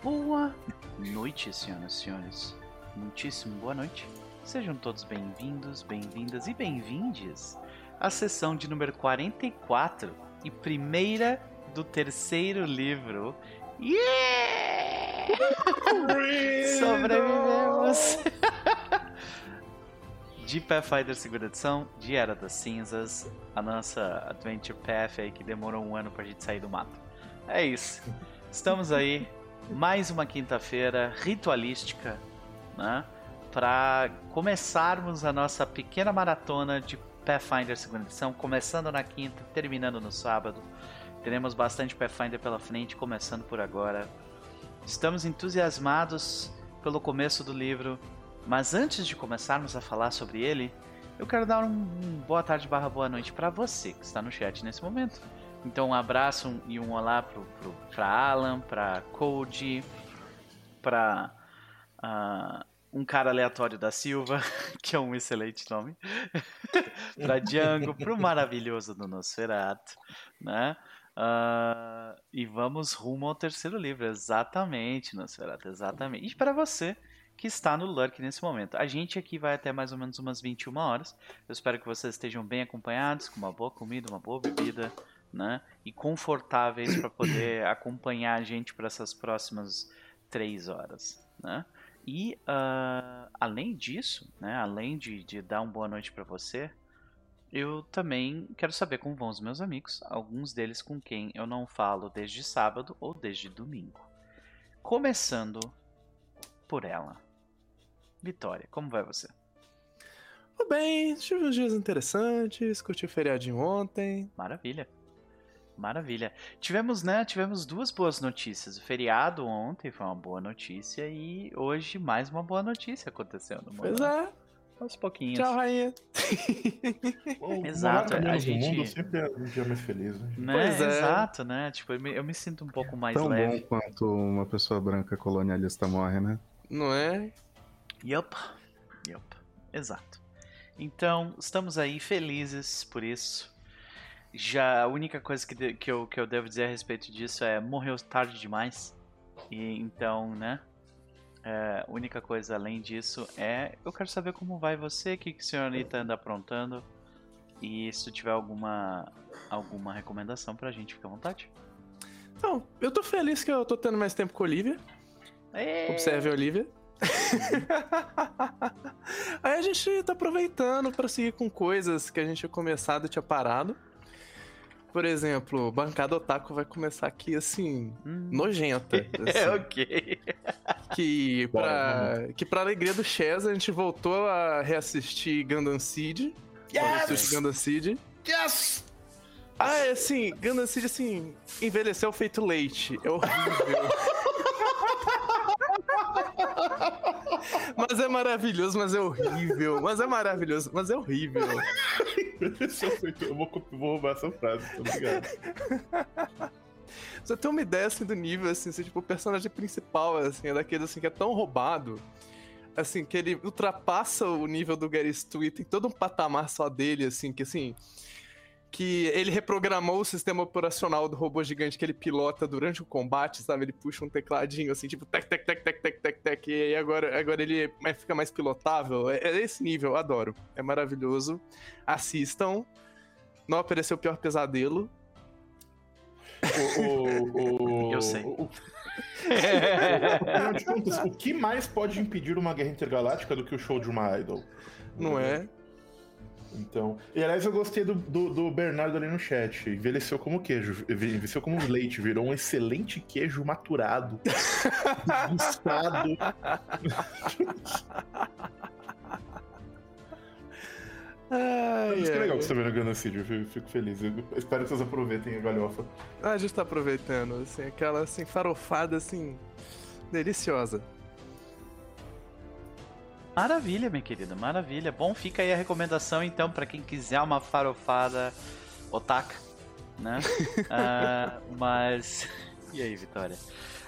Boa noite, senhoras e senhores. Muitíssimo boa noite. Sejam todos bem-vindos, bem-vindas e bem-vindes à sessão de número 44 e primeira do terceiro livro. Yeah! Sobrevivemos! de Pathfinder segunda edição, de Era das Cinzas, a nossa Adventure Path aí que demorou um ano pra gente sair do mato. É isso. Estamos aí, mais uma quinta-feira ritualística, né? Para começarmos a nossa pequena maratona de Pathfinder segunda edição, começando na quinta, terminando no sábado. Teremos bastante Pathfinder pela frente, começando por agora. Estamos entusiasmados pelo começo do livro, mas antes de começarmos a falar sobre ele, eu quero dar um, boa tarde barra boa noite para você que está no chat nesse momento. Então um abraço e um olá pro, pro, pra Alan, pra Cody, pra uh, um cara aleatório da Silva, que é um excelente nome, pra Django, pro maravilhoso do Nosferatu, né? Uh, e vamos rumo ao terceiro livro, exatamente, Nosferatu, exatamente. E para você que está no Lurk nesse momento. A gente aqui vai até mais ou menos umas 21 horas. Eu espero que vocês estejam bem acompanhados, com uma boa comida, uma boa bebida, né? E confortáveis para poder acompanhar a gente para essas próximas três horas, né? E uh, além disso, né? Além de, de dar uma boa noite para você, eu também quero saber como vão os meus amigos, alguns deles com quem eu não falo desde sábado ou desde domingo. Começando por ela. Vitória, como vai você? Tudo bem, tive uns dias interessantes, curti o feriadinho ontem. Maravilha. Maravilha. Tivemos, né, tivemos duas boas notícias. O feriado ontem foi uma boa notícia e hoje mais uma boa notícia aconteceu no mundo. Pois é. Aos pouquinhos. Tchau, rainha. exato, a gente... mundo sempre é um dia mais feliz, né? né? Pois é. Exato, né? Tipo, eu me, eu me sinto um pouco mais Tão leve. bom quanto uma pessoa branca colonialista morre, né? Não é? Yup, yup, exato. Então, estamos aí felizes por isso. Já a única coisa que, de, que, eu, que eu devo dizer a respeito disso é morreu tarde demais. E então, né? É, a única coisa além disso é eu quero saber como vai você, o que, que a senhorita anda aprontando. E se tu tiver alguma, alguma recomendação pra gente, fica à vontade. Então, eu tô feliz que eu tô tendo mais tempo com a Olivia. Observe a Olivia. Aí a gente tá aproveitando para seguir com coisas que a gente tinha começado e tinha parado. Por exemplo, Bancada Otaku vai começar aqui, assim, hum. nojenta. Assim. É, ok. Que pra, que pra alegria do Chess, a gente voltou a reassistir Gundam Seed. Yes! Gundam Seed. Yes! Ah, é assim, Gundam Seed, assim, envelheceu feito leite. É horrível. Mas é maravilhoso, mas é horrível. Mas é maravilhoso, mas é horrível. eu vou, vou roubar essa frase, tá ligado? Você tem uma ideia assim do nível, assim, assim, tipo, o personagem principal, assim, é daquele assim que é tão roubado. Assim, que ele ultrapassa o nível do Gary Stu tem todo um patamar só dele, assim, que assim que ele reprogramou o sistema operacional do robô gigante que ele pilota durante o combate, sabe? Ele puxa um tecladinho assim, tipo, tec, tec, tec, tec, tec, tec, tec, e aí agora, agora ele fica mais pilotável. É, é esse nível, adoro. É maravilhoso. Assistam. Não apareceu o pior pesadelo. O, o, o, Eu sei. O, o que mais pode impedir uma guerra intergaláctica do que o show de uma idol? Não é? Então. E aliás, eu gostei do, do, do, Bernardo ali no chat. Envelheceu como queijo, envelheceu como leite, virou um excelente queijo maturado. Gustado. Ai, Mas que legal que você tá vendo Gunna City, eu fico feliz. Eu espero que vocês aproveitem a galhofa. Ah, a gente tá aproveitando, assim, aquela assim, farofada assim, deliciosa. Maravilha, minha querida, maravilha. Bom, fica aí a recomendação então para quem quiser uma farofada otaka, né? uh, mas e aí, Vitória?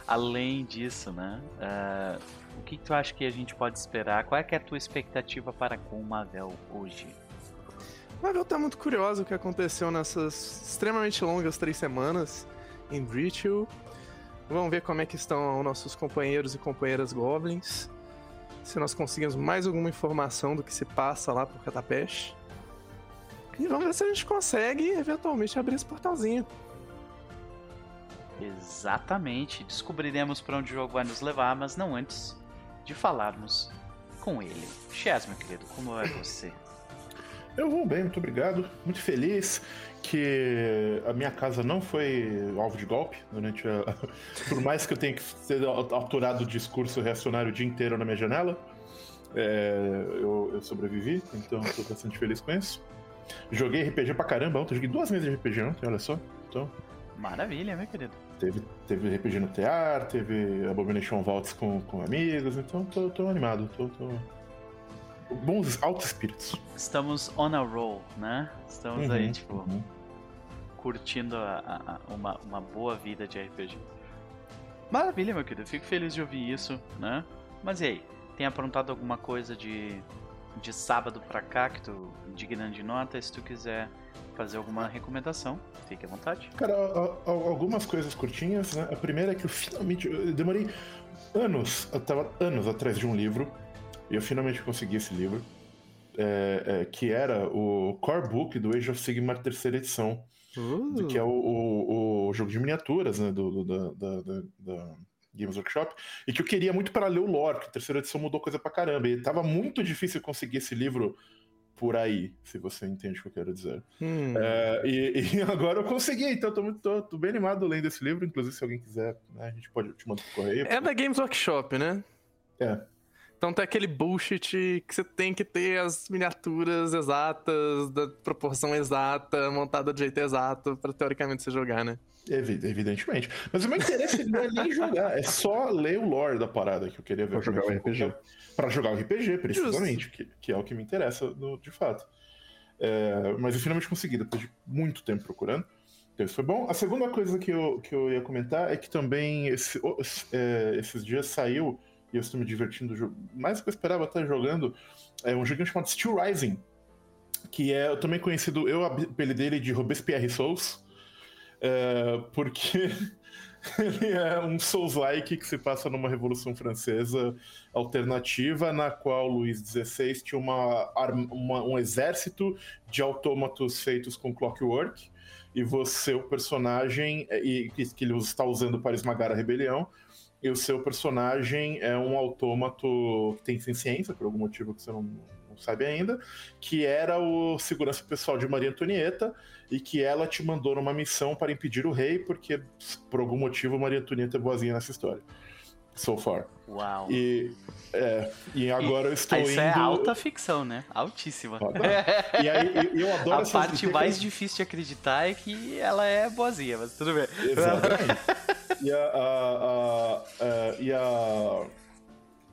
Além disso, né? Uh, o que tu acha que a gente pode esperar? Qual é, é a tua expectativa para com o Mavel hoje? Mavel tá muito curiosa o que aconteceu nessas extremamente longas três semanas em Ritual. Vamos ver como é que estão nossos companheiros e companheiras goblins. Se nós conseguimos mais alguma informação do que se passa lá por Catapeste. E vamos ver se a gente consegue eventualmente abrir esse portalzinho. Exatamente. Descobriremos para onde o jogo vai nos levar, mas não antes de falarmos com ele. Chess, meu querido, como é você? Eu vou bem, muito obrigado. Muito feliz que a minha casa não foi alvo de golpe durante a... Por mais que eu tenha que ter autorado o discurso reacionário o dia inteiro na minha janela, é... eu, eu, sobrevivi, então estou bastante feliz com isso. Joguei RPG pra caramba ontem, joguei duas meses de RPG ontem, olha só. Então... Maravilha, meu querido. Teve, teve RPG no TR, teve Abomination Vaults com, com amigos, então tô, tô animado, tô, tô bons altos espíritos. Estamos on a roll, né? Estamos uhum, aí, tipo, uhum. curtindo a, a, uma, uma boa vida de RPG. Maravilha, meu querido. Fico feliz de ouvir isso, né? Mas e aí? Tem aprontado alguma coisa de, de sábado pra cá que tu dignando de nota? Se tu quiser fazer alguma recomendação, fique à vontade. Cara, algumas coisas curtinhas, né? A primeira é que eu finalmente. Eu demorei anos, eu tava anos atrás de um livro eu finalmente consegui esse livro, é, é, que era o Core Book do Age of Sigmar terceira edição, uh. que é o, o, o, jogo de miniaturas né, do, do da, da, da, Games Workshop, e que eu queria muito para ler o lore, que a terceira edição mudou coisa pra caramba, e tava muito difícil conseguir esse livro por aí, se você entende o que eu quero dizer. Hum. É, e, e, agora eu consegui, então tô, muito, tô, tô, bem animado lendo esse livro, inclusive se alguém quiser, né, a gente pode te mandar por correio. É da Games Workshop, né? É. Então tem aquele bullshit que você tem que ter as miniaturas exatas, da proporção exata, montada do jeito exato, para teoricamente você jogar, né? Evidentemente. Mas o meu interesse não é nem jogar, é só ler o lore da parada que eu queria ver. Pra jogar o RPG. Para jogar o RPG, precisamente, que, que, é o que me interessa no, de fato. É, mas eu finalmente consegui, depois de muito tempo procurando. Então isso foi bom. A segunda coisa que eu, que eu ia comentar é que também esse, é, esses dias saiu e eu estou me divertindo mais do que eu esperava estar jogando, é um joguinho chamado Steel Rising, que é também conhecido, eu apelidei ele de Robespierre Souls, é, porque ele é um Souls-like que se passa numa Revolução Francesa alternativa, na qual Luís XVI tinha uma, uma, um exército de autômatos feitos com clockwork, e você, o personagem, e, que ele está usando para esmagar a rebelião, e o seu personagem é um autômato que tem ciência, por algum motivo que você não, não sabe ainda, que era o segurança pessoal de Maria Antonieta e que ela te mandou numa missão para impedir o rei, porque por algum motivo Maria Antonieta é boazinha nessa história. So far. Uau. E, é, e agora e, eu estou isso indo... é alta ficção, né? Altíssima. Ah, e aí eu adoro A parte mais difícil de acreditar é que ela é boazinha, mas tudo bem. Exatamente. e a, a, a, a e a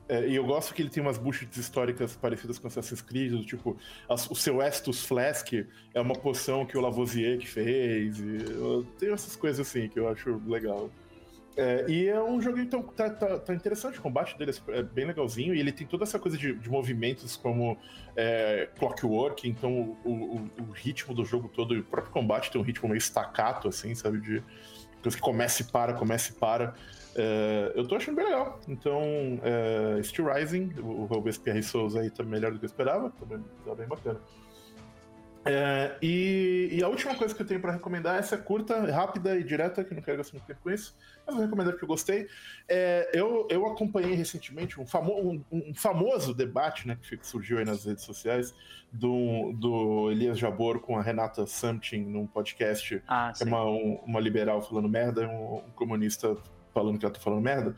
é, e eu gosto que ele tem umas bullshits históricas parecidas com Assassin's Creed, do tipo, o seu Estus Flask é uma poção que o Lavoisier que fez. E, tem essas coisas assim que eu acho legal. É, e é um jogo então tá, tá, tá, interessante, o combate dele é bem legalzinho, e ele tem toda essa coisa de, de movimentos como é, clockwork, então o, o, o, ritmo do jogo todo, e o próprio combate tem um ritmo meio staccato, assim, sabe? De coisa que começa e para, começa e para. É, eu tô achando bem legal. Então, é, Steel Rising, o Robespierre Souls aí tá melhor do que eu esperava, também tá bem bacana. É, e, e, a última coisa que eu tenho para recomendar, essa é curta, rápida e direta, que não quero gastar muito tempo com isso, mas vou recomendar porque eu gostei. É, eu, eu acompanhei recentemente um, famo, um, um, famoso debate né, que surgiu aí nas redes sociais do, do Elias Jabor com a Renata Samtin num podcast. Ah, é uma, um, uma liberal falando merda, um, um comunista falando que ela tá falando merda.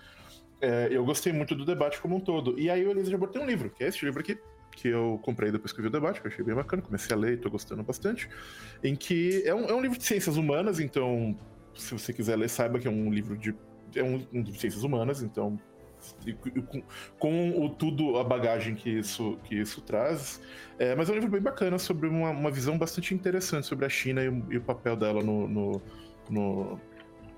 É, eu gostei muito do debate como um todo. E aí o Elias Jabor tem um livro, que é esse livro aqui, que eu comprei depois que eu vi o debate, que eu achei bem bacana, comecei a ler e tô gostando bastante, em que é um, é um livro de ciências humanas, então, se você quiser ler, saiba que é um livro de. É um, um de ciências humanas, então. Com, com, o tudo, a bagagem que isso, que isso traz. É, mas é um livro bem bacana sobre uma, uma visão bastante interessante sobre a China e o, e o papel dela no, no, no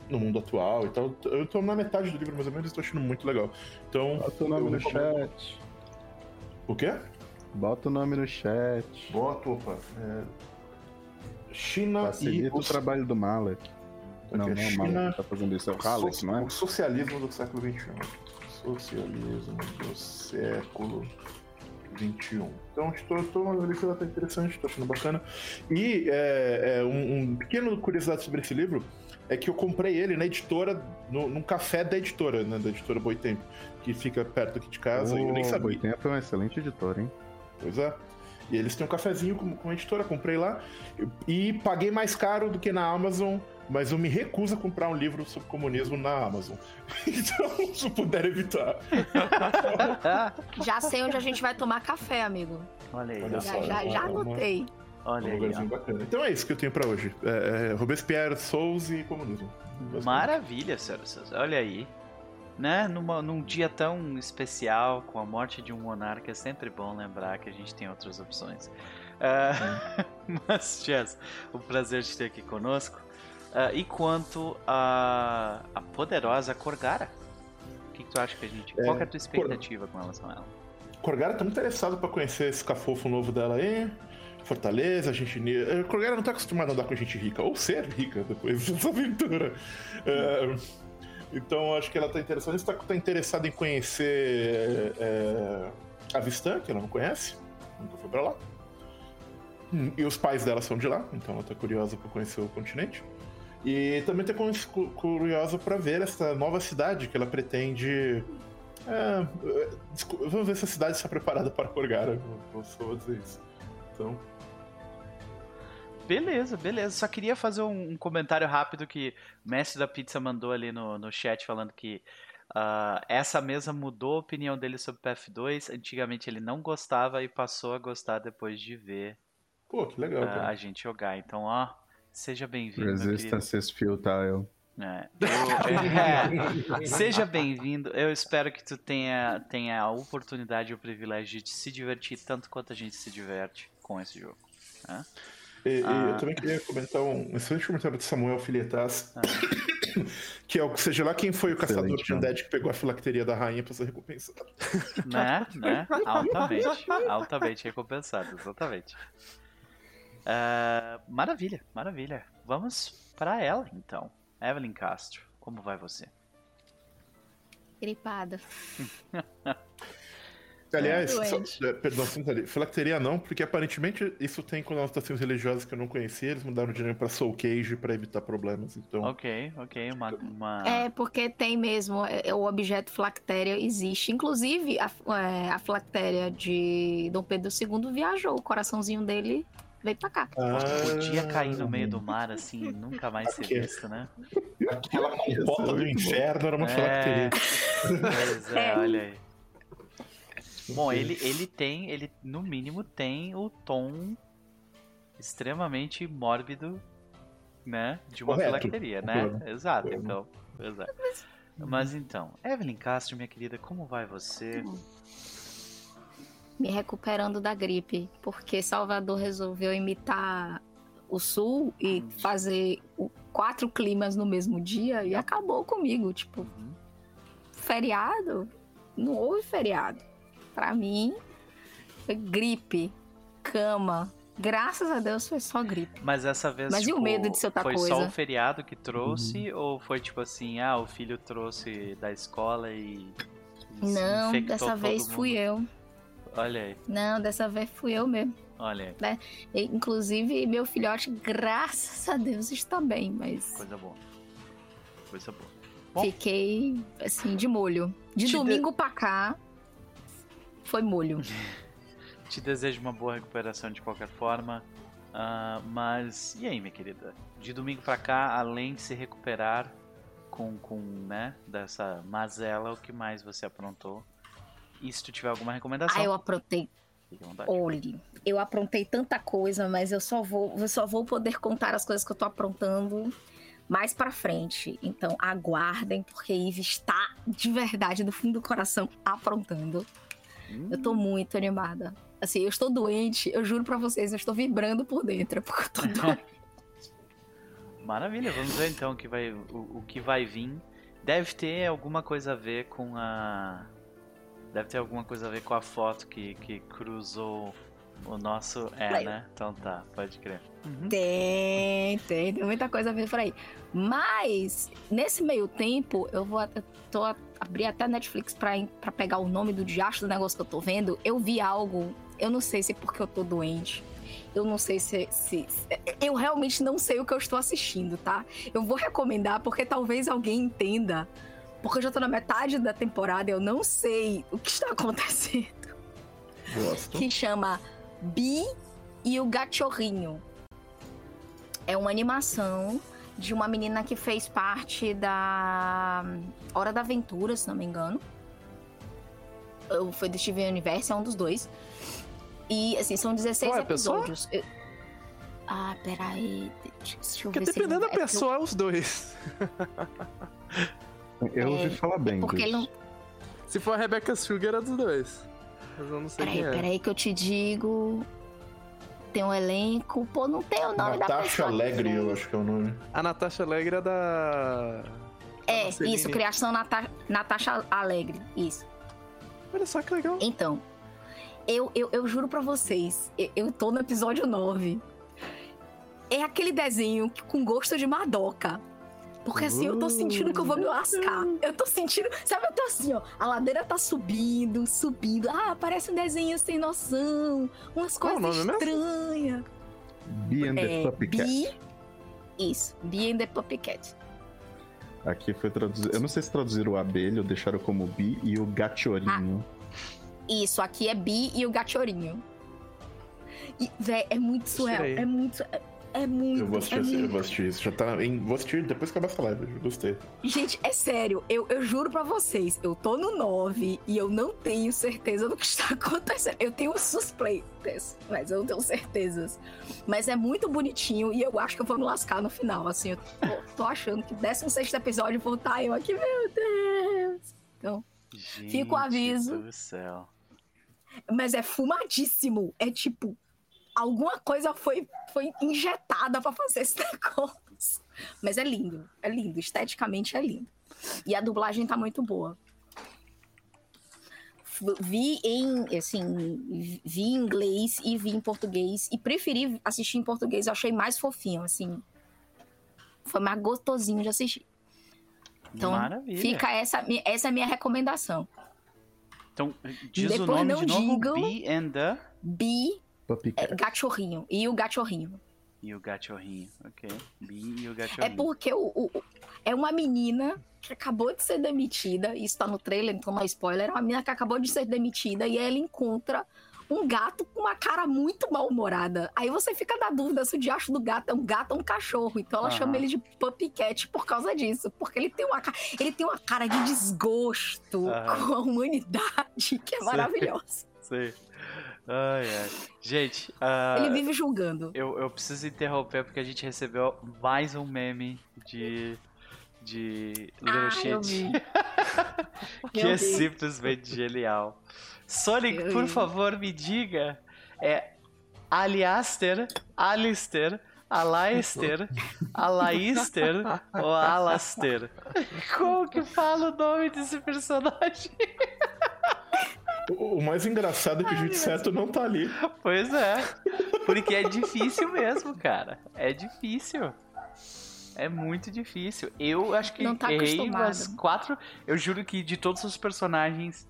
no mundo atual e tal. Eu tô na metade do livro, mais ou menos, e tô achando muito legal. Então. Bota o nome no chat. O quê? Bota o nome no chat. Bota, opa. É... China Facilita e. Os... o trabalho do Malek. Não, Aqui não é é o maluco que tá fazendo isso, é o Halleck, não é? O socialismo do século XXI. Socialismo do século XXI. Então, estou, estou uma leitura até interessante, estou achando bacana. E é, é, um, um pequeno curiosidade sobre esse livro é que eu comprei ele na editora, no, num café da editora, né, da editora Boitempo, que fica perto aqui de casa, e eu nem O sabia. Boitempo é um excelente editor, hein? Pois é. E eles têm um cafezinho com, com a editora, comprei lá. E paguei mais caro do que na Amazon, mas eu me recuso a comprar um livro sobre comunismo na Amazon. Então, se eu puder evitar. Já sei onde a gente vai tomar café, amigo. Olha aí, Olha só. Já, já, já é uma- anotei. olha um aí. lugarzinho ó. bacana. Então é isso que eu tenho pra hoje. É, é Robespierre, Souls e comunismo. Maravilha, senhoras e senhores. Olha aí. Né? Numa, num dia tão especial, com a morte de um monarca, é sempre bom lembrar que a gente tem outras opções. Ah, mas, Jess, o prazer de ter aqui conosco. Ah, e quanto a, a poderosa Corgara? O que, que tu acha que a gente. Qual que é a tua expectativa com relação a ela? Corgara tá muito interessado pra conhecer esse cafofo novo dela aí. Fortaleza, gente. Corgara não tá acostumada a andar com gente rica, ou ser rica depois dessa aventura. É, então acho que ela tá interessada. Está tá interessada em conhecer é, a Vistan, que ela não conhece. Nunca foi pra lá. Hum, E os pais dela são de lá, então ela tá curiosa pra conhecer o continente. E também tá cu- curiosa pra ver essa nova cidade que ela pretende. É, é, vamos ver se a cidade está preparada para Corgara. Vou, vou só dizer isso. Então, Beleza, beleza. Só queria fazer um, um comentário rápido que o mestre da pizza mandou ali no, no chat falando que ah, essa mesa mudou a opinião dele sobre o PF2. Antigamente ele não gostava e passou a gostar depois de ver pô, que legal, cara. a gente jogar. Então, ó, seja bem-vindo. Resistance is futile. É, eu- é, seja bem-vindo. Eu espero que tu tenha, tenha a oportunidade e o privilégio de se divertir tanto quanto a gente se diverte com esse jogo. né? E, e Ah. eu também queria comentar um excelente comentário de Samuel Filietas, Ah. que é o seja lá quem foi o caçador Excelente, de undead que pegou a filacteria da rainha pra ser recompensado. Né? Né? Altamente. Altamente recompensado, exatamente. Ah, maravilha, maravilha. Vamos para ela, então. Evelyn Castro, como vai você? Gripada. Aliás, É. só- Doente. é, perdão, filacteria não, porque aparentemente isso tem conotações religiosas que eu não conhecia, eles mudaram o dinheiro pra Soul Cage pra evitar problemas, então... Ok, ok, uma. uma... É, porque tem mesmo, é, o objeto flactéria existe. Inclusive, a, é, a flactéria de Dom Pedro II viajou, o coraçãozinho dele veio pra cá. Podia cair no Ah, meio do mar assim, nunca mais ser visto, né? Aquela compota do inferno era uma É. filacteria. Pois É. olha aí. Bom, ele, ele tem, ele no mínimo tem o tom extremamente mórbido, né? De uma Correto, filacteria, né? concordo. Exato, Concordo. então. Exato. Mas então, Evelyn Castro, minha querida, como vai você? Me recuperando da gripe, porque Salvador resolveu imitar o sul e fazer o- quatro climas no mesmo dia e acabou comigo. Tipo, Uhum. feriado? Não houve feriado. Pra mim, foi gripe, cama. Graças a Deus foi só gripe. Mas essa vez, Mas e o tipo, medo de ser outra foi só coisa? o feriado que trouxe? Ou foi tipo assim, ah, o filho trouxe da escola e... e Não, dessa vez fui mundo? eu. Olha aí, Não, dessa vez fui eu mesmo. olha aí, E, inclusive, meu filhote, graças a Deus, está bem, mas coisa boa. Coisa boa. Bom. fiquei, assim, de molho. De Te de- domingo pra cá, foi molho. Te desejo uma boa recuperação de qualquer forma. Ah, mas e aí, minha querida? De domingo pra cá, além de se recuperar com, com né, dessa mazela, o que mais você aprontou? E se tu tiver alguma recomendação, Ah, eu aprontei. Olhe, eu aprontei tanta coisa, mas eu só vou, eu só vou poder contar as coisas que eu tô aprontando mais pra frente. Então, aguardem, porque Eve está de verdade, do fundo do coração, aprontando. Hum, Eu tô muito animada. Assim, eu estou doente, eu juro pra vocês, eu estou vibrando por dentro, porque eu tô doente. Maravilha, vamos ver então o que vai, o, o que vai vir. Deve ter alguma coisa a ver com a. Deve ter alguma coisa a ver com a foto que, que cruzou O nosso é, Vai. né? Então tá, pode crer. Uhum. Tem, tem, tem muita coisa vindo por aí. Mas, nesse meio tempo, eu vou eu tô abrir até a Netflix pra, pra pegar o nome do diacho do negócio que eu tô vendo. Eu vi algo, eu não sei se é porque eu tô doente. Eu não sei se, se, se- Eu realmente não sei o que eu estou assistindo, tá? Eu vou recomendar porque talvez alguém entenda. Porque eu já tô na metade da temporada e eu não sei o que está acontecendo. Gosto. Que chama Bi e o Gachorrinho. É uma animação de uma menina que fez parte da Hora da Aventura, se não me engano. Ou foi do Steven Universe, é um dos dois. E, assim, são 16 Qual é a pessoa? episódios. Eu- Ah, peraí. Deixa eu Porque ver se ele dependendo da é porque eu- pessoa, é os dois. Eu É, ouvi falar bem Porque disso. ele não. Se for a Rebecca Sugar, é dos dois. Mas eu não sei Peraí, quem é. peraí que eu te digo. Tem um elenco. Pô, não tem o nome da Natasha pessoa. aqui, Alegre, velho. eu acho que é o nome. A Natasha Alegre é da. É, Marceline. isso, criação Nata Natasha Alegre. Isso. Olha só que legal. Então, eu, eu, eu juro pra vocês, eu, eu tô no episódio 9. É aquele desenho que- com gosto de Madoka. Porque assim, eu tô sentindo que eu vou me lascar. Eu tô sentindo. Sabe, eu tô assim, ó. A ladeira tá subindo, subindo. Ah, parece um desenho sem noção. Umas é o coisas estranhas. Bee and the É, Puppy Cat. Bee. Isso, Bee and the Puppy Cat. Aqui foi traduzido. Eu não sei se traduziram o abelha ou deixaram como Bi e o gachorinho. Isso, aqui é Bi e o Gachorinho. E, véi, é muito surreal. É muito. É, muito. Eu vou assistir, é esse- eu vou assistir isso. Já tá em... Vou assistir depois que acabar essa live. eu Gostei. Gente, é sério, eu, eu juro pra vocês, eu tô no 9 e eu não tenho certeza do que está acontecendo. Eu tenho suspeitas, mas eu não tenho certezas. Mas é muito bonitinho e eu acho que eu vou me lascar no final. Assim, eu tô, tô achando que 16 episódio vou estar eu aqui, meu Deus. Então, Fica o Gente aviso. do céu. mas é fumadíssimo. É tipo, alguma coisa foi, foi injetada pra fazer esse negócio. Mas é lindo, é lindo, esteticamente é lindo. E a dublagem tá muito boa. Vi em, assim, vi em inglês e vi em português. E preferi assistir em português, eu achei mais fofinho, assim. Foi mais gostosinho de assistir. Então, Maravilha. fica essa, essa é minha recomendação. Então, diz o Depois nome não de novo: digam. Bee and the... Puppy é, gachorrinho. E o gachorrinho. E o gachorrinho, ok. E o É gachorrinho. porque o, o- o- é uma menina que acabou de ser demitida, isso tá no trailer, então não é spoiler, é uma menina que acabou de ser demitida e ela encontra um gato com uma cara muito mal-humorada. Aí você fica na dúvida se o diacho do gato é um gato ou um cachorro. Então ela chama ele de Puppy Cat por causa disso. Porque ele tem uma, ca- ele tem uma cara de desgosto com a humanidade que é maravilhosa. Sei. Ai, ai. Gente, ah, Ele vive julgando. eu, eu preciso interromper porque a gente recebeu mais um meme de. de Little Ah, Shit. que Eu é vi. simplesmente genial. Sonic, Eu por vi. favor, me diga. É Aliaster, Alister, Alaister, Alaister ou Alaster? Como que fala o nome desse personagem? O, mais engraçado é que o Seto não tá ali. Pois é. Porque é difícil mesmo, cara. É difícil. É muito difícil. Eu acho que Não tá errei acostumado. umas quatro. Eu juro que de todos os personagens,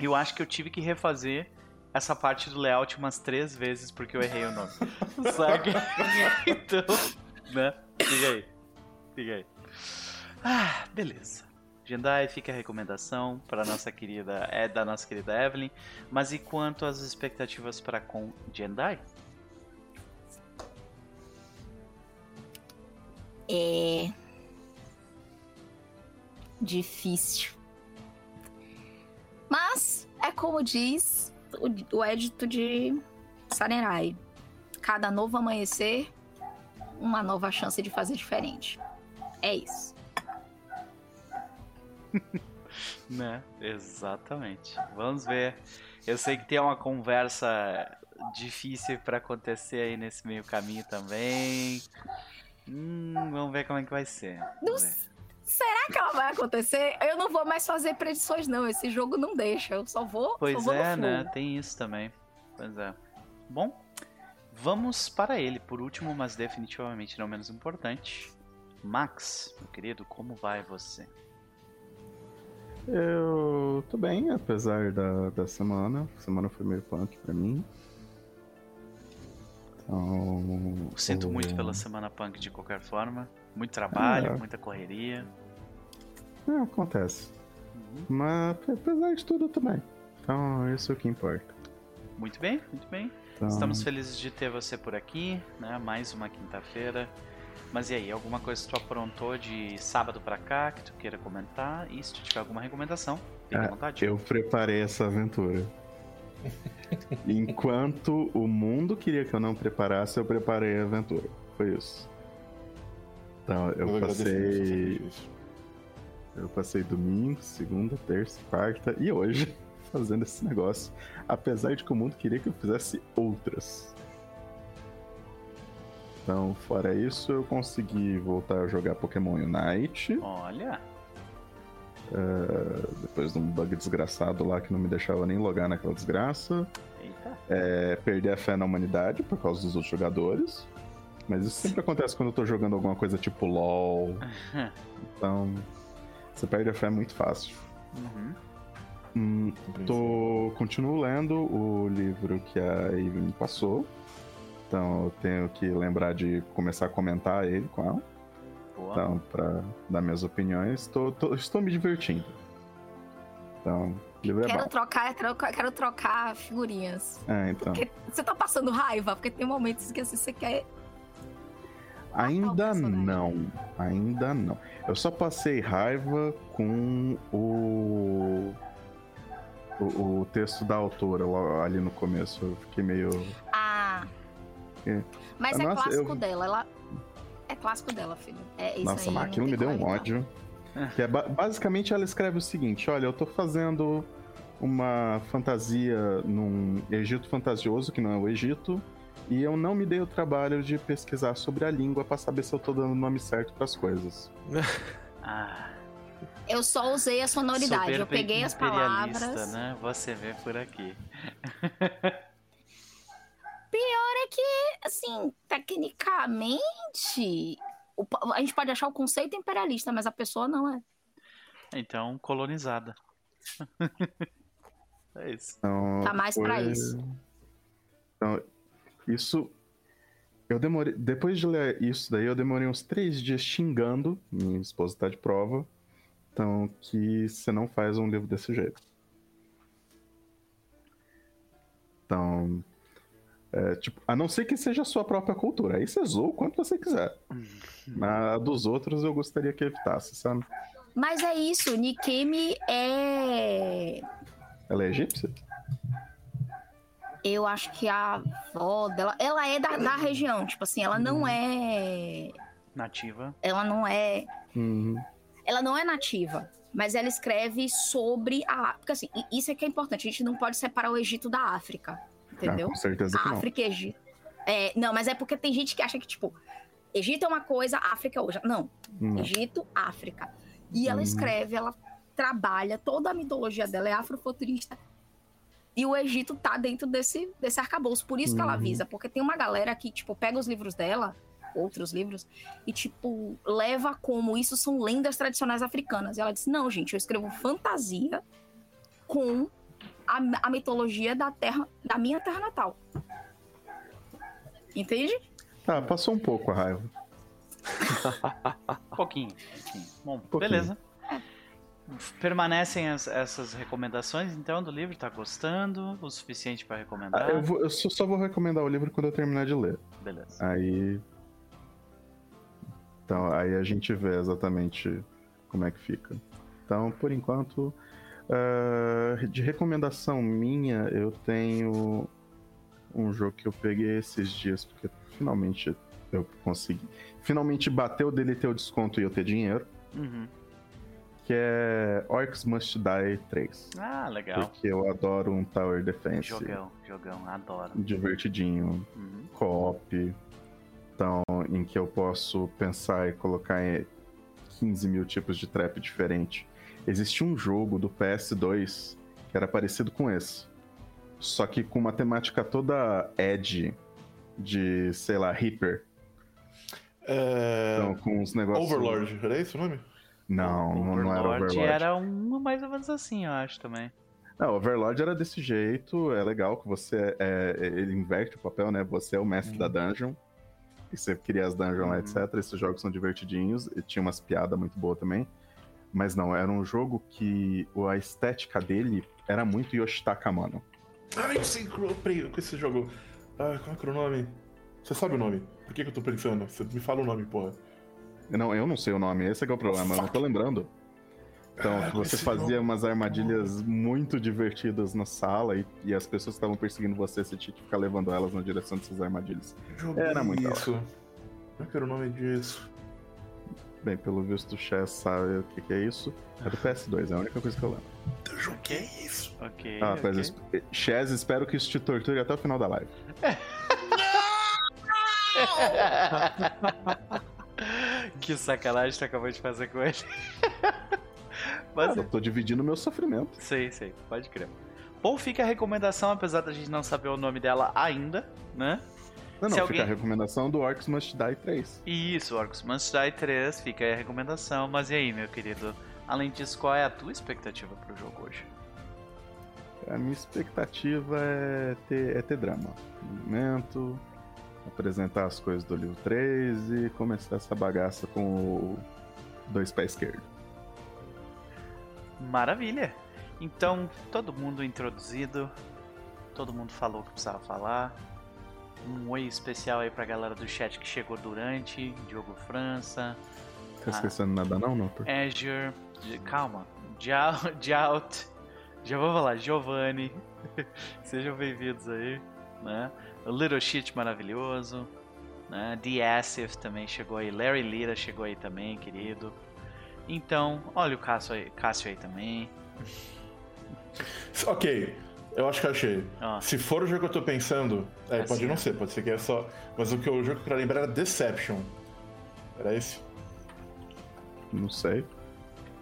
eu acho que eu tive que refazer essa parte do layout umas três vezes porque eu errei o nome. Saca? então, né? Fica aí. Fica aí. Ah, beleza. Jendai, fica a recomendação para nossa querida, é da nossa querida Evelyn. Mas e quanto às expectativas para com Jendai? É. Difícil. Mas é como diz o, o édito de Sarenrai. Cada novo amanhecer, uma nova chance de fazer diferente. É isso. Né? Exatamente. Vamos ver. Eu sei que tem uma conversa difícil para acontecer aí nesse meio caminho também. Hum, vamos ver como é que vai ser. Será que ela vai acontecer? Eu não vou mais fazer predições, não. Esse jogo não deixa. Eu só vou. só Pois vou no é, né? Tem isso também. Pois é. Bom, vamos para ele, por último, mas definitivamente não menos importante. Max, meu querido, como vai você? Eu tô bem, apesar da, da semana. A semana foi meio punk pra mim. Então. Sinto muito pela semana punk de qualquer forma. Muito trabalho, É. muita correria. É, acontece. Uhum. Mas apesar de tudo também. Então, isso é o que importa. Muito bem, muito bem. Então, Estamos felizes de ter você por aqui, né? Mais uma quinta-feira. Mas e aí, alguma coisa que tu aprontou de sábado pra cá que tu queira comentar? E se tu tiver alguma recomendação, fique à É, vontade. Eu preparei essa aventura. Enquanto o mundo queria que eu não preparasse, eu preparei a aventura. Foi isso. Então, eu muito, passei. Eu passei domingo, segunda, terça, quarta e hoje fazendo esse negócio. Apesar de que o mundo queria que eu fizesse outras. Então, fora isso, eu consegui voltar a jogar Pokémon Unite. Olha, Depois de um bug desgraçado lá que não me deixava nem logar naquela desgraça. eita. É, perder a fé na humanidade por causa dos outros jogadores. Mas isso sempre acontece quando eu tô jogando alguma coisa tipo LOL. Então, você perde a fé muito fácil. Uhum. Hum, tô, continuo lendo o livro que a Ivy me passou. Então eu tenho que lembrar de começar a comentar ele com ela. Boa. Então, pra dar minhas opiniões, tô, tô- estou me divertindo. Então, o livro é Quero bom. trocar, troca- quero trocar figurinhas. É, então. Porque você tá passando raiva, porque tem momentos que assim, você quer. Ainda não. Ainda não. Eu só passei raiva com o. O, o texto da autora lá, ali no começo. Eu fiquei meio. Ah. É. Mas Ah, é nossa, clássico eu- dela. Ela... É clássico dela, filho. É isso Nossa, aí, mas aquilo me deu um ódio. Que é ba- basicamente ela escreve o seguinte: olha, eu tô fazendo uma fantasia num Egito fantasioso, que não é o Egito, e eu não me dei o trabalho de pesquisar sobre a língua pra saber se eu tô dando o nome certo pras coisas. Ah, Eu só usei a sonoridade. Eu soberba peguei as palavras. né? Você vê por aqui. É que, assim, tecnicamente. o A gente pode achar o conceito imperialista, mas a pessoa não é. Então, colonizada. é isso. Então, Tá mais pra foi- isso. Então, isso. Eu demorei. Depois de ler isso daí, eu demorei uns três dias xingando. Minha esposa tá de prova. Então, que você não faz um livro desse jeito. Então. É, tipo, a não ser que seja a sua própria cultura. Aí você zoa o quanto você quiser. Mas a dos outros eu gostaria que evitasse, sabe? Mas é isso, Nikemi é. Ela é egípcia? Eu acho que a avó dela. Ela é da, da região, tipo assim, ela não é. Nativa. Ela não é. Uhum. Ela não é nativa. Mas ela escreve sobre a. Porque assim, isso é que é importante. A gente não pode separar o Egito da África. Entendeu? Ah, com certeza que não. África e Egito. É, não, mas é porque tem gente que acha que, tipo, Egito é uma coisa, África é outra. Não. Não. Egito, África. E ela Hum. escreve, ela trabalha, toda a mitologia dela é afrofuturista. E o Egito tá dentro desse, desse arcabouço. Por isso que ela Uhum. avisa. Porque tem uma galera que, tipo, pega os livros dela, outros livros, e, tipo, leva como isso são lendas tradicionais africanas. E ela diz: não, gente, eu escrevo fantasia com a, a mitologia da terra, da minha terra natal. Entende? Tá, passou um pouco a raiva. Um pouquinho. um pouquinho. Bom, Pouquinho. beleza. Permanecem as- essas recomendações, então, do livro? Tá gostando? O suficiente pra recomendar? Ah, eu, vou- eu só, só vou recomendar o livro quando eu terminar de ler. Beleza. Aí. Então, aí a gente vê exatamente como é que fica. Então, por enquanto, ah, de recomendação minha, eu tenho um jogo que eu peguei esses dias, porque finalmente eu consegui. Finalmente bateu dele ter o desconto e eu ter dinheiro, Uhum. que é Orcs Must Die 3. Ah, legal. Porque eu adoro um Tower Defense Jogão, jogão, adoro. divertidinho, Uhum. co-op, então, em que eu posso pensar e colocar em 15 mil tipos de trap diferente. Existia um jogo do PS2 que era parecido com esse. Só que com uma temática toda edge de, sei lá, Reaper. É... Então, com uns negócios. Overlord, era esse o nome? Não, não, não era Overlord. era uma mais ou menos assim, eu acho também. Não, Overlord era desse jeito, é legal que você é, ele inverte o papel, né? Você é o mestre uhum. da dungeon. E você cria as dungeons lá, uhum. etc. Esses jogos são divertidinhos e tinha umas piadas muito boas também. Mas não, era um jogo que a estética dele era muito Yoshitaka Mano. Ah, eu sei, peraí, com esse jogo. Ah, qual é o nome? Você sabe o nome? Por que, que eu tô pensando? Você me fala o nome, porra. Não, eu não sei o nome, esse é, é o problema, oh, eu não tô lembrando. Então, ah, você fazia nome. umas armadilhas muito divertidas na sala e, e as pessoas que estavam perseguindo você, você tinha que ficar levando elas na direção dessas armadilhas. Joguei Era muito isso. Como é que era o nome disso? Bem, pelo visto o Chess sabe o que, que, é isso. É do PS2, é a única coisa que eu lembro. Eu joguei isso. Ok. Ah, okay. mas Chess, espero que isso te torture até o final da live. que sacanagem tu acabou de fazer com ele. Mas... Eu tô dividindo o meu sofrimento. Sei, sei, pode crer. Bom, fica a recomendação, apesar da gente não saber o nome dela ainda, né? Não, não, alguém... fica a recomendação do Orcs Must Die 3. Isso, Orcs Must Die 3, fica aí a recomendação. Mas e aí, meu querido? Além disso, qual é a tua expectativa pro jogo hoje? A minha expectativa é ter, é ter drama. Momento, apresentar as coisas do livro 3 e começar essa bagaça com o dois pés esquerdo. Maravilha! Então, todo mundo introduzido, todo mundo falou o que precisava falar. Um oi especial aí pra galera do chat que chegou durante, Diogo França. Tá esquecendo nada não, Notor? Azure, calma, Jout, já vou falar, Giovanni, sejam bem-vindos aí, né? O Little Shit maravilhoso, né? The Asif também chegou aí, Larry Lira chegou aí também, querido. Então, olha o Cássio aí, Cássio aí também. Ok, eu acho que achei. Ah. Se for o jogo que eu tô pensando, é, assim, pode não ser, pode ser que é só. Mas o que o jogo que eu quero lembrar era Deception. Era esse? Não sei.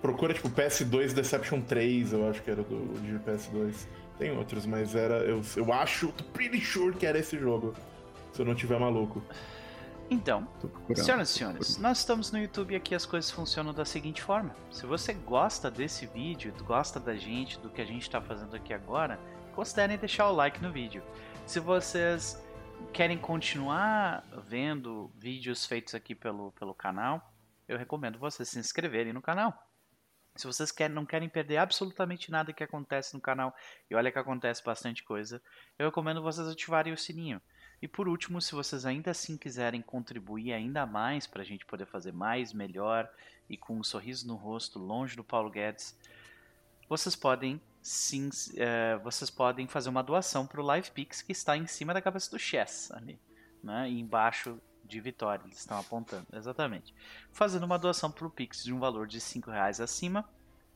Procura tipo PS2 Deception 3, eu acho que era do de PS2. Tem outros, mas era. Eu, eu acho, tô pretty sure que era esse jogo. Se eu não tiver maluco. Então, senhoras e senhores, nós estamos no YouTube e aqui as coisas funcionam da seguinte forma. Se você gosta desse vídeo, gosta da gente, do que a gente está fazendo aqui agora, considerem deixar o like no vídeo. Se vocês querem continuar vendo vídeos feitos aqui pelo, pelo canal, eu recomendo vocês se inscreverem no canal. Se vocês querem, não querem perder absolutamente nada que acontece no canal, e olha que acontece bastante coisa, eu recomendo vocês ativarem o sininho. E por último, se vocês ainda assim quiserem contribuir ainda mais para a gente poder fazer mais, melhor e com um sorriso no rosto, longe do Paulo Guedes, vocês podem sim, é, vocês podem fazer uma doação para o LivePix que está em cima da cabeça do Chess ali, né? E embaixo de Vitória, eles estão apontando, exatamente. Fazendo uma doação para o Pix de um valor de R$ reais acima,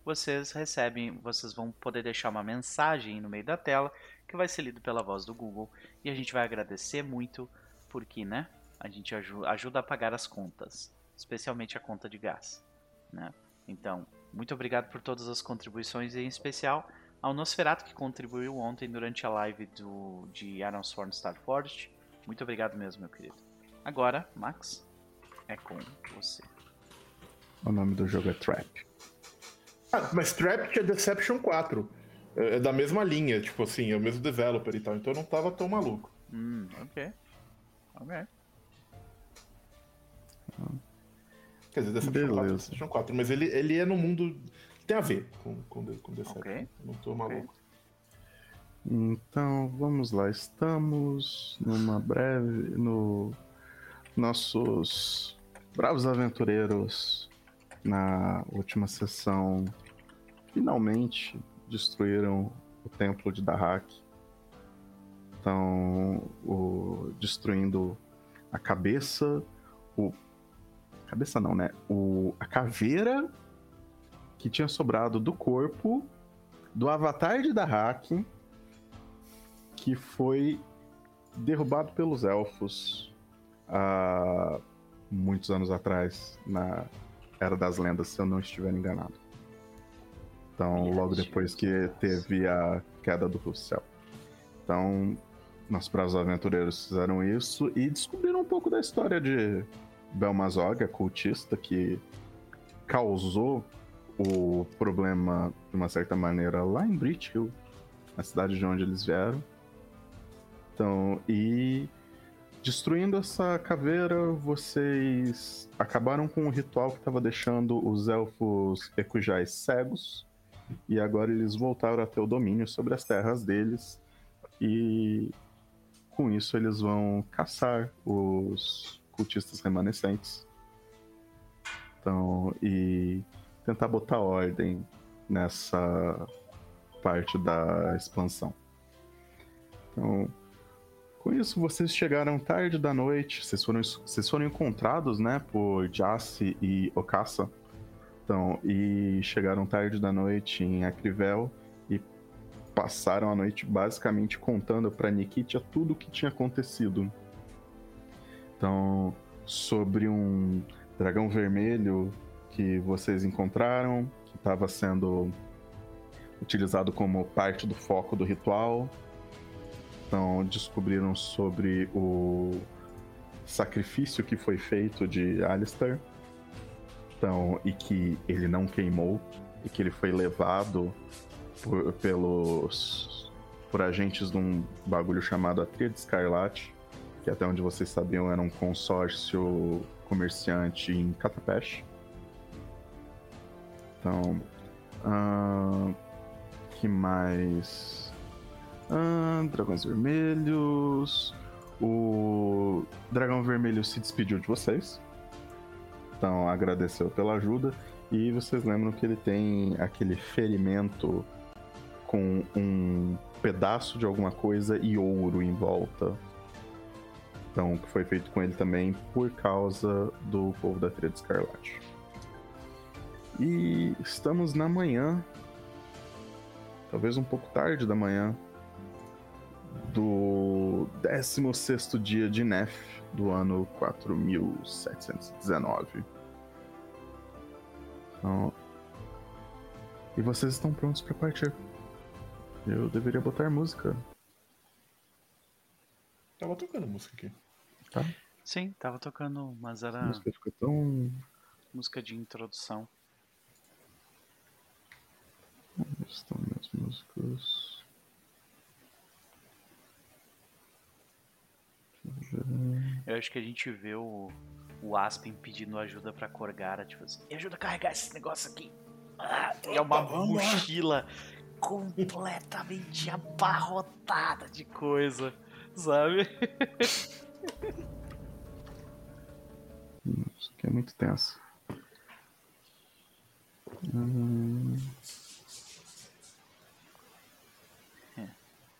vocês recebem, vocês vão poder deixar uma mensagem no meio da tela que vai ser lido pela voz do Google e a gente vai agradecer muito porque, né, a gente ajuda a pagar as contas, especialmente a conta de gás, né? Então, muito obrigado por todas as contribuições e em especial ao Nosferato que contribuiu ontem durante a live do, de Iron Sworn Star Forest. Muito obrigado mesmo, meu querido. Agora, Max, é com você. O nome do jogo é Trap. Ah, mas Trap é Deception 4. É, é da mesma linha, tipo assim, é o mesmo developer e tal, então eu não tava tão maluco. Hum, ok. Ok. Quer dizer, Deception 4, Deception 4, mas ele, ele é no mundo. Tem a ver com, com, com Deception. Okay. Não tô maluco. Okay. Então, vamos lá. Estamos numa breve. no nossos bravos aventureiros na última sessão finalmente destruíram o templo de Dahak. Estão o, destruindo a cabeça, o cabeça não, né? O, a caveira que tinha sobrado do corpo do avatar de Dahak, que foi derrubado pelos elfos há muitos anos atrás, na Era das Lendas, se eu não estiver enganado. Então, logo depois que teve a queda do céu. Então, nossos bravos aventureiros fizeram isso e descobriram um pouco da história de Belmazog, a cultista que causou o problema de uma certa maneira lá em Brit Hill, na cidade de onde eles vieram. Então, e destruindo essa caveira, vocês acabaram com o ritual que estava deixando os elfos Ekujais cegos. E agora eles voltaram a ter o domínio sobre as terras deles. E com isso eles vão caçar os cultistas remanescentes. Então, e tentar botar ordem nessa parte da expansão. Então, com isso, vocês chegaram tarde da noite, vocês foram, vocês foram encontrados, né, por Jace e Okasa. Então, e chegaram tarde da noite em Acrivel e passaram a noite basicamente contando para Nikitia tudo o que tinha acontecido. Então, sobre um dragão vermelho que vocês encontraram, que estava sendo utilizado como parte do foco do ritual, então, descobriram sobre o sacrifício que foi feito de Alistair. Então, e que ele não queimou, e que ele foi levado por, pelos por agentes de um bagulho chamado a Tríade Escarlate, que até onde vocês sabiam era um consórcio comerciante em Catapesh. Então, uh, que mais? Ah, dragões vermelhos. O dragão vermelho se despediu de vocês. Então agradeceu pela ajuda. E vocês lembram que ele tem aquele ferimento com um pedaço de alguma coisa e ouro em volta. Então, que foi feito com ele também por causa do povo da Tríade Escarlate. E estamos na manhã, talvez um pouco tarde da manhã, do 16 dia de Nef do ano 4719. Então, e vocês estão prontos para partir. Eu deveria botar música. Tava tocando música aqui. Tá? Sim, tava tocando, mas era. A música ficou tão. Música de introdução. Onde estão minhas músicas? Eu acho que a gente vê o, o Aspen pedindo ajuda pra Corgara, tipo assim, me ajuda a carregar esse negócio aqui. Ah, é uma mochila completamente abarrotada de coisa, sabe? Isso aqui é muito tenso. Hum...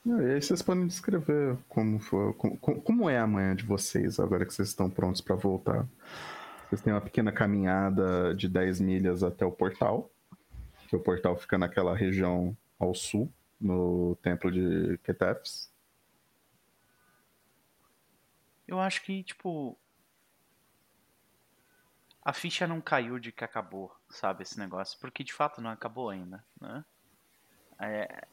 E aí vocês podem descrever como, foi, como, como é a manhã de vocês, agora que vocês estão prontos para voltar. Vocês têm uma pequena caminhada de 10 milhas até o portal, que o portal fica naquela região ao sul, no templo de Ketefs. Eu acho que, tipo. A ficha não caiu de que acabou, sabe, esse negócio. Porque de fato não acabou ainda, né? É,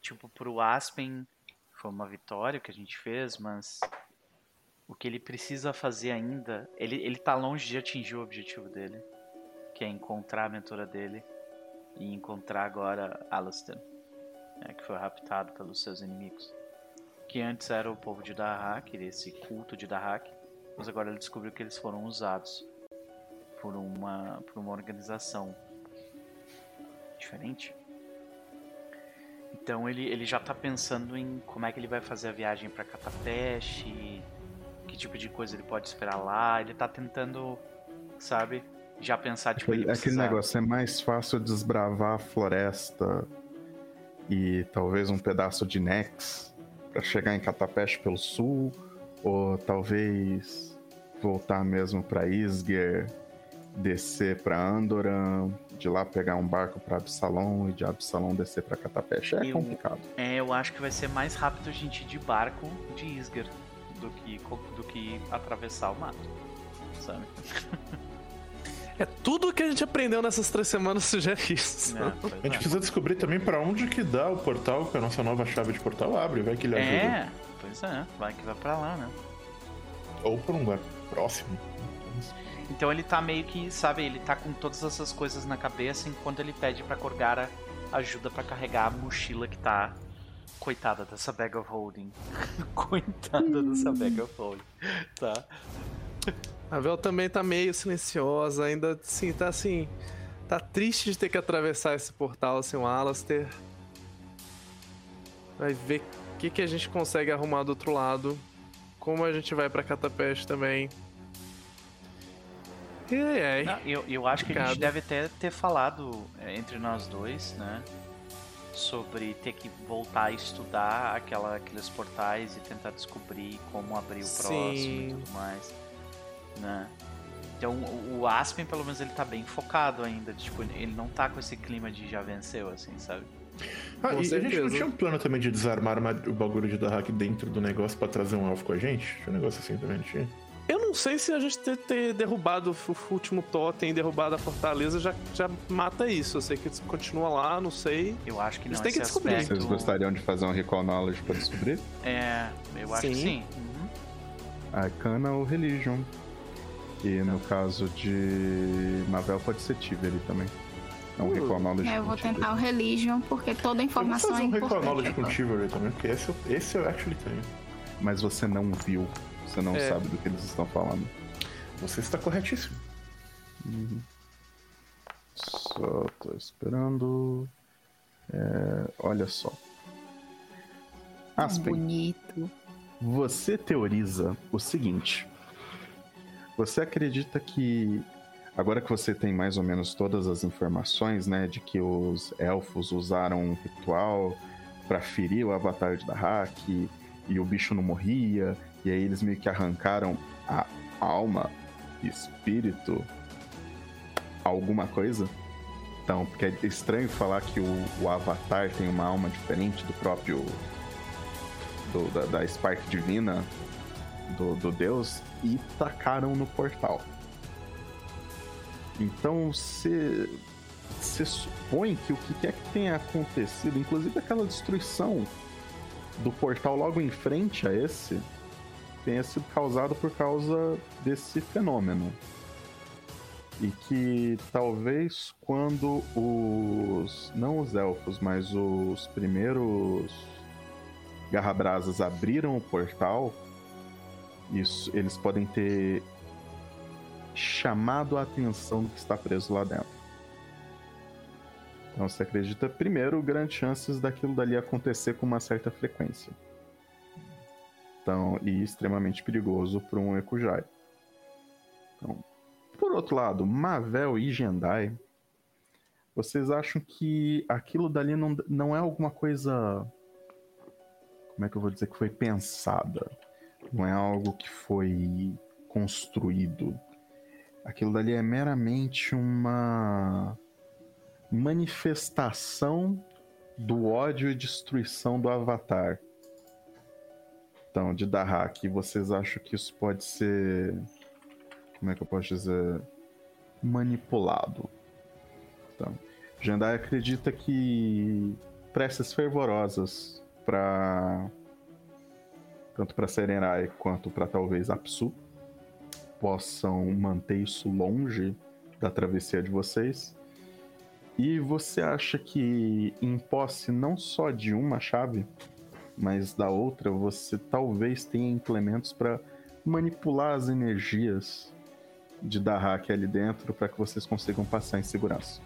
tipo, pro Aspen foi uma vitória que a gente fez, mas o que ele precisa fazer ainda, ele, ele tá longe de atingir o objetivo dele, que é encontrar a mentora dele e encontrar agora Alastor, né, que foi raptado pelos seus inimigos. Que antes era o povo de Dahak, esse culto de Dahak, mas agora ele descobriu que eles foram usados por uma, por uma organização diferente. Então ele, ele já tá pensando em como é que ele vai fazer a viagem para Catapeste, que tipo de coisa ele pode esperar lá. Ele tá tentando, sabe, já pensar tipo aquele, ele aquele negócio é mais fácil desbravar a floresta e talvez um pedaço de Nex para chegar em Catapeste pelo sul, ou talvez voltar mesmo para Isger, descer para Andoran, de lá pegar um barco para Absalom e de Absalom descer para Catapecha. É eu, complicado. É, eu acho que vai ser mais rápido a gente ir de barco de Isger do que, do que atravessar o mato, sabe? É tudo que a gente aprendeu nessas três semanas você já fez. É, A gente é. precisa descobrir também pra onde que dá o portal, que a nossa nova chave de portal abre, vai que ele ajuda. É, pois é, vai que vai pra lá, né? Ou pra um lugar próximo. Então ele tá meio que, sabe, ele tá com todas essas coisas na cabeça enquanto ele pede pra Corgara ajuda pra carregar a mochila que tá. Coitada dessa bag of holding. Coitada dessa bag of holding. Tá. A Vel também tá meio silenciosa, ainda assim, tá assim. Tá triste de ter que atravessar esse portal sem o Alastair. Vai ver o que, que a gente consegue arrumar do outro lado. Como a gente vai pra Catapeste também. E aí. Não, eu, eu acho que a gente deve até ter falado é, entre nós dois, né? Sobre ter que voltar a estudar aquela, aqueles portais e tentar descobrir como abrir o próximo e Sim. tudo mais. Né? Então o Aspen, pelo menos, ele tá bem focado ainda. Tipo, ele não tá com esse clima de já venceu, assim, sabe? Ah, Com e a gente não tinha um plano também de desarmar uma- o bagulho de Dahak dentro do negócio pra trazer um elfo com a gente? Tinha um negócio assim também, tinha? Eu não sei se a gente ter, ter derrubado o último totem, derrubado a fortaleza, já, já mata isso. Eu sei que continua lá, não sei. Eu acho que não Eles têm que descobrir. aspecto... Vocês gostariam de fazer um recall knowledge pra descobrir? É, eu acho que Sim. sim. Uhum. Arcana ou Religion. E no caso de Mavel pode ser Tiveri também. É um Uh. knowledge. É, eu vou Tiveri. tentar o Religion, porque toda Eu informação vou fazer é um recall importante. knowledge com Chivalry também, porque esse, eu- esse eu actually tenho. Mas você não viu. Você não É. sabe do que eles estão falando. Você está corretíssimo. Só tô esperando. É, olha só. Aspen, Bonito. você teoriza o seguinte. Você acredita que agora que você tem mais ou menos todas as informações, né, de que os elfos usaram um ritual pra ferir o avatar de Dahak e o bicho não morria, e aí eles meio que arrancaram a alma, espírito, alguma coisa? Então, porque é estranho falar que o, o avatar tem uma alma diferente do próprio do- da, da Spark Divina do, do Deus e tacaram no portal. Então você você supõe que o que quer que tenha acontecido, inclusive aquela destruição do portal logo em frente a esse, tenha sido causado por causa desse fenômeno. E que talvez quando os. não os elfos, mas os primeiros Garrabrasas abriram o portal, isso, eles podem ter chamado a atenção do que está preso lá dentro. Então você acredita, primeiro, grandes chances daquilo dali acontecer com uma certa frequência. Então, e extremamente perigoso para um Ekujai. Então, por outro lado, Mavel e Jendai, vocês acham que aquilo dali não, não é alguma coisa. Como é que eu vou dizer que foi pensada? Não é algo que foi construído. Aquilo dali é meramente uma manifestação do ódio e destruição do Avatar. Então, de Dahak, vocês acham que isso pode ser. Como é que eu posso dizer? Manipulado. Então, Jandai acredita que preces fervorosas para tanto para Serenai quanto para talvez Apsu possam manter isso longe da travessia de vocês. E você acha que em posse não só de uma chave, mas da outra, você talvez tenha implementos para manipular as energias de Dahak ali dentro para que vocês consigam passar em segurança.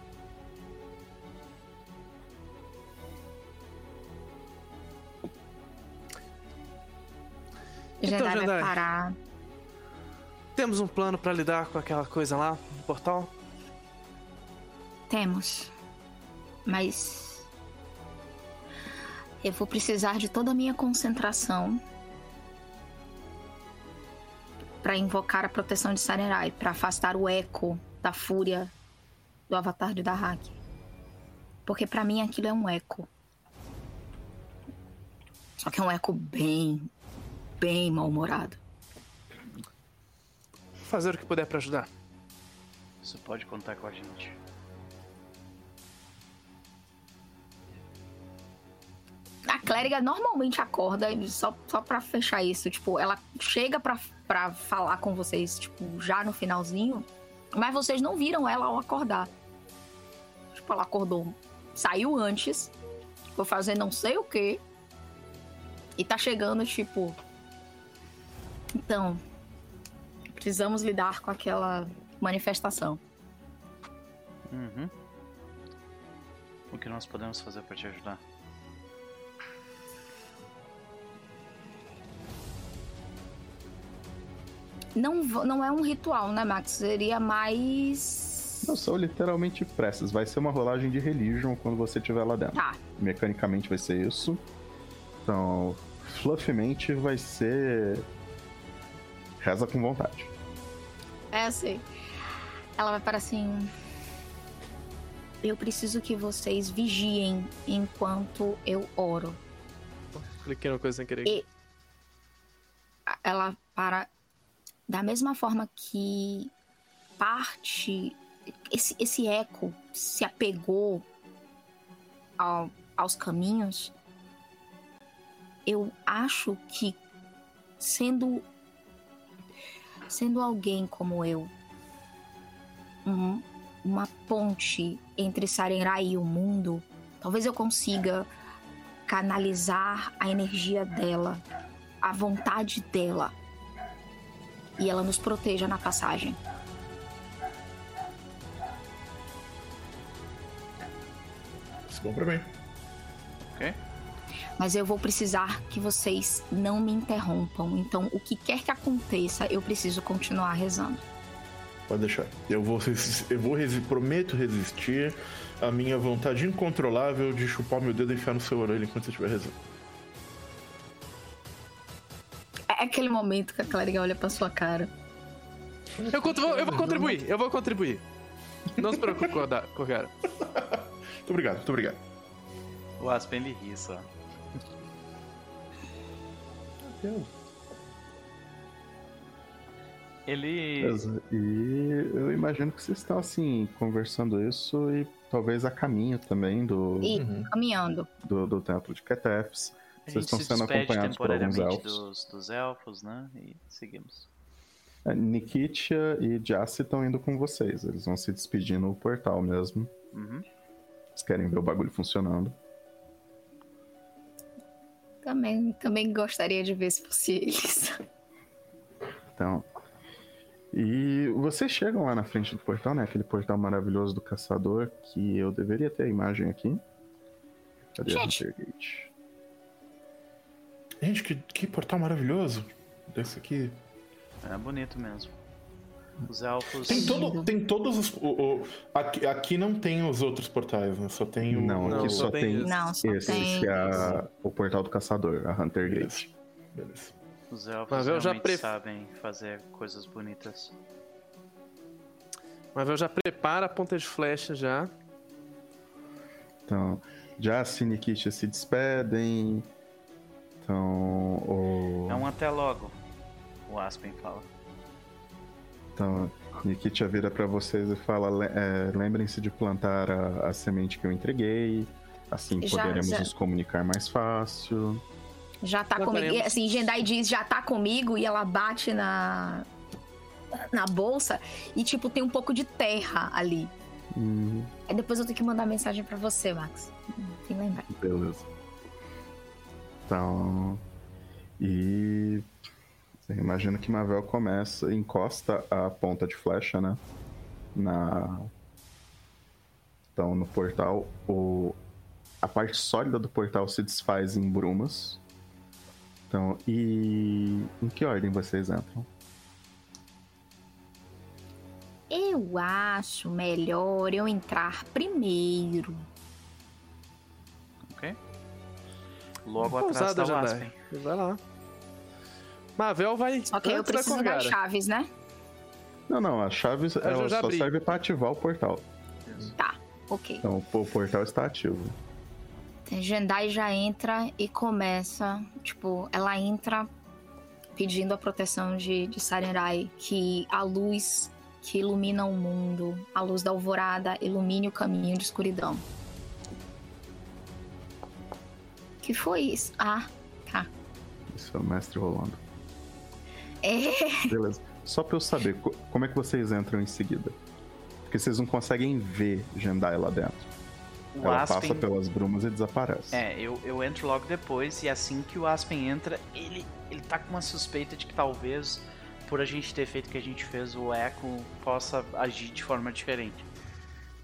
Então, Jedi vai Jedi. parar. Temos um plano pra lidar com aquela coisa lá no portal? Temos. Mas. Eu vou precisar de toda a minha concentração para invocar a proteção de Sarenrai, para afastar o eco da fúria do avatar de Dahak. Porque para mim aquilo é um eco. Só que é um eco bem, bem mal-humorado. Fazer o que puder pra ajudar. Você pode contar com a gente. A clériga normalmente acorda, só, só pra fechar isso, tipo, ela chega pra, pra falar com vocês, tipo, já no finalzinho, mas vocês não viram ela ao acordar. Tipo, ela acordou, saiu antes, foi fazer não sei o que, e tá chegando, tipo. Então, precisamos lidar com aquela manifestação. Uhum. O que nós podemos fazer para te ajudar? Não, não é um ritual, né, Max? Seria mais. Não são literalmente preces. Vai ser uma rolagem de religion quando você estiver lá dentro. Tá. Mecanicamente vai ser isso. Então, fluffmente vai ser. Reza com vontade. É assim. Ela vai para assim. Eu preciso que vocês vigiem enquanto eu oro. Cliquei numa coisa sem querer. E- Ela para. Da mesma forma que parte. Esse, esse eco se apegou ao- aos caminhos. Eu acho que sendo. Sendo alguém como eu, um- uma ponte entre Sarenrai e o mundo, talvez eu consiga canalizar a energia dela, a vontade dela. E ela nos proteja na passagem. Isso é bom pra mim. Ok? Mas eu vou precisar que vocês não me interrompam. Então, o que quer que aconteça, eu preciso continuar rezando. Pode deixar. Eu vou, eu vou resi- prometo resistir à minha vontade incontrolável de chupar meu dedo e enfiar no seu orelha enquanto você estiver rezando. É aquele momento que a clériga olha pra sua cara. Eu, eu vou contribuir, eu vou contribuir. Não se preocupe com a- com o cara. Muito obrigado, muito obrigado. O Aspen ele ri só. Ele. Beleza. E eu imagino que vocês estão assim, conversando isso e talvez a caminho também do, E Uhum. caminhando. do, do templo de Ketefs. A Vocês estão se sendo acompanhados por alguns temporariamente elfos. dos, dos elfos, né? E seguimos. É, Nikitia e Jace estão indo com vocês. Eles vão se despedir no portal mesmo. Uhum. Eles querem ver o bagulho funcionando. Também, também gostaria de ver se fosse eles. Então. E vocês chegam lá na frente do portal, né? Aquele portal maravilhoso do caçador, que eu deveria ter a imagem aqui. Cadê Gente. a Huntergate? Gente, que, que portal maravilhoso. Esse aqui. É bonito mesmo. Os elfos. Tem, todo, tem todos os. o- o- aqui, aqui não tem os outros portais, né? Só tem o. Não, Não, aqui só só tem tem esse. Não, só esse, tem. que é a- o portal do caçador, a Hunter Gate. Beleza. Os elfos Mas eu já pref- sabem fazer coisas bonitas. Mas eu já preparo a ponta de flecha já. Então, Jace e Nikitia se despedem. Então, o... É um até logo. O Aspen fala. Então Nikitia vira pra vocês e fala: "Le- é, lembrem-se de plantar a, a semente que eu entreguei. Assim Já- poderemos já- nos comunicar mais fácil. Já tá comigo. Assim, Jendai diz, já tá comigo, e ela bate na. na bolsa e, tipo, tem um pouco de terra ali. Hum, Aí depois eu tenho que mandar mensagem pra você, Max. Tem que lembrar. beleza. Então. E. Eu imagino que Mavel começa, encosta a ponta de flecha, né? Na. Então, no portal, o... a parte sólida do portal se desfaz em brumas. Então, e. Em que ordem vocês entram? Eu acho melhor eu entrar primeiro. Ok? Logo atrás tá o Jedi. Aspen. Vai lá. Mavel vai. Só que aí eu da preciso das Corgara. chaves, né? Não, não, a chave já ela só abri. serve pra ativar o portal. Tá, ok. Então, o portal está ativo. Jendai já entra e começa. Tipo, ela entra pedindo a proteção de, de Sarenrai, que a luz que ilumina o mundo. A luz da alvorada ilumine o caminho de escuridão. Que foi isso? Ah, tá. Isso é o mestre rolando. É. Beleza. Só pra eu saber, co- como é que vocês entram em seguida? Porque vocês não conseguem ver Jendai lá dentro. O Ela Aspen. passa pelas brumas e desaparece. É, eu, eu entro logo depois e assim que o Aspen entra, ele, ele tá com uma suspeita de que talvez, por a gente ter feito o que a gente fez, o Echo possa agir de forma diferente.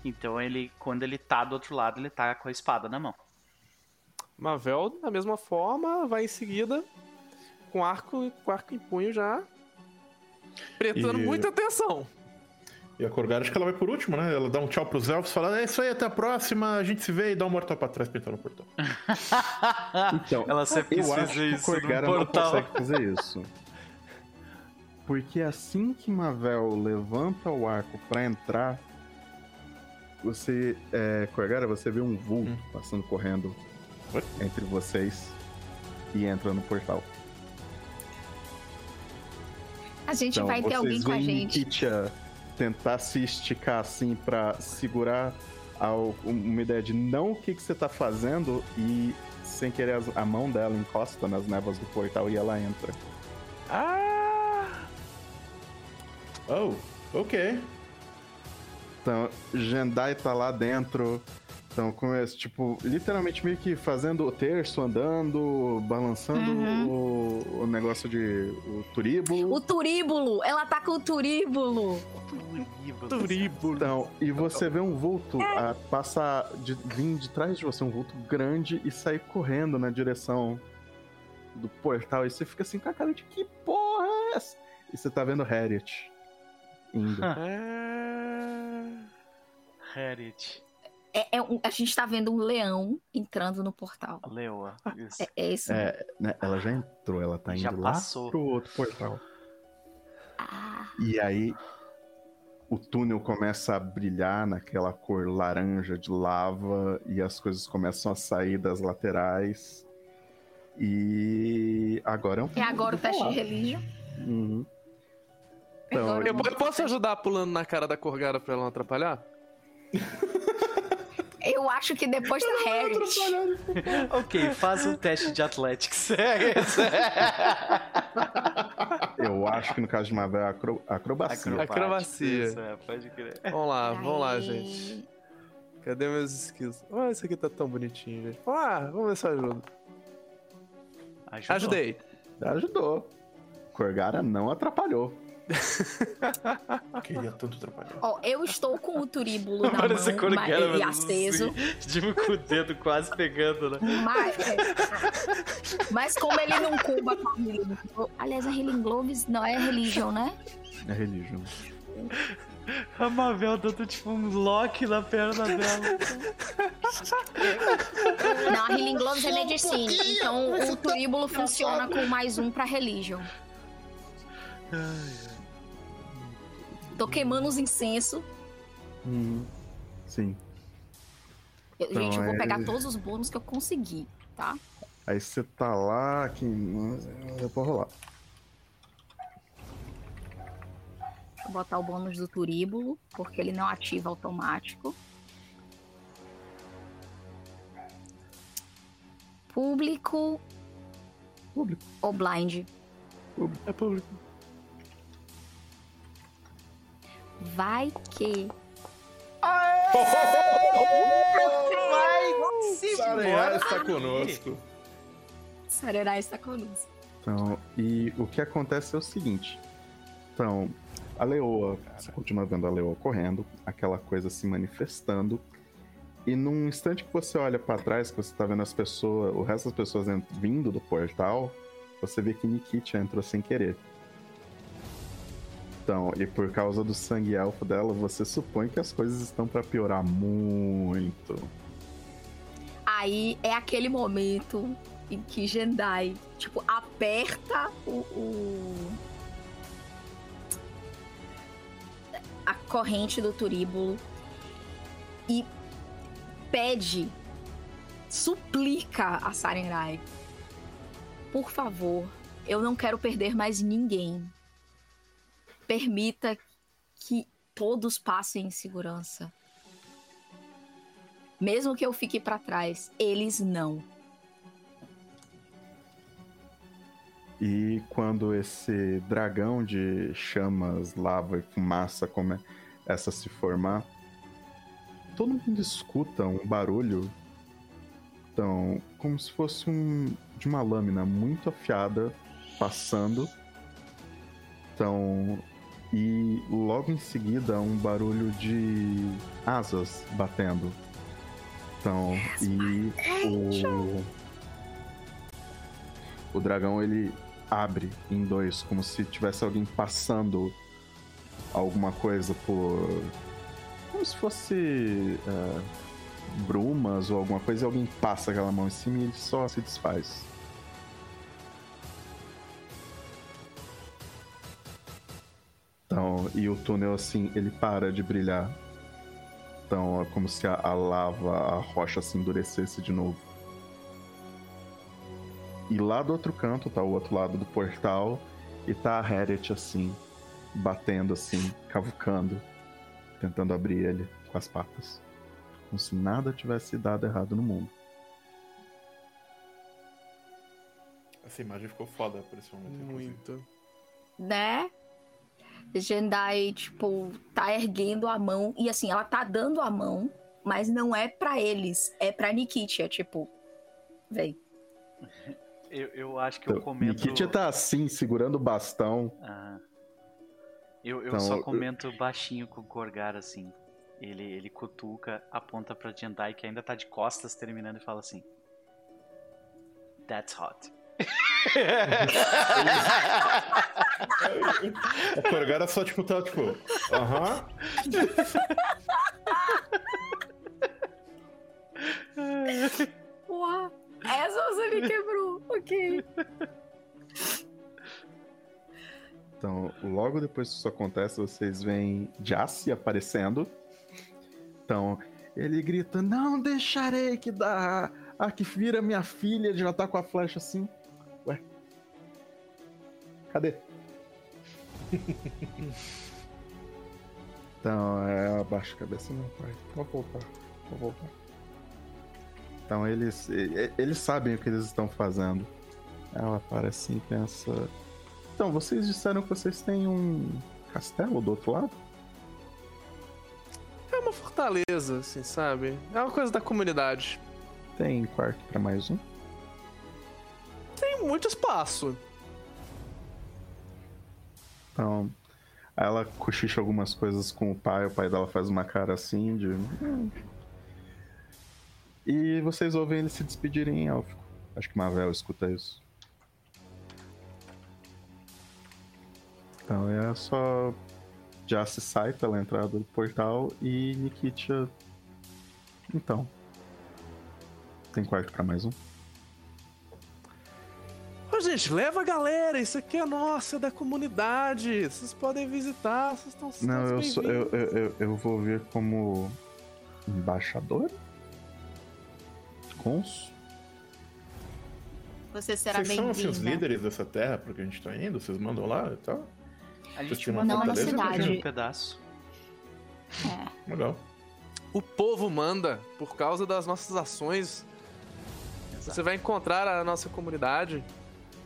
Então ele, quando ele tá do outro lado, ele tá com a espada na mão. Mavel, da mesma forma, vai em seguida com arco, com arco em punho já. Prestando E- muita atenção. E a Corgara, acho que ela vai por último, né? Ela dá um tchau pros elfos, fala, é isso aí, até a próxima, a gente se vê e dá um mortal pra trás entrar no portão. Então, Ela sempre quis fazer que isso o no Corgara não portal. consegue fazer isso. Porque assim que Mavel levanta o arco pra entrar, você, é, Corgara, você vê um vulto Hum. passando correndo entre vocês e entra no portal. A gente Então, vai ter vocês alguém com a gente. Nikitia tentar se esticar assim pra segurar ao- uma ideia de não o que, que você tá fazendo e sem querer as- a mão dela encosta nas névoas do portal e ela entra. Ah! Oh, ok. Então, Jendai tá lá dentro. Então, com esse, tipo, literalmente meio que fazendo o terço, andando, balançando o, o negócio de. o turíbulo. O turíbulo! Ela tá com o turíbulo! Turíbulo. Então, e você vê um vulto a, passar de, vir de trás de você, um vulto grande, e sair correndo na direção do portal. E você fica assim com a cara de que porra é essa? E você tá vendo Harriet indo. Ah. Harriet. É, é um- a gente tá vendo um leão entrando no portal. A leoa. Isso. É, é isso. É, né, ela já entrou, ela tá indo Já lá passou. pro outro portal. Ah, E aí o túnel começa a brilhar naquela cor laranja de lava e as coisas começam a sair das laterais. E agora é um é agora o teste de religião. Uhum. Então, Eu, eu posso ajudar pulando na cara da Corgara pra ela não atrapalhar? Eu acho que depois da Harriet. ok, faz um teste de Athletics. É eu acho que no caso de Mavel é acro- acrobacia. Acrobacia. Isso, é, pode crer. Vamos lá, vamos lá, gente. Cadê meus skills? Olha, esse aqui tá tão bonitinho, gente. Vamos lá, vamos ver se eu ajudo. Ajudou. Ajudei. Ajudou. Corgara não atrapalhou. Queria tanto atrapalhar. Ó, eu estou com o turíbulo na Parece mão quando ma- quero, e mas aceso. assim, Tipo, com o dedo quase pegando, né? Mas, é, mas como ele não cuba com a Healing Glo- Aliás, a Healing Gloves não é religion, né? É religião. A Mavel dando tipo um lock na perna dela. Não, a Healing Gloves é Medicine. Então o turíbulo funciona com mais um pra religion. Tô queimando os incensos. Uhum. Sim. Eu- Então, gente, eu vou é- pegar todos os bônus que eu conseguir, tá? Aí você tá lá, que. Eu vou rolar. Eu botar o bônus do turíbulo, porque ele não ativa automático. Público Público. ou blind? É público. Vai que. Vai se está conosco. Sarará está conosco. Então, e o que acontece é o seguinte. Então, a leoa, você continua vendo a leoa correndo, aquela coisa se manifestando. E num instante que você olha pra trás, que você tá vendo as pessoas, o resto das pessoas vindo do portal, você vê que Nikitia entrou sem querer. Então, e por causa do sangue elfo dela, você supõe que as coisas estão pra piorar muito. Aí é aquele momento em que Jendai, tipo, aperta o. o- a corrente do turíbulo e pede, suplica a Sarenrai. Por favor, eu não quero perder mais ninguém. Permita que todos passem em segurança. Mesmo que eu fique para trás, eles não. E quando esse dragão de chamas, lava e fumaça começa a se formar, todo mundo escuta um barulho. Então, como se fosse um de uma lâmina muito afiada passando. Então, e logo em seguida um barulho de asas batendo. Então, e o o dragão ele abre em dois, como se tivesse alguém passando alguma coisa por. Como se fosse uh, brumas ou alguma coisa e alguém passa aquela mão em cima e ele só se desfaz. E o túnel assim, ele para de brilhar. Então, é como se a, a lava, a rocha se endurecesse de novo. E lá do outro canto tá o outro lado do portal e tá a Harriet assim, batendo assim, cavucando, tentando abrir ele com as patas. Como se nada tivesse dado errado no mundo. Essa imagem ficou foda por esse momento. Muito. Né? Jendai, tipo, tá erguendo a mão e assim, ela tá dando a mão, mas não é para eles, é pra Nikitia, tipo, vem. Eu, eu acho que eu comento. Nikitia tá assim, segurando o bastão. Ah. Eu, eu então, só comento eu... baixinho com o Gorgar assim. Ele, ele cutuca, aponta pra Jendai que ainda tá de costas terminando e fala assim: That's hot. o Gorgar só tipo tá tipo, aham. Uau. Essa você me quebrou. ok. Então, logo depois que isso acontece, vocês veem Jace aparecendo. Então, ele grita: Não deixarei que dá. A que vira minha filha já tá com a flecha assim. Ué. Cadê? então, é, abaixa a cabeça, não, pai. Pode voltar. Pode voltar. Então eles, eles sabem o que eles estão fazendo. Ela para assim e pensa. Então, vocês disseram que vocês têm um castelo do outro lado? É uma fortaleza, assim, sabe? É uma coisa da comunidade. Tem quarto para mais um? Tem muito espaço. Então, ela cochicha algumas coisas com o pai, o pai dela faz uma cara assim de. Hum, e vocês ouvem eles se despedirem em élfico. Acho que Mavel escuta isso. Então é só. Já se sai pela entrada do portal e Nikitia. Então. Tem quarto para mais um? Gente, leva a galera, isso aqui é nossa, é da comunidade. Vocês podem visitar, vocês estão Não, eu, sou, eu, eu, eu vou vir como embaixador? cons. Você será Vocês são assim, os líderes dessa terra porque a gente tá indo? Vocês mandam lá e tal? A gente manda uma cidade. um pedaço. É. Legal. O povo manda por causa das nossas ações. Exato. Você vai encontrar a nossa comunidade,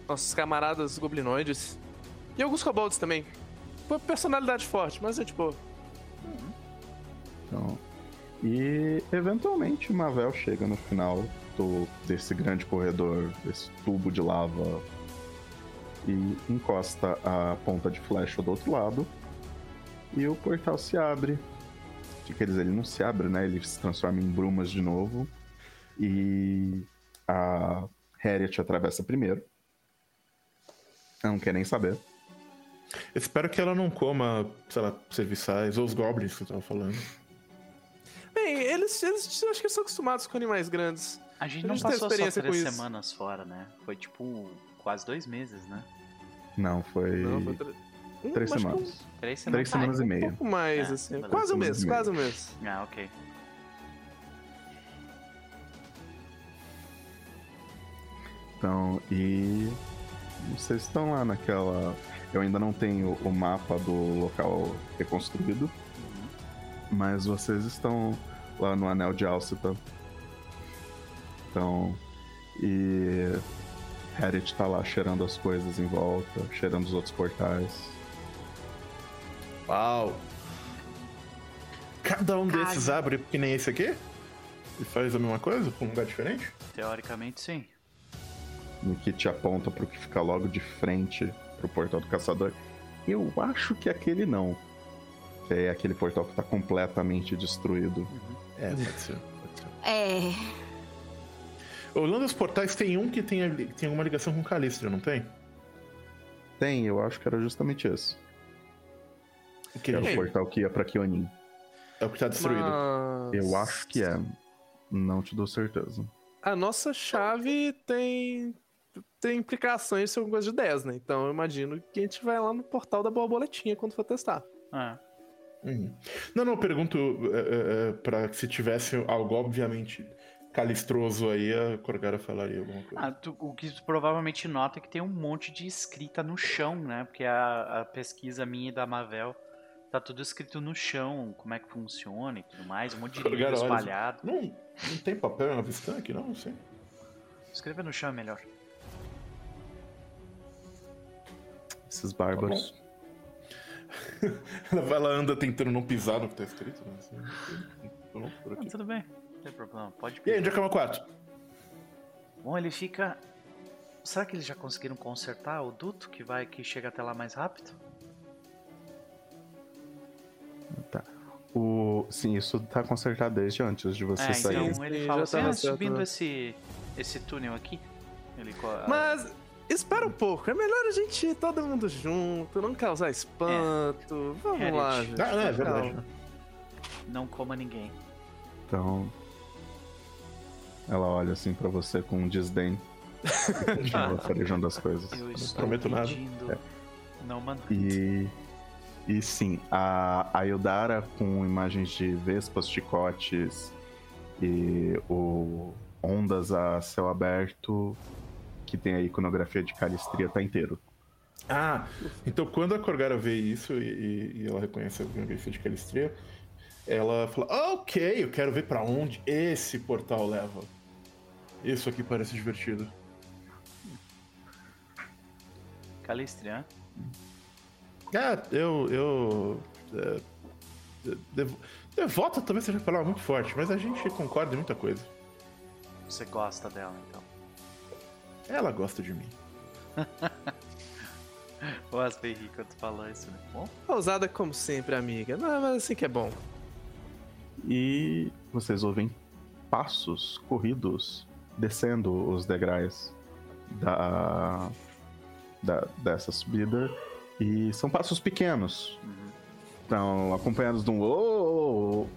nossos camaradas goblinoides e alguns kobolds também. Foi personalidade forte, mas é tipo. Então, e eventualmente Mavel chega no final do, desse grande corredor, desse tubo de lava, e encosta a ponta de flecha do outro lado. E o portal se abre. Quer dizer, ele não se abre, né? Ele se transforma em brumas de novo. E a Harriet atravessa primeiro. Não quer nem saber. Espero que ela não coma, sei lá, serviçais ou os goblins que eu tava falando. Bem, eles, eles acho que são acostumados com animais grandes. A gente não passou só três semanas fora, né? Foi tipo quase dois meses, né? Não, foi. Não, foi hum, três semanas. Que... Três semanas. Três semanas e meia. Um pouco mais, é, assim. Quase um mês, quase um mês. Ah, ok. Então, e. Vocês estão lá naquela. Eu ainda não tenho o mapa do local reconstruído, mas vocês estão lá no Anel de Alcita. Então, e Harriet tá lá cheirando as coisas em volta, cheirando os outros portais. Uau! Cada um desses abre que nem esse aqui? E faz a mesma coisa com um lugar diferente? Teoricamente, sim. No que te aponta pro que fica logo de frente pro portal do caçador. Eu acho que aquele não. Que é aquele portal que tá completamente destruído. É, pode ser. Pode ser. É. Olhando os portais, tem um que tem, tem alguma ligação com Calistria, não tem? Tem, eu acho que era justamente esse. Que era o portal que ia pra Kionin. é o que tá destruído. Mas Eu acho que é. Não te dou certeza. A nossa chave tem tem implicações sobre coisa de 10, né? Então eu imagino que a gente vai lá no portal da borboletinha quando for testar. É. Uhum. Não, não, eu pergunto é, é, é, pra que se tivesse algo obviamente calistroso aí, a Corgara falaria alguma coisa. Ah, tu- o que tu provavelmente nota é que tem um monte de escrita no chão, né? Porque a, a pesquisa minha e da Mavel tá tudo escrito no chão, como é que funciona e tudo mais, um monte de livro espalhado. Não, não tem papel em Avistan aqui, não? Não sei. Escrever no chão é melhor. Esses bárbaros. Ela, vai- ela anda tentando não pisar no que tá escrito, né? Assim, Ah, aqui. tudo bem, não tem problema, pode E aí, onde é que é o meu quarto? Bom, ele fica. Será que eles já conseguiram consertar o duto que vai que chega até lá mais rápido? Tá. O... Sim, isso tá consertado desde antes de você é, sair. então ele fala já assim, ah, subindo né?" esse esse túnel aqui. Ele Mas espera um pouco, é melhor a gente ir todo mundo junto, não causar espanto. Vamos Harriet. lá, gente. Ah, não, é verdade. não coma ninguém. Então. Ela olha assim pra você com um desdém. ela farejando as coisas. Eu estou prometo nada. pedindo não mandar. E. E sim, a, a Ildara com imagens de vespas, chicotes e o ondas a céu aberto, que tem a iconografia de Calistria, tá inteiro. Ah, então quando a Corgara vê isso e, e- e ela reconhece a biografia de Calistria, ela fala: "Ah, Ok, eu quero ver pra onde esse portal leva. Isso aqui parece divertido. Calistria, Ah, eu. eu é, de- devo- devota talvez seja uma palavra muito forte, mas a gente concorda em muita coisa. você gosta dela então. Ela gosta de mim. O Asper ri quando tu falou isso, né? Bom, Ousada como sempre, amiga. Não, mas assim que é bom. E vocês ouvem passos corridos descendo os degraus da, da dessa subida e são passos pequenos. Então, acompanhados de um "Oh!"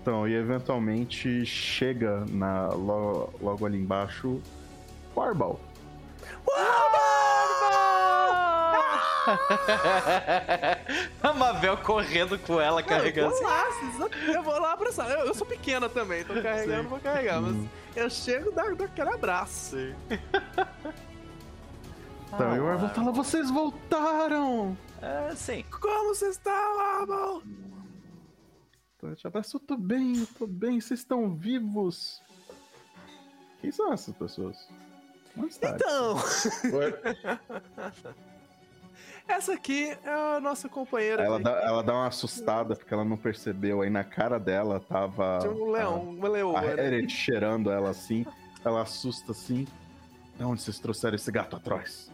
então e eventualmente chega na lo- logo ali embaixo Warball. A Mavel correndo com ela, carregando eu assim. vou lá, vocês- eu vou lá abraçar. Eu, eu sou pequena também, tô carregando, vou carregar, mas eu chego e dou dou aquele abraço. Então, e o Warball fala: Vocês voltaram! É, sim. Como você está, Warball? Então, eu te abraço, eu tô bem, eu tô bem, vocês estão vivos. Quem são essas pessoas? Está? Então, essa aqui é a nossa companheira. Ela dá, ela dá uma assustada porque ela não percebeu. Aí na cara dela tava. Tinha um leão, uma leoa. A, a né? Heret cheirando ela assim. Ela assusta assim. De onde vocês trouxeram esse gato atroz?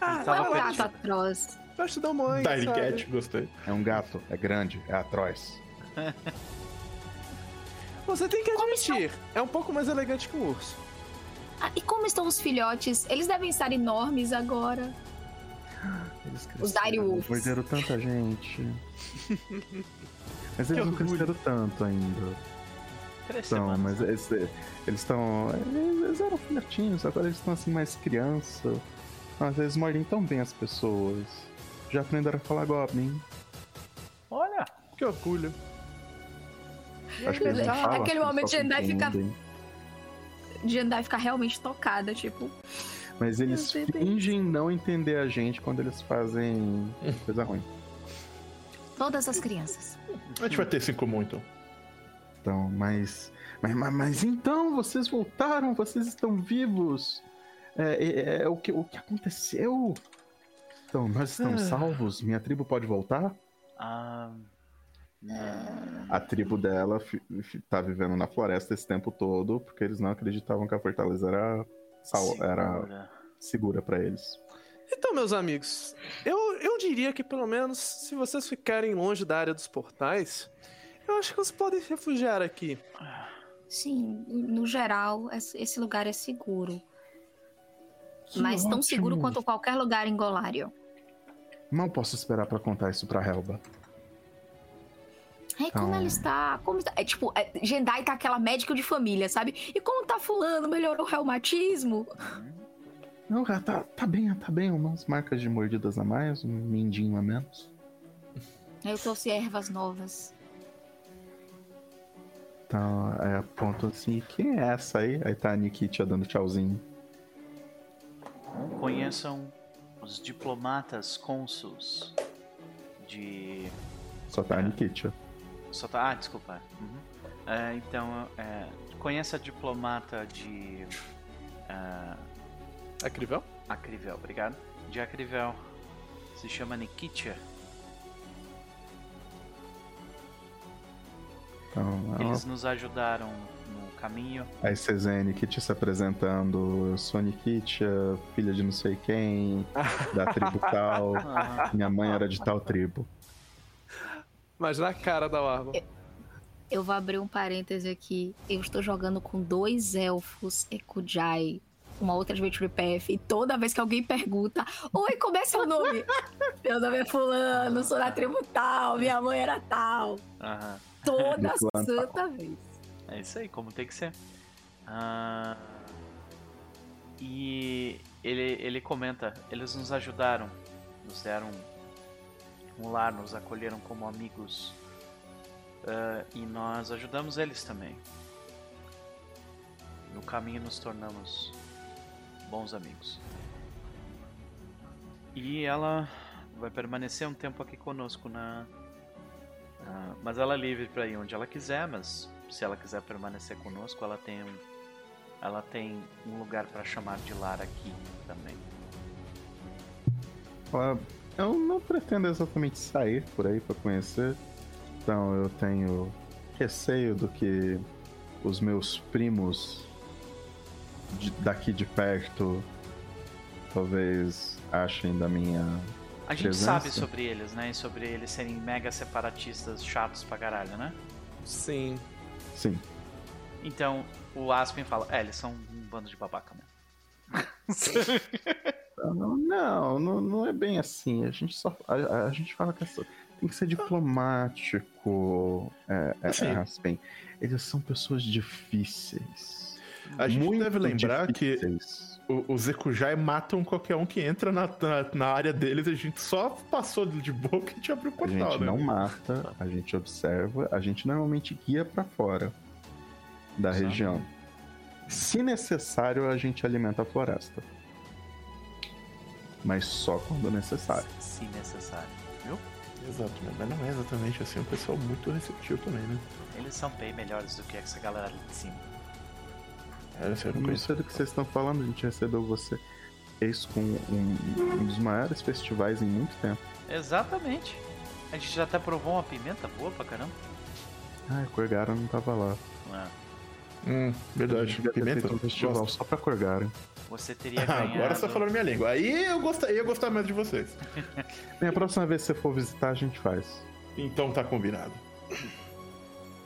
Ah, É um gato atroz. Eu te dou mãe, Tiny? Cat, gostei. É um gato, é grande, é atroz. Você tem que admitir, é um pouco mais elegante que um urso. Ah, e como estão os filhotes? Eles devem estar enormes agora. Eles Os cresceram, Direwolves. Morderam tanta gente. Mas eles não cresceram tanto ainda. Cresceu, Então, mas eles estão. Eles, eles eram filhotinhos, agora eles estão assim mais criança. Mas eles mordem tão bem as pessoas. Já aprenderam a falar Goblin. Olha, Que orgulho. Acho que eles não falam, aquele momento eles só de andar e ficar-. De andar e ficar realmente tocada, tipo. Mas eles fingem não entender a gente quando eles fazem coisa ruim. Todas as crianças. A gente vai ter isso em comum, então. Então, mas, mas, mas, mas então, vocês voltaram, vocês estão vivos. É, é, é o, que, o que aconteceu? Então, nós estamos salvos? Minha tribo pode voltar? Ah, A tribo dela tá vivendo na floresta esse tempo todo porque eles não acreditavam que a fortaleza era, sal, era segura. segura para eles. Então, meus amigos, eu, eu diria que pelo menos se vocês ficarem longe da área dos portais, eu acho que vocês podem se refugiar aqui. Sim, no geral, esse lugar é seguro. mas tão ótimo. seguro quanto qualquer lugar em Golário. Mal posso esperar pra contar isso pra Helba. Ai, como ela está? Como está? É tipo, é, Jendai tá aquela médica de família, sabe? E como tá fulano? Melhorou o reumatismo? Não, cara, tá, tá bem, tá bem. Umas marcas de mordidas a mais, um mindinho a menos. Eu trouxe ervas novas. Então, é, aponto assim, quem é essa aí? Aí tá a Nikitia dando tchauzinho. Conheçam os diplomatas cônsuls de. Só tá a É. Nikitia. Só tá. Ah, desculpa. Uhum. É, então, é, conheça a diplomata de. ah, Acrivel? Acrivel, obrigado. De Acrivel. Se chama Nikitia. Então, ela- Eles nos ajudaram no caminho. Aí vocês veem a Nikitia se apresentando. Eu sou a Nikitia, filha de não sei quem, da tribo tal. Minha mãe era de tal tribo. Mas na cara da Warva. Eu vou abrir um parêntese aqui. Eu estou jogando com dois elfos Ekujai, uma outra Adventure PF, e toda vez que alguém pergunta: Oi, como é seu nome? Meu nome é Fulano, sou da tribo tal, minha mãe era tal. aham. Toda tal. santa vez. É isso aí, como tem que ser. Ah, e ele, ele comenta: eles nos ajudaram, nos deram lar, nos acolheram como amigos. Ah, e nós ajudamos eles também. No caminho nos tornamos bons amigos. E ela vai permanecer um tempo aqui conosco na. ah, mas ela é livre para ir onde ela quiser, mas se ela quiser permanecer conosco, ela tem um, ela tem um lugar para chamar de lar aqui também. Ela- Eu não pretendo exatamente sair por aí pra conhecer. Então eu tenho receio do que os meus primos de- daqui de perto talvez achem da minha. A gente Presença? sabe sobre eles, né? E sobre eles serem mega separatistas chatos pra caralho, né? Sim. Sim. Então o Aspen fala: É, eles são um bando de babaca mesmo. Não, não, não, é bem assim. A gente só. A, a- a gente fala que essa- tem que ser diplomático. É, é, Assim. Aspen. Eles são pessoas difíceis. A gente Muito deve lembrar que difíceis. o- os Ekujai matam qualquer um que entra na, na, na área deles. A gente só passou de boa porque a gente abriu o A portal, gente né? não mata, a gente observa, a gente normalmente guia pra fora da Exato. região. Se necessário, a gente alimenta a floresta. Mas só quando necessário. Se necessário. Viu? Exato, mas não é exatamente assim. É um pessoal muito receptivo também, né? Eles são bem melhores do que essa galera ali de cima. É, eu não não conheço. sei do que vocês estão falando, a gente recebeu você ex com um, um dos maiores festivais em muito tempo. Exatamente. A gente já até provou uma pimenta boa pra caramba. Ah, Corgara não tava lá. Ah, Hum, verdade. Pimenta? um festival Gosto. só pra Corgara. você teria Ah, ganhado. agora você tá falando minha língua. Aí eu gostaria, ia gostar mais de vocês. E a próxima vez que você for visitar, a gente faz. Então tá combinado.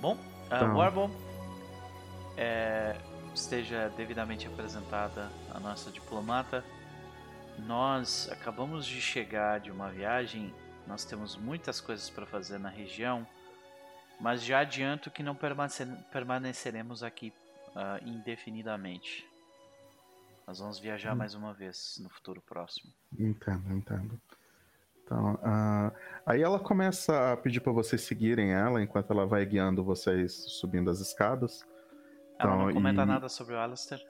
Bom, a Então. Warble é, esteja devidamente apresentada a nossa diplomata. Nós acabamos de chegar de uma viagem, nós temos muitas coisas para fazer na região, mas já adianto que não permanece- permaneceremos aqui ah, indefinidamente. Nós vamos viajar Hum. mais uma vez no futuro próximo. Entendo, entendo. Então, ah, aí ela começa a pedir pra vocês seguirem ela enquanto ela vai guiando vocês subindo as escadas. Ela não Então, comenta e- nada sobre o Alistair.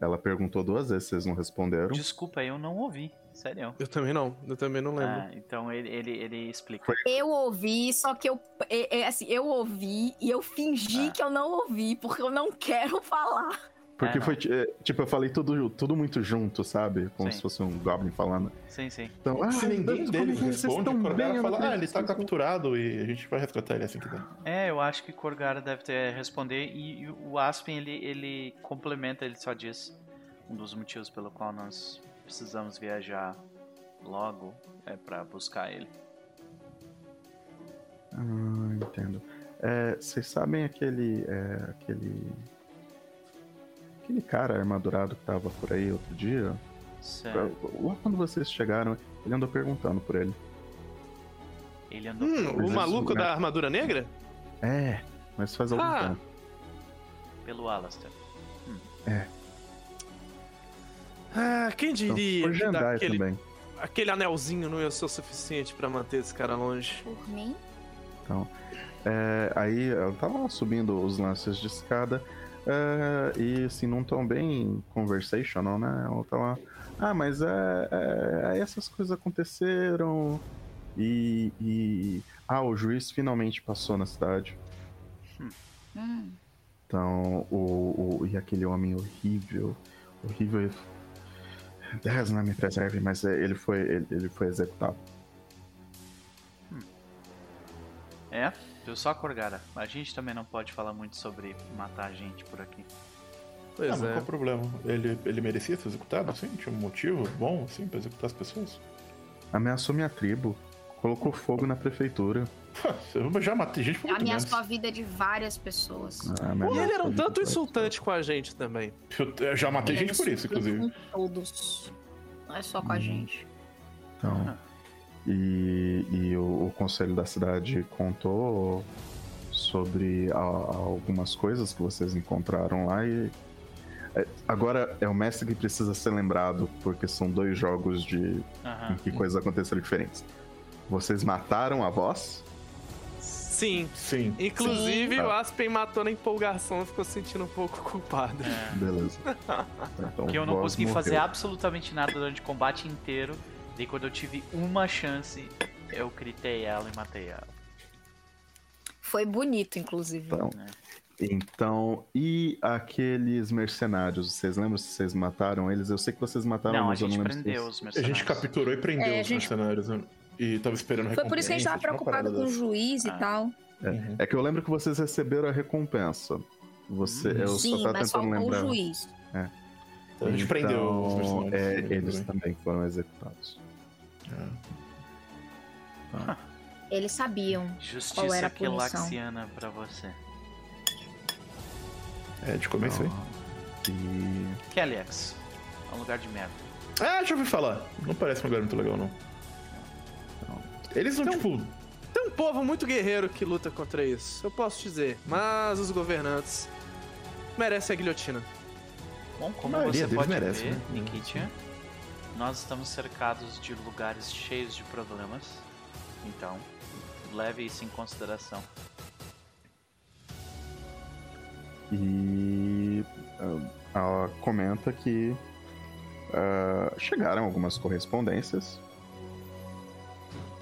Ela perguntou duas vezes, vocês não responderam. Desculpa, eu não ouvi. Sério. Eu também não, eu também não lembro. Ah, então ele, ele, ele explica. Eu ouvi, só que eu. É, é, assim, eu ouvi e eu fingi Ah. que eu não ouvi, porque eu não quero falar. Porque É, foi, é, tipo, eu falei tudo, tudo muito junto, sabe? Como Sim. se fosse um Goblin falando. Sim, sim. Então, ah, Se ninguém deles vocês responde, estão o? Corgara fala, ah, ele tá vocês capturado e a gente vai resgatar ele assim que der. É, eu acho que Corgara deve ter responder e, e o Aspen ele, ele complementa, ele só diz um dos motivos pelo qual nós precisamos viajar logo é pra buscar ele. Ah, entendo. É, vocês sabem aquele. é, aquele. Aquele cara armadurado que tava por aí outro dia? Certo. Lá quando vocês chegaram, ele andou perguntando por ele. Ele andou Hum, pelo, o maluco né? da armadura negra? É, mas faz algum Ah. tempo. pelo Alastair. Ah, quem Então, diria por que também. aquele anelzinho não ia ser o suficiente pra manter esse cara longe? Por mim? Então, é, aí ela tava lá subindo os lances de escada é, e assim, num tom bem conversational, né? Ela tá lá. Ah, mas é, é, aí essas coisas aconteceram e, e. Ah, o juiz finalmente passou na cidade. Hum. Então, o, o- e aquele homem horrível, horrível. Deus não me preserve, mas é, ele foi, ele, ele foi executado. É, viu só, Corgara? A gente também não pode falar muito sobre matar gente por aqui. Pois ah, mas é. qual o problema? Ele, ele merecia ser executado, assim? Tinha um motivo bom, assim, pra executar as pessoas? Ameaçou minha tribo, colocou fogo na prefeitura. Eu já matei gente por muito menos. Ameaçou a vida de várias pessoas. Ah, E ele era um tanto insultante com a gente também. Eu, eu já matei Ele gente por isso, inclusive. Com todos. Não é só com a Hum. gente. Então, e, e o, o conselho da cidade contou sobre a- algumas coisas que vocês encontraram lá e é, agora é o mestre que precisa ser lembrado porque são dois jogos de que coisas aconteceram diferentes. Vocês mataram a voz? Sim. Sim. Inclusive, Sim. o Aspen matou na empolgação e ficou se sentindo um pouco culpado. É. Beleza. Então, Que eu não consegui morreu. fazer absolutamente nada durante o combate inteiro. Daí quando eu tive uma chance, eu critei ela e matei ela. Foi bonito, inclusive. Então, né? então, e aqueles mercenários? Vocês lembram se vocês mataram eles? Eu sei que vocês mataram, Não, a mas eu não gente lembro se prendeu vocês- os A mercenários. gente capturou e prendeu É, a os gente- mercenários né? E tava esperando Foi por isso que a gente tava recompensa, uma preocupado com o juiz e Ah. tal. Uhum. É que eu lembro que vocês receberam a recompensa. Você, Hum. eu Sim, só tava mas tentando lembrar. o juiz. Então, a gente prendeu os Então, mercenários. é, eles também. também foram executados. É. Eles sabiam. Qual Justiça era a punição? Quelaxiana pra você. É, de começo aí. E Kellex. É um lugar de merda. Ah, já ouvi falar. Não parece um lugar muito legal, não. Eles não, tipo. Tem um povo muito guerreiro que luta contra isso, eu posso dizer. Mas os governantes merecem a guilhotina. Bom, como A maioria você deles pode merece, ver, né? Nikitia, nós estamos cercados de lugares cheios de problemas. Então, leve isso em consideração. E ah, ela comenta que ah, chegaram algumas correspondências.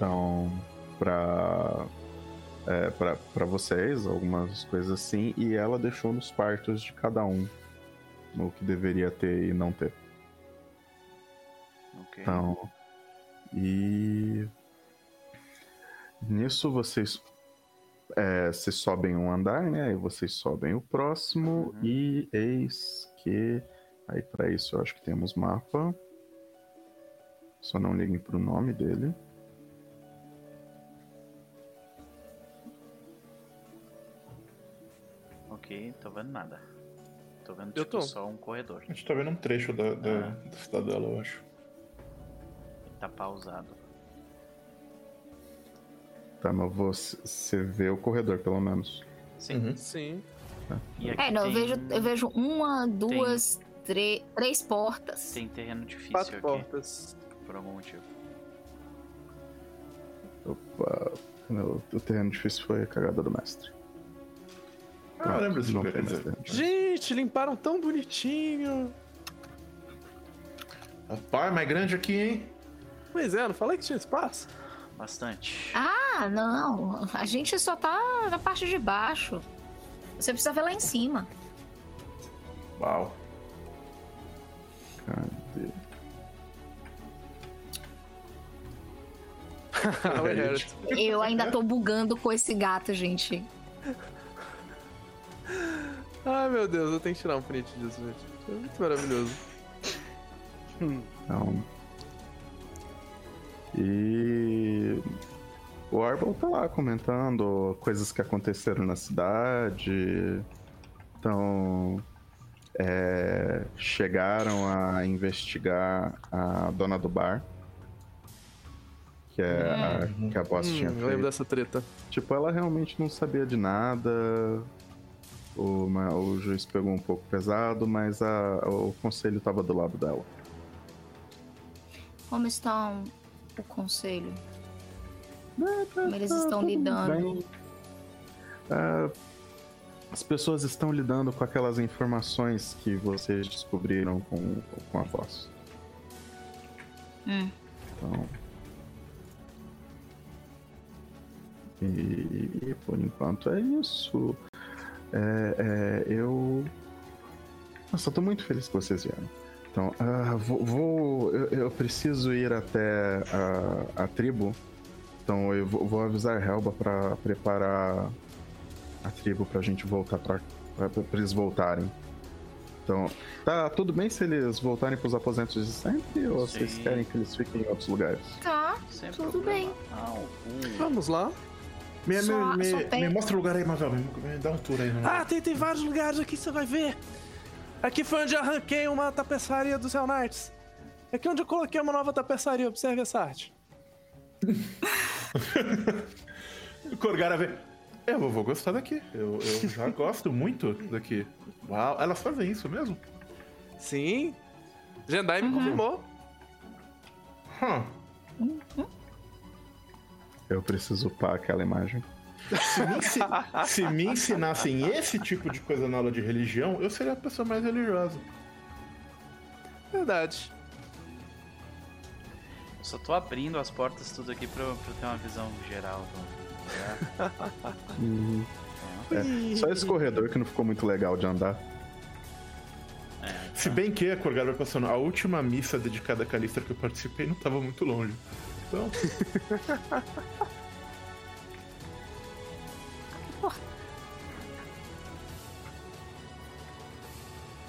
Então, para é, para vocês, algumas coisas assim, e ela deixou nos quartos de cada um o que deveria ter e não ter. Ok. Então, e nisso vocês é, se sobem um andar, né? Aí vocês sobem o próximo Uhum. e eis que aí para isso eu acho que temos mapa. Só não liguem pro nome dele. Tô vendo nada. Tô vendo Eu tipo, tô. só um corredor. A gente tá vendo um trecho da, da, Ah. da cidadela, eu acho. Tá pausado. Tá, mas você, você vê o corredor pelo menos. Sim. Uhum. Sim. Aqui É, não, eu tem- vejo, eu vejo uma, duas, tre- três portas. Tem terreno difícil Quatro aqui, portas. por algum motivo. Opa, o terreno difícil foi a cagada do mestre. Ah, eu lembro desse lugar. Gente, limparam tão bonitinho. Rapaz, mais grande aqui, hein? Pois é, não falei que tinha espaço? Bastante. Ah, não. A gente só tá na parte de baixo. Você precisa ver lá em cima. Uau. Cadê? Eu ainda tô bugando com esse gato, gente. Ai meu Deus, eu tenho que tirar um print disso, gente. É muito maravilhoso. Então. E. O Arbol tá lá comentando coisas que aconteceram na cidade. Então. é, chegaram a investigar a dona do bar. Que é a, que a boss Hum, tinha eu lembro feito. dessa treta. Tipo, ela realmente não sabia de nada. O, o juiz pegou um pouco pesado, mas a- o conselho tava do lado dela. Como estão o conselho? Como Como eles estão lidando? Ah, as pessoas estão lidando com aquelas informações que vocês descobriram com, com a voz. Hum. Então. E, e por enquanto é isso. É, é, eu. Nossa, eu tô muito feliz que vocês vieram. Então, ah, vou. vou- eu, eu preciso ir até a, a tribo. Então eu vou, vou avisar Helba pra preparar a tribo pra gente voltar pra, pra, pra eles voltarem. Então, tá tudo bem se eles voltarem pros aposentos de sempre ou vocês Sim. querem que eles fiquem em outros lugares? Tá, Sem Tudo problema bem. algum. Vamos lá. Me, Só- me, só me, tem- me mostra o lugar aí, Mavel. Me, me dá um tour aí. No... Ah, tem, tem vários lugares aqui, você vai ver. Aqui foi onde eu arranquei uma tapeçaria dos Hell Knights. Aqui onde eu coloquei uma nova tapeçaria, observe essa arte. Corgara vê. Eu vou gostar daqui. Eu, eu já gosto muito daqui. Uau, elas fazem isso mesmo? Sim. Jendai me confirmou. Hum. Eu preciso upar aquela imagem. Se, me ensi- se me ensinassem esse tipo de coisa na aula de religião, eu seria a pessoa mais religiosa. Verdade. Eu só tô abrindo as portas tudo aqui pra, eu- pra eu ter uma visão geral do lugar. Uhum. É, só esse corredor que não ficou muito legal de andar. É, Se bem que a vai passando, a última missa dedicada a Calista que eu participei não tava muito longe. Então,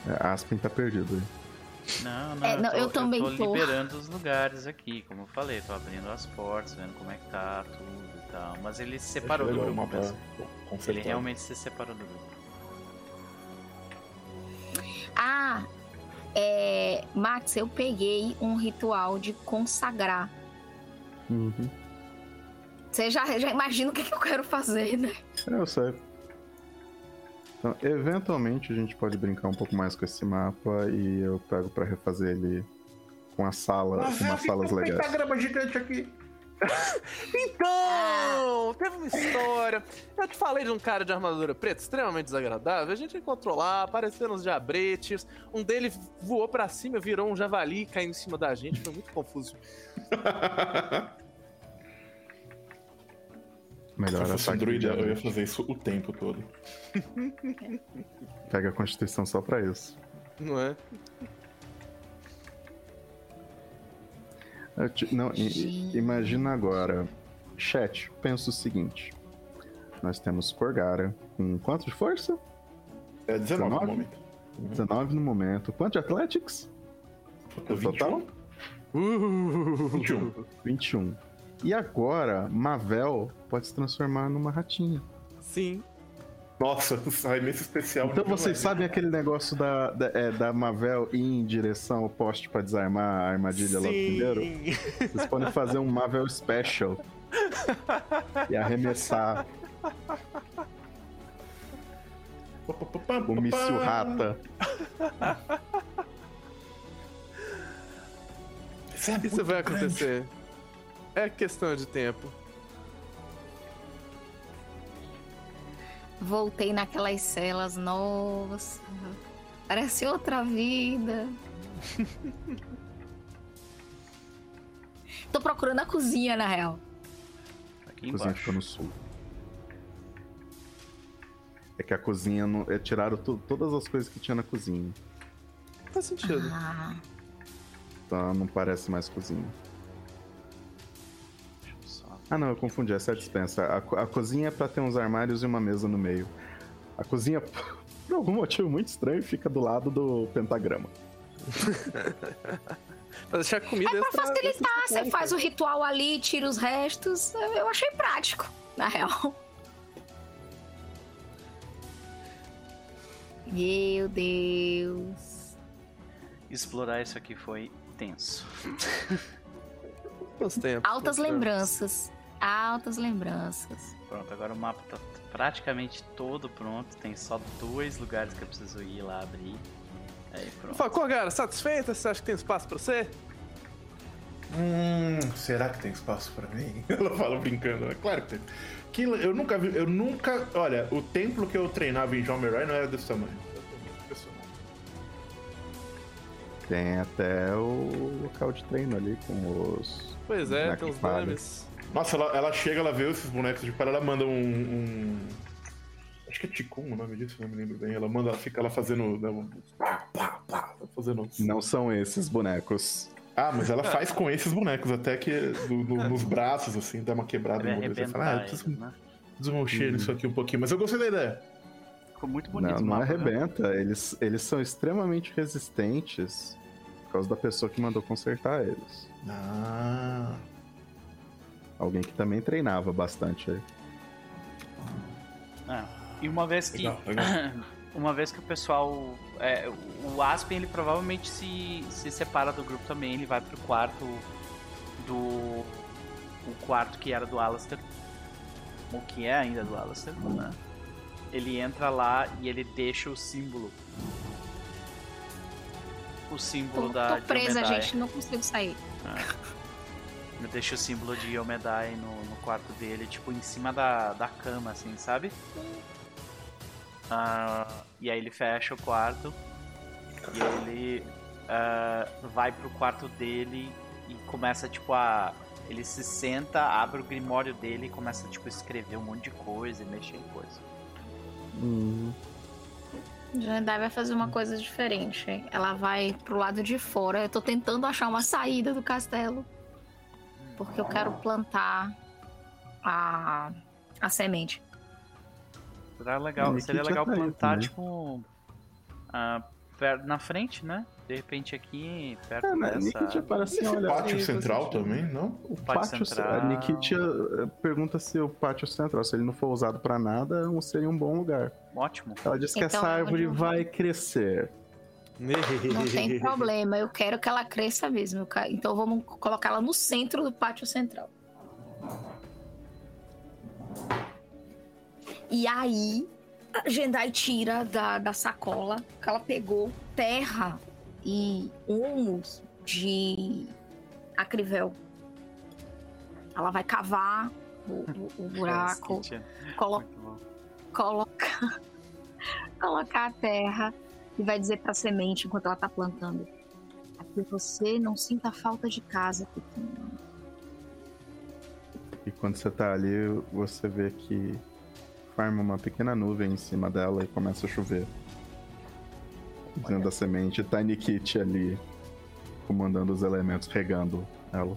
É, Aspen tá perdido. aí. Não, não, É, não, tô, eu também tô tô. liberando os lugares aqui, como eu falei, tô abrindo as portas, vendo como é que tá tudo e tal. Mas ele se separou do grupo conceituado. Ele realmente se separou do grupo. Ah, é, Max, eu peguei um ritual de consagrar. Uhum. Você já, já imagina o que, que eu quero fazer, né? É, eu sei. Então, eventualmente a gente pode brincar um pouco mais com esse mapa e eu pego pra refazer ele com a sala, com umas salas legais. grama gigante aqui. Então, teve uma história. Eu te falei de um cara de armadura preta extremamente desagradável. A gente encontrou lá, apareceram uns diabretes. Um deles voou pra cima, virou um javali caindo em cima da gente. Foi muito confuso. Se Melhor eu fosse um druida, eu ia fazer isso o tempo todo. Pega a constituição só pra isso. Não é? Te- não, i- imagina agora. Chat, pensa o seguinte. Nós temos Corgara com quanto de força? É 19 no 19? momento. 19 no momento. Quanto de Athletics? Total? 21. 21. 21. E agora, Mavel pode se transformar numa ratinha. Sim. Nossa, arremesso especial. Então vocês sabem aquele negócio da, da, é, da Mavel ir em direção ao poste pra desarmar a armadilha lá primeiro? Vocês podem fazer um Mavel Special e arremessar o míssil rata. Isso, é Isso vai grande. acontecer. É questão de tempo. Voltei naquelas celas, nossa. Parece outra vida. tô procurando a cozinha, na real. Aqui A cozinha embaixo. fica no sul. É que a cozinha. Não, é, tiraram todas as coisas que tinha na cozinha. Faz sentido. Ah, Então não parece mais cozinha. Ah não, eu confundi, essa é a dispensa. A, a cozinha é pra ter uns armários e uma mesa no meio. A cozinha, por algum motivo muito estranho, fica do lado do pentagrama. Pra deixar comida é pra facilitar, você faz o ritual ali, tira os restos. Eu achei prático, na real. Meu Deus. Explorar isso aqui foi tenso. Altas lembranças. Altas lembranças. Pronto, agora o mapa tá praticamente todo pronto. Tem só dois lugares que eu preciso ir lá abrir. Aí pronto. Fala, Kogara, satisfeita? Você acha que tem espaço pra você? Hum, será que tem espaço pra mim? Ela fala brincando, né? Claro que tem. Que, eu nunca vi, eu nunca. Olha, o templo que eu treinava em Jomerai não era desse tamanho. Tem até o local de treino ali com os. Pois é, tem falha. dummies. Nossa, ela, ela chega, ela vê esses bonecos de para, ela manda um. um- Acho que é Ticum o nome disso, não me lembro bem. Ela manda, ela fica lá fazendo. né, um- Pá, pá, pá, fazendo. Não são esses bonecos. Ah, mas ela faz com esses bonecos, até que do- do- nos braços, assim, dá uma quebrada olho. Você fala, ah, eu preciso né? desmanchar nisso aqui um pouquinho. Mas eu gostei da ideia. Ficou muito bonito Não, não mapa, né? arrebenta. Eles, eles são extremamente resistentes por causa da pessoa que mandou consertar eles. Ah. Alguém que também treinava bastante aí. Ah, e uma vez que Legal, legal. uma vez que o pessoal é, o Aspen ele provavelmente se, se separa do grupo também ele vai pro quarto do o quarto que era do Alastair o que é ainda do Alastair né? ele entra lá e ele deixa o símbolo o símbolo Tô, da tô presa, gente, não consigo sair. Ele deixa o símbolo de Yomedai no, no quarto dele, tipo, em cima da, da cama, assim, sabe? Ah, e aí ele fecha o quarto e ele ah, vai pro quarto dele e começa, tipo, a. Ele se senta, abre o grimório dele e começa, tipo, a escrever um monte de coisa e mexer em coisa. Jandai vai fazer uma coisa diferente. Ela vai pro lado de fora. Eu tô tentando achar uma saída do castelo. Porque eu quero plantar a, a semente. Seria legal, Ele seria que legal plantar, também. tipo. ah, na frente, né? De repente aqui, perto É, né? dessa. Nikitia parece Esse olha, pátio central também, não? O Pátio pátio, central. A Nikitia eh, pergunta se o pátio central, se ele não for usado pra nada, não seria um bom lugar. Ótimo. Ela diz que Então, essa é onde árvore vai crescer. Não tem problema. Eu quero que ela cresça mesmo. Então vamos colocá-la no centro do pátio central. E aí, a Jendai tira da, da sacola que ela pegou terra e humus de acrivel. Ela vai cavar o, o- o buraco, colo colocar, colocar a terra e vai dizer pra semente enquanto ela tá plantando. É que você não sinta falta de casa, pequena. E quando você tá ali, você vê que forma uma pequena nuvem em cima dela e começa a chover. Dentro da semente, tá a Nikit ali comandando os elementos, regando ela.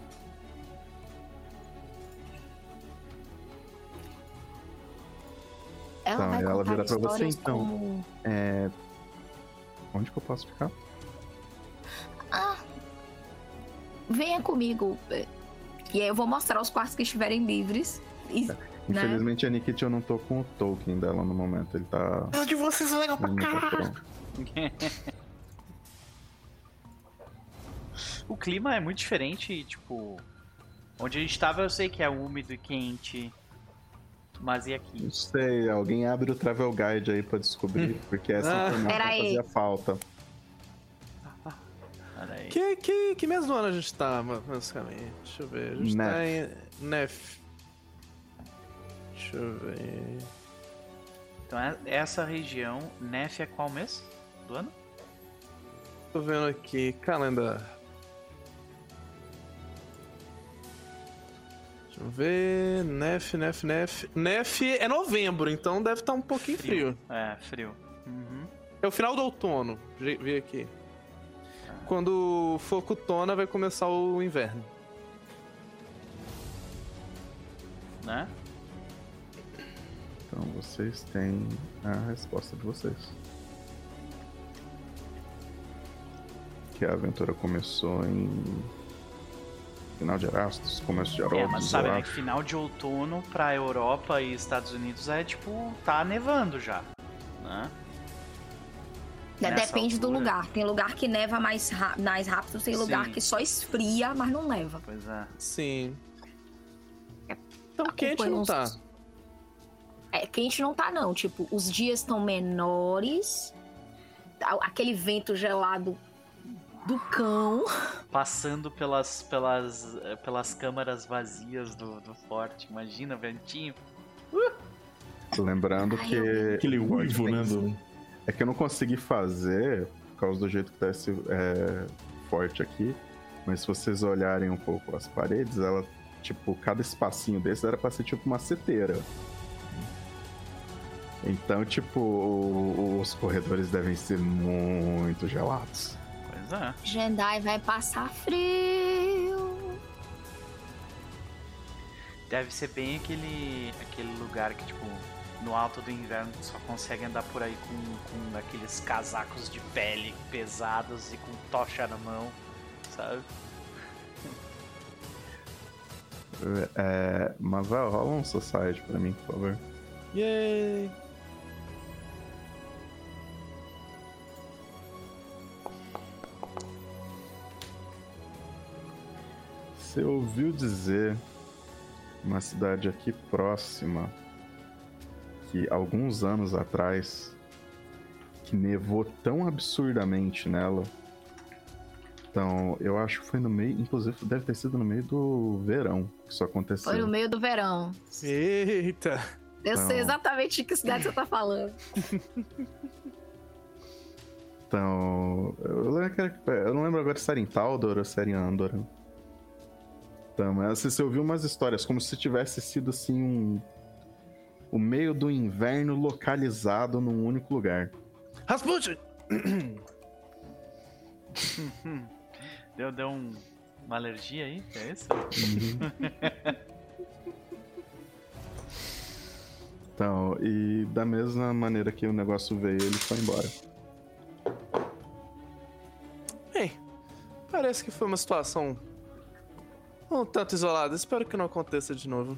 Ela vai ela vira pra você, então. como... É. Onde que eu posso ficar? Ah, venha comigo. E aí eu vou mostrar os quartos que estiverem livres. E, né? Infelizmente a Nikit eu não tô com o token dela no momento. Ele tá. de vocês é legal tá pronto. O clima é muito diferente, tipo. Onde a gente tava eu sei que é úmido e quente. Mas e aqui? Não sei, alguém abre o Travel Guide aí pra descobrir, porque essa Ah. informação fazia falta. Que, que, que mês do ano a gente tá, basicamente? Deixa eu ver. A gente Nef. tá em Nef. Deixa eu ver. Então é- essa região, Nef é qual mês do ano? Tô vendo aqui, calendar. Deixa eu ver. Nef, Nef, Nef. Nef é novembro, então deve estar um pouquinho frio. É, frio. Uhum. É o final do outono. Vi vi aqui. Quando for cutona, vai começar o inverno. Né? Então vocês têm a resposta de vocês. Que a aventura começou em final de Erasmus, começo de Erasmus. É, mas sabe, né? que Final de outono pra Europa e Estados Unidos é tipo, tá nevando já. Né? É, Nessa Depende do altura. lugar. Tem lugar que neva mais, mais rápido, tem lugar Sim. que só esfria, mas não neva. Pois é. Sim. É, Tão quente acompanha não uns- tá. É, quente não tá, não. Tipo, os dias estão menores. Aquele vento gelado do cão. Passando pelas, pelas, eh, pelas câmaras vazias do, do forte. Imagina, ventinho. Lembrando Ai, que. Aquele uivo, né? Do... É que eu não consegui fazer por causa do jeito que tá esse é, forte aqui. Mas se vocês olharem um pouco as paredes, ela, tipo, cada espacinho desse era pra ser tipo uma seteira. Então, tipo, os corredores devem ser muito gelados. Pois é. Jendai vai passar frio. Deve ser bem aquele, aquele lugar que, tipo, no alto do inverno tu só consegue andar por aí com, com aqueles casacos de pele pesados e com tocha na mão, sabe? É, Mavel, rola um society pra mim, por favor. Yay! Você ouviu dizer uma cidade aqui próxima que alguns anos atrás que nevou tão absurdamente nela. Então, eu acho que foi no meio, inclusive deve ter sido no meio do verão que isso aconteceu. Foi no meio do verão. Eita! Eu sei Não. exatamente de que cidade você tá falando. Então, eu, lembro que era- eu não lembro agora se era em Taldor ou se era em Andor. Mas assim, você ouviu umas histórias como se tivesse sido assim um o meio do inverno localizado num único lugar. Rasputin! Deu, deu um- uma alergia aí? É isso? Então, e da mesma maneira que o negócio veio, ele foi embora. Ei, parece que foi uma situação um tanto isolada. Espero que não aconteça de novo.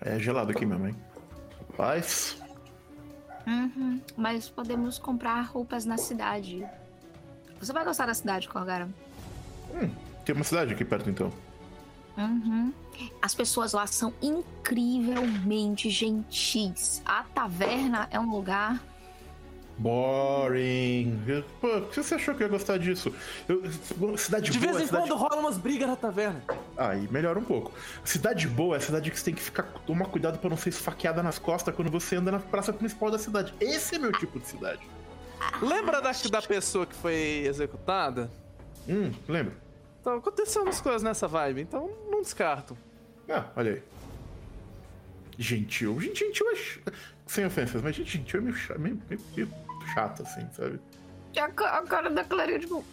É gelado aqui mesmo, hein? Paz. Uhum, Mas podemos comprar roupas na cidade. Você vai gostar da cidade, Corgara? Tem uma cidade aqui perto, então. Uhum. As pessoas lá são incrivelmente gentis. A taverna é um lugar. Boring. Pô, por que você achou que eu ia gostar disso? Eu- cidade De boa, vez em cidade... quando rola umas brigas na taverna. Aí melhora um pouco. Cidade boa é cidade que você tem que ficar tomar cuidado pra não ser esfaqueada nas costas quando você anda na praça principal da cidade. Esse é meu tipo de cidade. Lembra da, da pessoa que foi executada? Hum, lembra? Então, aconteceu umas coisas nessa vibe, então não descarto. Ah, olha aí. Gentil. Gente, gentil é. Sem ofensas, mas gente gentil é meio, meio, meio- meio chato, assim, sabe? A, a cara da Clarinha, tipo.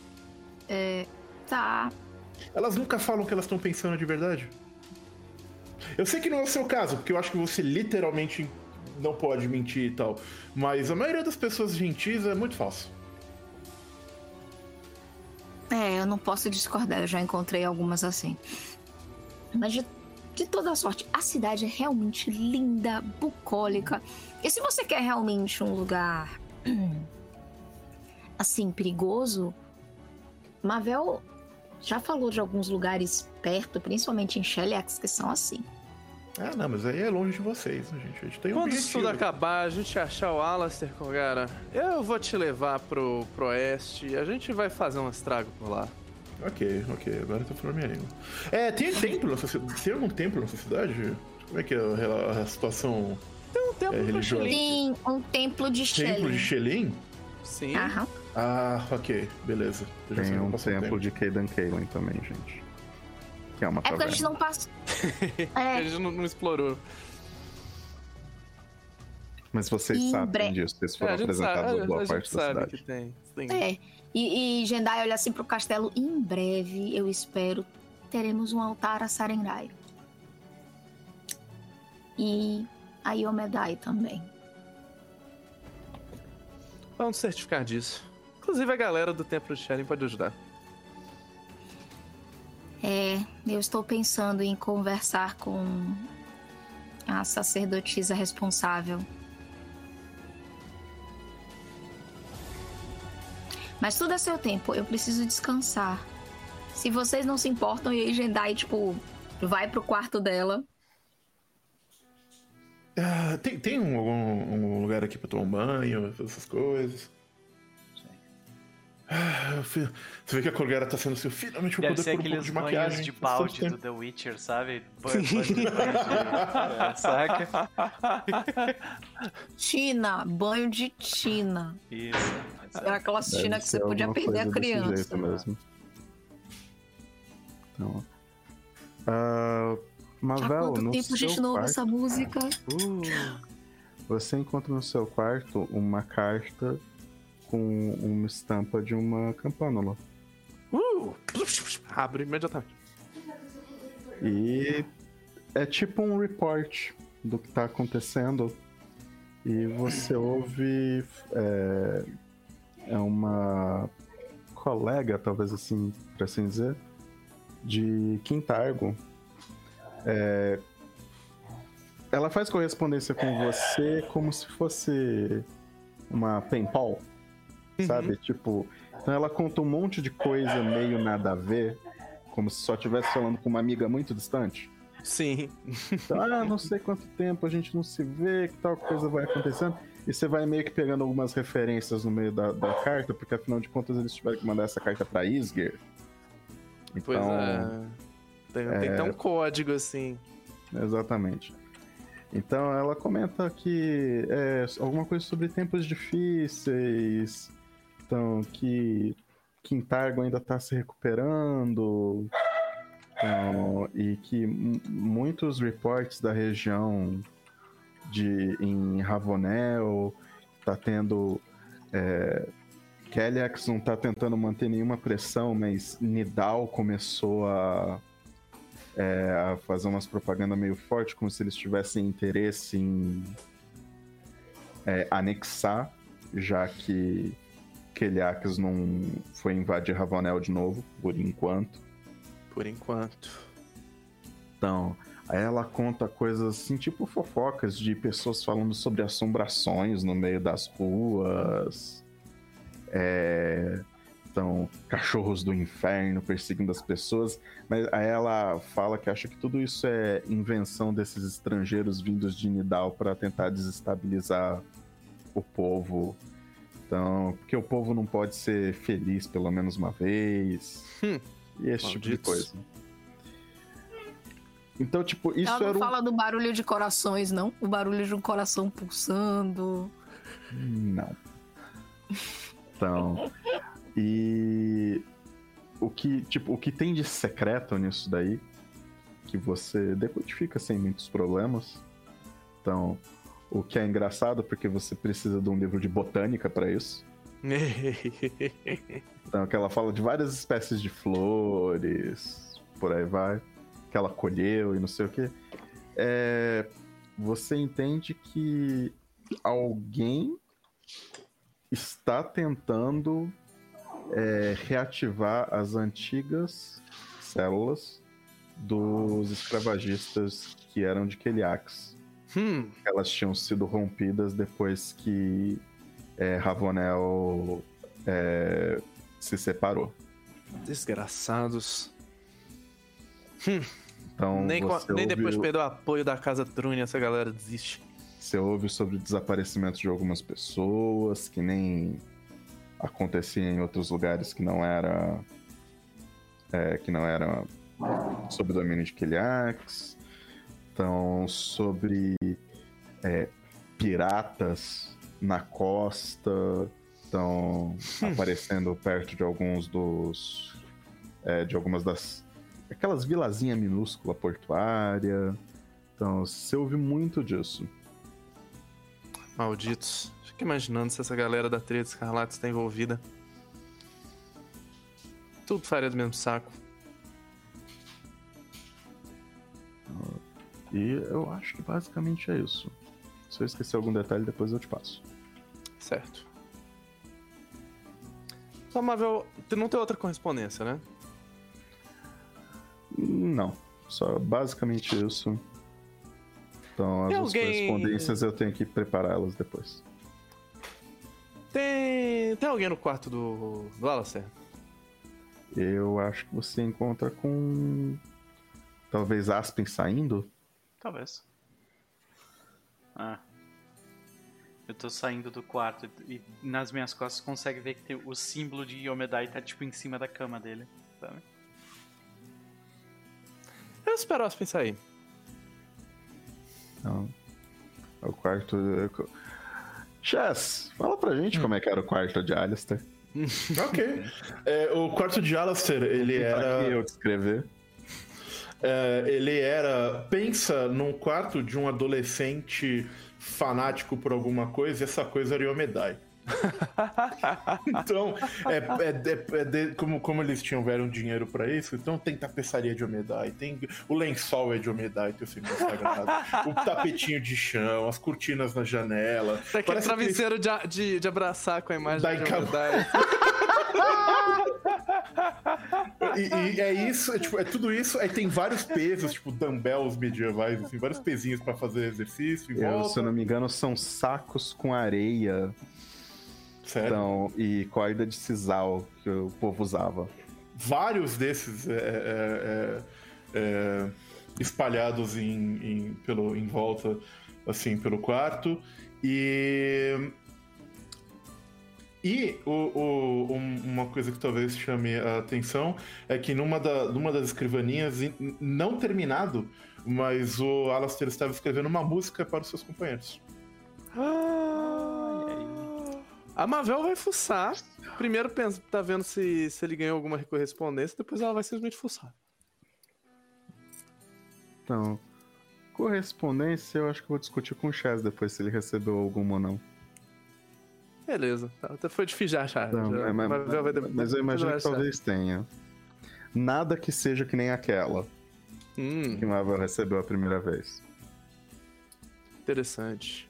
É. Tá. Elas nunca falam o que elas estão pensando de verdade. Eu sei que não é o seu caso, porque eu acho que você literalmente não pode mentir e tal. Mas a maioria das pessoas gentis é muito falso. É, eu não posso discordar, eu já encontrei algumas assim. Mas de, de toda sorte, a cidade é realmente linda, bucólica. E se você quer realmente um lugar assim, perigoso, Mavel já falou de alguns lugares perto, principalmente em Sheliax, que são assim. Ah, não, mas aí é longe de vocês, né, gente? A gente tem um Quando isso tudo acabar, a gente achar o Alastair, Kogara, eu vou te levar pro, pro oeste e a gente vai fazer um estrago por lá. Ok, ok, agora tá falando minha língua. É, tem templo nessa cidade? Tem algum templo nessa cidade? Como é que é a, a situação? Tem um templo É. Shelly. Tem um templo de Templo de. Xelim? Sim. Aham. Ah, ok, beleza. Eu Tem um templo tempo. de Kaden Kaelin também, gente. Que é uma É porque a gente não passou. A É, gente não, não explorou. Mas vocês Em sabem bre- disso, vocês É, foram a sabe, apresentados a, boa a gente parte da sabe cidade. que tem. Sim. é. E, e Jendai olha assim pro castelo. Em breve, eu espero, teremos um altar a Sarenrai. E a Yomedai também. Vamos certificar disso. Inclusive a galera do Templo de Sharing pode ajudar. É, eu estou pensando em conversar com a sacerdotisa responsável. Mas tudo é seu tempo, eu preciso descansar. Se vocês não se importam, e aí Jendai, tipo, vai pro quarto dela. Ah, tem tem um, algum um lugar aqui pra tomar um banho, essas coisas? Ah, Você vê que a Colgera tá sendo assim, eu finalmente vou Deve poder ser pôr um pouco de banhos maquiagem. de balde do. The Witcher, sabe? Banho, banho de, saca? Tina, banho de Tina. Isso. Era aquela Tina que você podia perder a criança. jeito mesmo. Então, Há Mavel, quanto no tempo a gente seu não ouve quarto, essa música? Uh, você encontra no seu quarto uma carta com uma estampa de uma campânula. uh, abre imediatamente. E é tipo um report do que tá acontecendo. E você ouve. É, é uma colega, talvez assim, por assim dizer, de Quintargo. É, ela faz correspondência com você como se fosse uma penpal, sabe? Tipo, então ela conta um monte de coisa meio nada a ver, como se só estivesse falando com uma amiga muito distante. Sim. Então, ah, não sei quanto tempo a gente não se vê, que tal coisa vai acontecendo. E você vai meio que pegando algumas referências no meio da, da carta, porque afinal de contas eles tiveram que mandar essa carta pra Isger. Então, Pois é. Tem, tem até um código assim. Exatamente. Então ela comenta que é alguma coisa sobre tempos difíceis, então que Quintargo ainda está se recuperando, então, e que muitos reports da região de em Ravonel tá tendo é, Kellex não tá tentando manter nenhuma pressão, mas Nidal começou a é, a fazer umas propagandas meio forte, como se eles tivessem interesse em é, anexar, já que Keliax não foi invadir Ravanel de novo, por enquanto. Por enquanto. Então, aí ela conta coisas assim, tipo fofocas de pessoas falando sobre assombrações no meio das ruas. É, então, cachorros do inferno perseguindo as pessoas. Mas aí ela fala que acha que tudo isso é invenção desses estrangeiros vindos de Nidal para tentar desestabilizar o povo. Então, porque o povo não pode ser feliz pelo menos uma vez. Hum, e esse tipo de malditos. coisa. Então, tipo, isso Ela não era um... fala do barulho de corações, não? O barulho de um coração pulsando. Não. Então, e o que, tipo, o que tem de secreto nisso daí, que você decodifica sem muitos problemas. Então, o que é engraçado porque você precisa de um livro de botânica para isso. Então, que ela fala de várias espécies de flores, por aí vai, que ela colheu e não sei o que. É, você entende que alguém está tentando é, reativar as antigas células dos escravagistas que eram de Keliax. hum, Elas tinham sido rompidas depois que é, Ravonel é, se separou. desgraçados. Então nem, co- você nem depois de o- perder o apoio da Casa Trune, essa galera desiste. Você ouve sobre o desaparecimento de algumas pessoas que nem acontecia em outros lugares que não era é, que não era sob domínio de Keliax. Então, sobre é, piratas na costa. estão aparecendo perto de alguns dos. é, de algumas das. Aquelas vilazinhas minúscula portuária. Então, você ouve muito disso. Malditos. Fico imaginando se essa galera da Treta Escarlate está envolvida. Tudo faria do mesmo saco. E eu acho que basicamente é isso. Se eu esquecer algum detalhe, depois eu te passo. Certo. Só Marvel, não tem outra correspondência, né? Não. Só basicamente isso. Então, as alguém- correspondências eu tenho que prepará-las depois. Tem. Tem alguém no quarto do. do Alastair? Eu acho que você encontra com. Talvez Aspen saindo. Talvez. Ah. Eu tô saindo do quarto e nas minhas costas você consegue ver que tem o símbolo de Yomedai tá tipo em cima da cama dele, sabe? Eu espero o Aspen sair. Então, é o quarto. Chess, fala pra gente como é que era o quarto de Alistair. Ok. É, o quarto de Alastair, ele era. eu descrever. É, ele era. Pensa num quarto de um adolescente fanático por alguma coisa, e essa coisa era Yomedai. então, é, é- é- é de- como, como eles tiveram dinheiro pra isso, então tem tapeçaria de Omedai, tem o lençol é de Omedai, tem o símbolo sagrado, o tapetinho de chão, as cortinas na janela. Tem aquele Parece travesseiro de, a- de, de abraçar com a imagem Da de. Omedai. E, e é isso, é, tipo, é tudo isso, aí tem vários pesos, tipo dumbbells medievais, assim, vários pezinhos pra fazer exercício Eu, se eu não me engano, são sacos com areia Sério. então, e corda de sisal que o povo usava. vários desses é, é, é, é, espalhados em, em- pelo, em volta, assim, pelo quarto. E. E o, o- um- uma coisa que talvez chame a atenção é que numa, da- numa das escrivaninhas, in- não terminado, mas o Alastair estava escrevendo uma música para os seus companheiros. A Mavel vai fuçar. Primeiro pensa, tá vendo se, se ele ganhou alguma correspondência, depois ela vai simplesmente fuçar. Então, correspondência eu acho que eu vou discutir com o Chess depois se ele recebeu alguma ou não. Beleza, tá, até foi difícil de achar. Não, já- mas, Mavel vai- mas eu imagino que talvez tenha. Nada que seja que nem aquela Hum, que Marvel recebeu a primeira vez. interessante.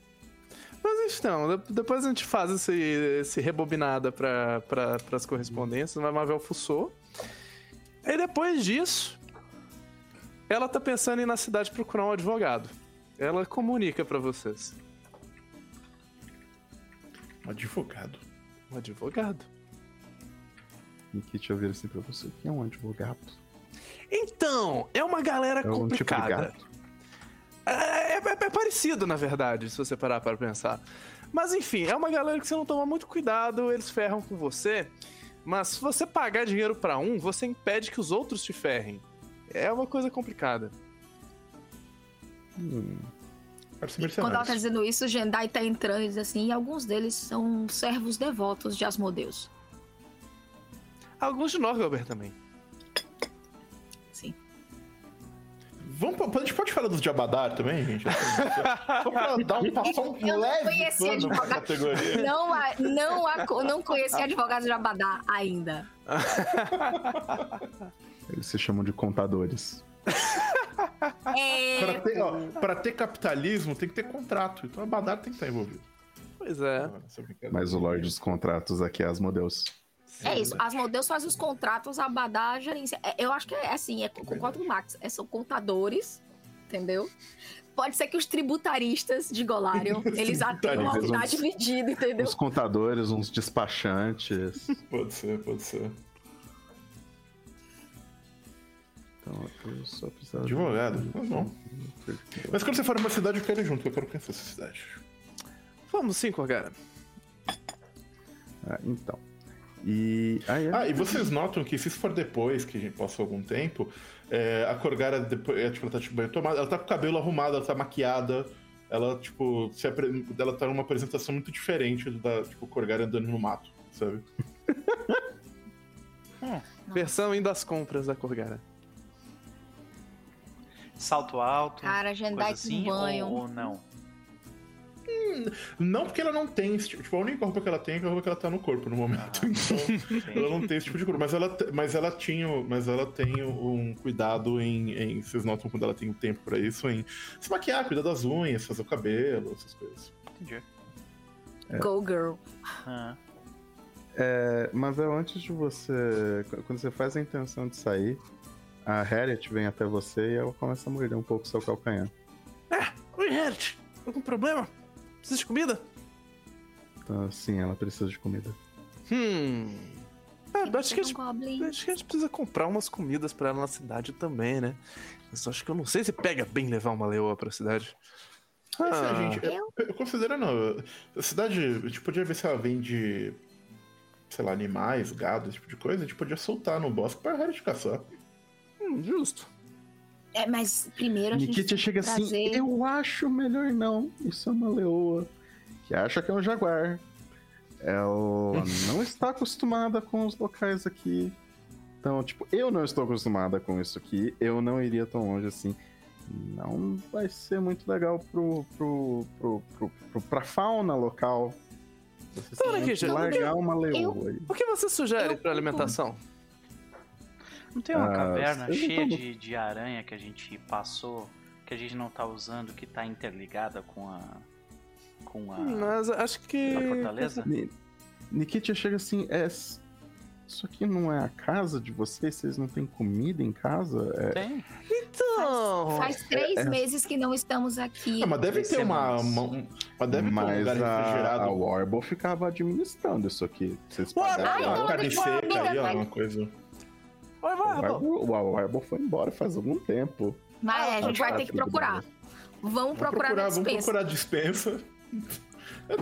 Mas então, de- depois a gente faz esse, esse rebobinada para pra, as correspondências, a Mavel fuçou. E depois disso, ela tá pensando em ir na cidade procurar um advogado. Ela comunica pra vocês. Um advogado. Um advogado. E que te ouvir assim pra você, que é um advogado. Então, é uma galera É um tipo complicada. gato. É, é- é parecido, na verdade, se você parar para pensar. Mas enfim, é uma galera que você não toma muito cuidado, eles ferram com você. Mas se você pagar dinheiro pra um, você impede que os outros te ferrem. É uma coisa complicada. Hum, Quando ela tá dizendo isso, o Jendai tá entrando e diz assim, e alguns deles são servos devotos de Asmodeus. Alguns de Norgelber também. Vamos, pra- a gente pode falar dos de Abadar também, gente? Só pra dar um, passar um Eu não leve conhecia pano pra advogado. categoria. Não, a- não, a- não conheci advogados de Abadá ainda. eles se chamam de contadores. Pra É, ter, ó, pra ter capitalismo tem que ter contrato. Então a Badar tem que estar envolvido. Pois é. Mas o Lorde dos Contratos aqui é Asmodeus. É isso. Asmodeus faz os contratos, a Abadá gerencia. É, eu acho que é assim, é, concordo com o Max. É, são contadores, entendeu? Pode ser que os tributaristas de Golarion, eles atuam Tributaristas. tá dividido, entendeu? Uns contadores, uns despachantes. Pode ser, pode ser. Então, eu só precisava. de- Advogado, tá bom. Mas quando você for numa cidade, eu quero ir junto, eu quero conhecer essa cidade. Vamos sim, Corgara. Ah, então. E. Aí, Ah, e vocês notam que se isso for depois, que a gente passou algum tempo, é, a Corgara, depois, é, tipo, ela tá tipo, bem tomada, ela tá com o cabelo arrumado, ela tá maquiada, ela, tipo, se apre... ela tá numa apresentação muito diferente da, tipo, Corgara andando no mato, sabe? Versão indo às compras da Corgara. Salto alto. Cara, Jendai coisa assim, com banho. Ou, ou não? Não porque ela não tem esse tipo. Tipo, a única roupa que ela tem é a roupa que ela tá no corpo no momento. Então, ela não tem esse tipo de roupa. Mas ela, mas ela tinha. Mas ela tem um cuidado em, em- Vocês notam quando ela tem um tempo pra isso, em se maquiar, cuidar das unhas, fazer o cabelo, essas coisas. Entendi. Go girl. Ah, É, mas é antes de você. Quando você faz a intenção de sair, a Harriet vem até você e ela começa a morder um pouco o seu calcanhar. Oi, Harriet. Algum problema? Precisa de comida? Então, sim, ela precisa de comida. Hum. É, acho que, a gente, acho que a gente precisa comprar umas comidas pra ela na cidade também, né? Mas eu acho que eu não sei se pega bem levar uma leoa pra cidade. Assim, Ah, gente, eu, Eu? considero não. A cidade, a gente podia ver se ela vende, sei lá, animais, gado, esse tipo de coisa. A gente podia soltar no bosque pra Harriet caçar. hum, justo. É, mas primeiro a gente Nikitia tem que chega trazer... assim: Eu acho melhor não. Isso é uma leoa que acha que é um jaguar. Ela não está acostumada com os locais aqui. Então, tipo, eu não estou acostumada com isso aqui. Eu não iria tão longe assim. Não vai ser muito legal pro, pro, pro, pro, pro, pra fauna local. Você Então, Nikitia, largar uma leoa aí. O que você sugere Eu- pra alimentação? Não tem uma Ah, caverna cheia tô- de, de aranha que a gente passou, que a gente não tá usando, que tá interligada com a. com a. Mas acho que. a fortaleza? Ni- Nikitia chega assim: é, Isso aqui não é a casa de vocês? Vocês não têm comida em casa? É, Tem. Então. Faz três é- meses que não estamos aqui. Ah, mas deve ter uma, um- mas deve ter um Mas lugar a, refrigerado. a Warble ficava administrando isso aqui. Vocês pagaram. ter então seca amiga, aí, ó, vai. uma coisa. Oi, O Warble foi embora faz algum tempo. Mas a gente vai ter que procurar. Vamos Vamos procurar, procurar, na vamos dispensa. procurar dispensa.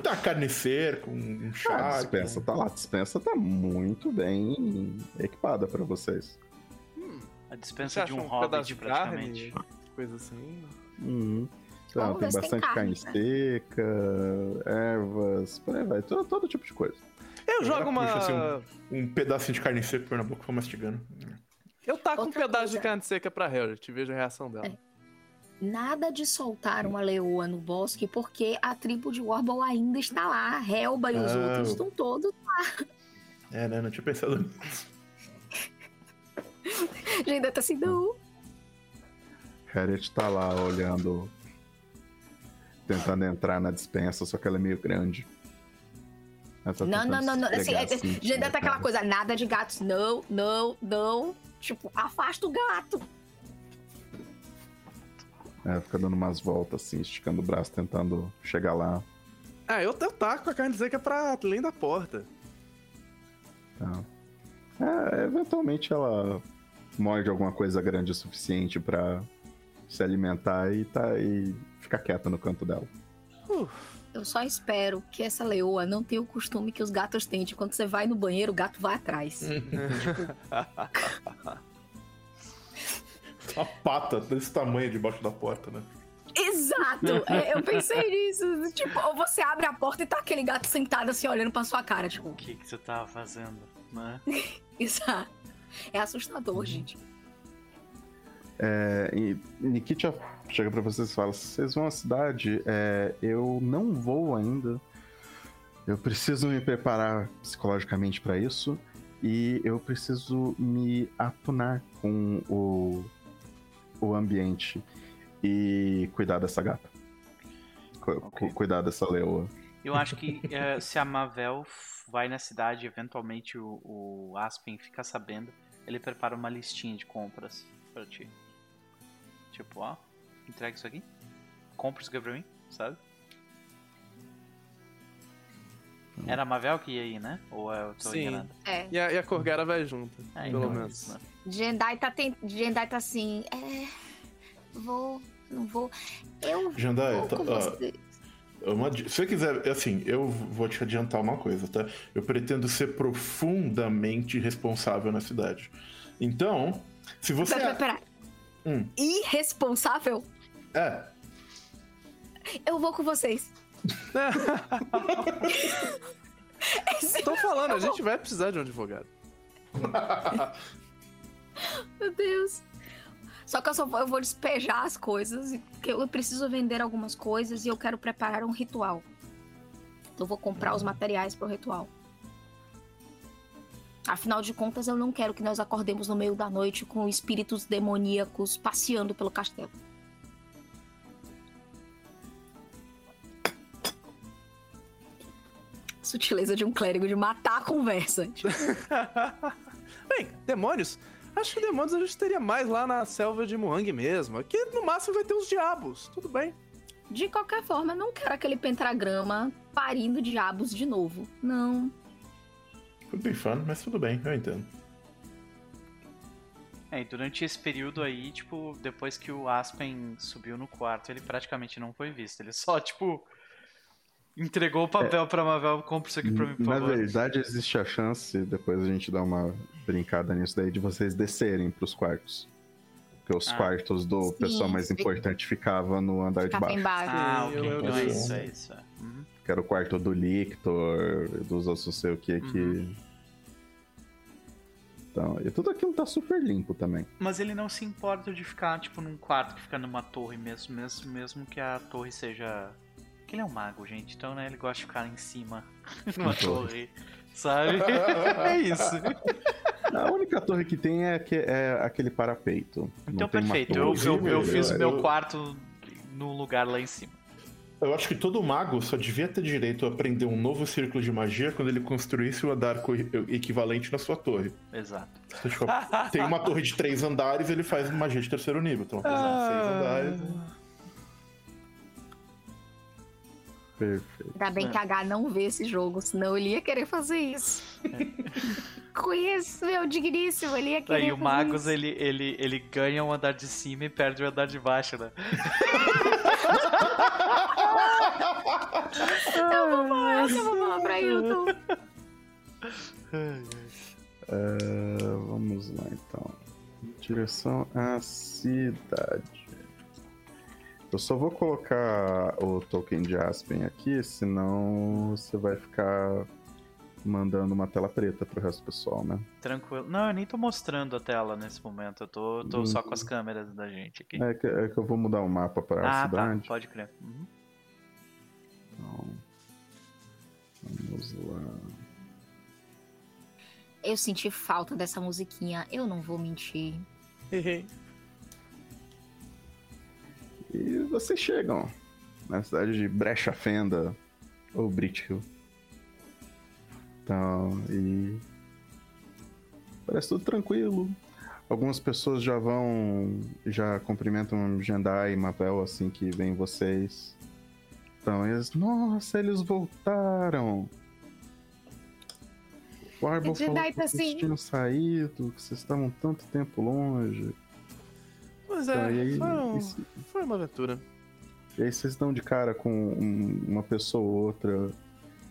Tá carne seca, um chá. Ah, a dispensa tá lá. A dispensa tá muito bem equipada pra vocês. A Você dispensa de um, um hobbit, praticamente. carne? Coisa assim. Uhum. Então, tem se tem bastante carne, carne, seca, ervas, por aí vai. Todo, todo tipo de coisa. Eu jogo uma. puxo, assim, Um pedacinho de carne seca por na boca e vou mastigando. Eu taco um Outra pedaço de coisa. carne seca pra Harriet, vejo a reação dela. É. Nada de soltar uma leoa no bosque, porque a tribo de Warble ainda está lá. Helba e os Ah. outros estão todos. É, né? Não tinha pensado nisso. A gente ainda tá assim, não. Harriet tá lá olhando, tentando entrar na dispensa, só que ela é meio grande. Não, não, não, não. Assim, esfregar, é, assim, já ainda tá aquela coisa, nada de gatos. Não, não, não. Tipo, afasta o gato. É, fica dando umas voltas assim, esticando o braço, tentando chegar lá. Ah, eu, eu taco a carne seca pra além da porta. Tá. É, eventualmente ela morde alguma coisa grande o suficiente pra se alimentar e tá e ficar quieta no canto dela. Eu só espero que essa leoa não tenha o costume que os gatos têm. De quando você vai no banheiro, o gato vai atrás. Uma pata desse tamanho debaixo da porta, né? Exato! É, eu pensei nisso. Tipo, ou você abre a porta e tá aquele gato sentado assim, olhando pra sua cara. Tipo, O que, que você tava fazendo, né? exato. É assustador, gente. É, e Nikitia chega pra vocês e fala: vocês vão à cidade? É, eu não vou ainda. Eu preciso me preparar psicologicamente pra isso. E eu preciso me atunar com o, o ambiente e cuidar dessa gata. Cu- Ok. cu- Cuidar dessa leoa. Eu acho que eh, se a Mavel vai na cidade, eventualmente o, o Aspen fica sabendo, ele prepara uma listinha de compras pra ti. Tipo, ó, entrega isso aqui, compra isso aqui pra mim, sabe? Era a Mavel que ia aí, né? Ou eu tô Sim. enganando? É. E a, e a Corgara vai junto, É, pelo então, menos. isso, né? Jendai tá, tent... Jendai tá assim. É. Vou. Não vou. Eu Jandai, vou tá- com ó, você. Uma se você quiser, assim, eu vou te adiantar uma coisa, tá? Eu pretendo ser profundamente responsável na cidade. Então, se você. Pera, pera, pera. Hum. Irresponsável? É. Eu vou com vocês. Tô falando, a gente vai precisar de um advogado. Meu Deus. Só que eu só vou, eu vou despejar as coisas, porque eu preciso vender algumas coisas e eu quero preparar um ritual. Então eu vou comprar os materiais pro ritual. Afinal de contas, eu não quero que nós acordemos no meio da noite com espíritos demoníacos passeando pelo castelo. Sutileza de um clérigo de matar a conversa. Tipo, Bem, demônios? Acho que demônios a gente teria mais lá na selva de Muang mesmo. Aqui no máximo vai ter os diabos. Tudo bem. De qualquer forma, eu não quero aquele pentagrama parindo diabos de novo. Não. Foi bem fun, mas tudo bem, eu entendo. É, e durante esse período aí, tipo, depois que o Aspen subiu no quarto, ele praticamente não foi visto. Ele só, tipo, entregou o papel pra Mavel, compra isso aqui pra mim, por Na favor. verdade, existe a chance, depois a gente dá uma brincada nisso daí, de vocês descerem pros quartos. Porque os Ah. quartos do Sim, pessoal mais importante ficava no andar Ficava de baixo. embaixo. Ah, ok. Eu- eu- Então é isso, é isso. é. Uhum. Que era o quarto do Lictor, dos outros não sei o que que. Uhum. Então, e tudo aquilo tá super limpo também. Mas ele não se importa de ficar, tipo, num quarto que fica numa torre mesmo, mesmo, mesmo que a torre seja. Que ele é um mago, gente, então né, ele gosta de ficar em cima numa torre. Sabe? é isso. A única torre que tem é, que, é aquele parapeito. Então Não tem uma perfeito. Eu, eu, eu fiz o meu eu- quarto num lugar lá em cima. Eu acho que todo mago só devia ter direito a aprender um novo círculo de magia quando ele construísse o andar equivalente na sua torre. Exato. Então, tipo, tem uma torre de três andares, ele faz magia de terceiro nível. Então, exemplo, seis andares. Perfeito. Ainda bem É. que a H não vê esse jogo, senão ele ia querer fazer isso. Conheço, meu digníssimo, ele ia querer Aí o Magus, isso. ele, ele, ele ganha o andar de cima e perde o andar de baixo, né? Eu vou falar, eu vou falar pra Hilton. É, vamos lá então. Direção à cidade. Eu só vou colocar o token de Aspen aqui, senão você vai ficar mandando uma tela preta pro resto do pessoal, né? Tranquilo. Não, eu nem tô mostrando a tela nesse momento. Eu tô, tô só com as câmeras da gente aqui. É que, é que eu vou mudar o mapa para a ah, tá. cidade. Pode crer. Uhum. Então, vamos lá. Eu senti falta dessa musiquinha, eu não vou mentir. E vocês chegam na cidade de Brecha Fenda, ou Brit Hill. Então, e. Parece tudo tranquilo. Algumas pessoas já vão. Já cumprimentam Jendai e Mavel assim que vem vocês. Então eles. Nossa, eles voltaram! O Arbor falou Jedi que tá vocês assim. tinham saído, que vocês estavam tanto tempo longe. Pois Então, é, e aí, foi, um- esse- foi uma aventura. E aí vocês dão de cara com um- uma pessoa ou outra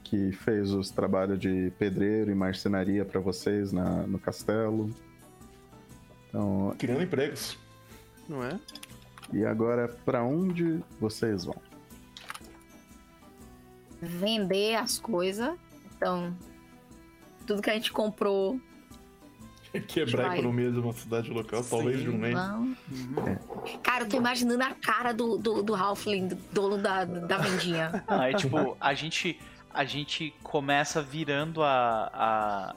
que fez os trabalhos de pedreiro e marcenaria pra vocês na, no castelo. Então, Criando empregos. Não é? e agora pra onde vocês vão? Vender as coisas. Então, tudo que a gente comprou. Quebrar a economia de uma cidade local, talvez de um nem. Vamos. Uhum. Cara, eu tô imaginando a cara do, do, do Halfling, do dono da, da vendinha. Não, é tipo, a gente, a gente começa virando a,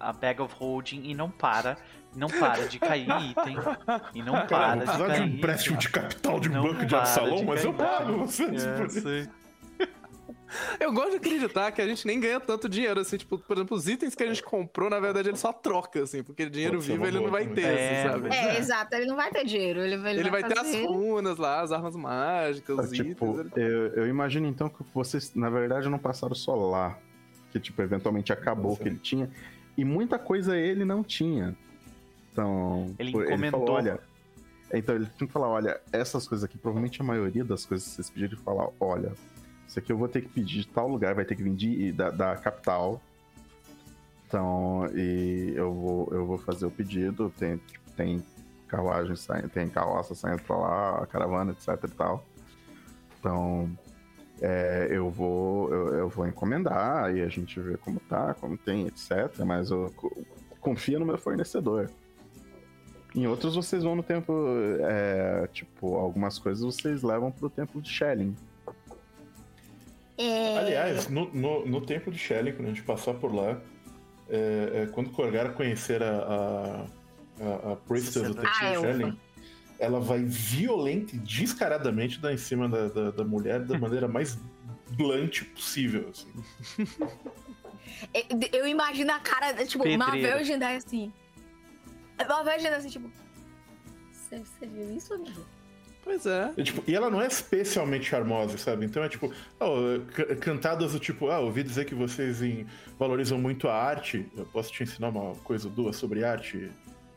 a, a bag of holding e não para. Não para de cair item. E não Cara, para vou de precisar de cair. um empréstimo de capital de um banco de de mas eu cair. pago vocês É, por isso. sei. Eu gosto de acreditar que a gente nem ganha tanto dinheiro, assim, tipo, por exemplo, os itens que a gente comprou, na verdade, ele só troca, assim, porque dinheiro vivo ele não vai ter, É, assim, sabe? É, exato, ele não vai ter dinheiro. Ele, ele, Ele vai, ter as fazer- runas lá, as armas mágicas, os tipo, itens. ele- eu, eu imagino então que vocês, na verdade, não passaram só lá. Que, tipo, eventualmente acabou o que ele tinha. E muita coisa ele não tinha. Então, Ele por- encomendou. falou, olha. Então ele tem que falar, olha, essas coisas aqui, provavelmente a maioria das coisas que vocês pediram, ele falar, olha, isso aqui eu vou ter que pedir de tal lugar, vai ter que vir de, da, da capital. Então, e eu vou, eu vou fazer o pedido, tem, tem carruagem tem carroça saindo pra lá, caravana, etc e tal. Então, é, eu, vou, eu, eu, vou encomendar e a gente vê como tá, como tem, etc. Mas eu confia no meu fornecedor. Em outros vocês vão no tempo. É, tipo, algumas coisas vocês levam pro templo de Shelling. É... Aliás, no, no, no templo de Shelling, quando a gente passar por lá, é, é, quando Korgar conhecer a, a, a, a Priestess do templo ah, de Shelling, ela vai violenta e descaradamente dar em cima da, da, da mulher da maneira mais blunt possível. Assim. Eu imagino a cara, tipo, Pedreiro. uma virgem assim. Uma virgem assim, tipo. Você, você viu isso, amigo? Pois é. E, tipo, e ela não é especialmente charmosa, sabe? Então é tipo, oh, cantadas do tipo, ah, ouvi dizer que vocês em, valorizam muito a arte. Eu posso te ensinar uma coisa ou duas sobre arte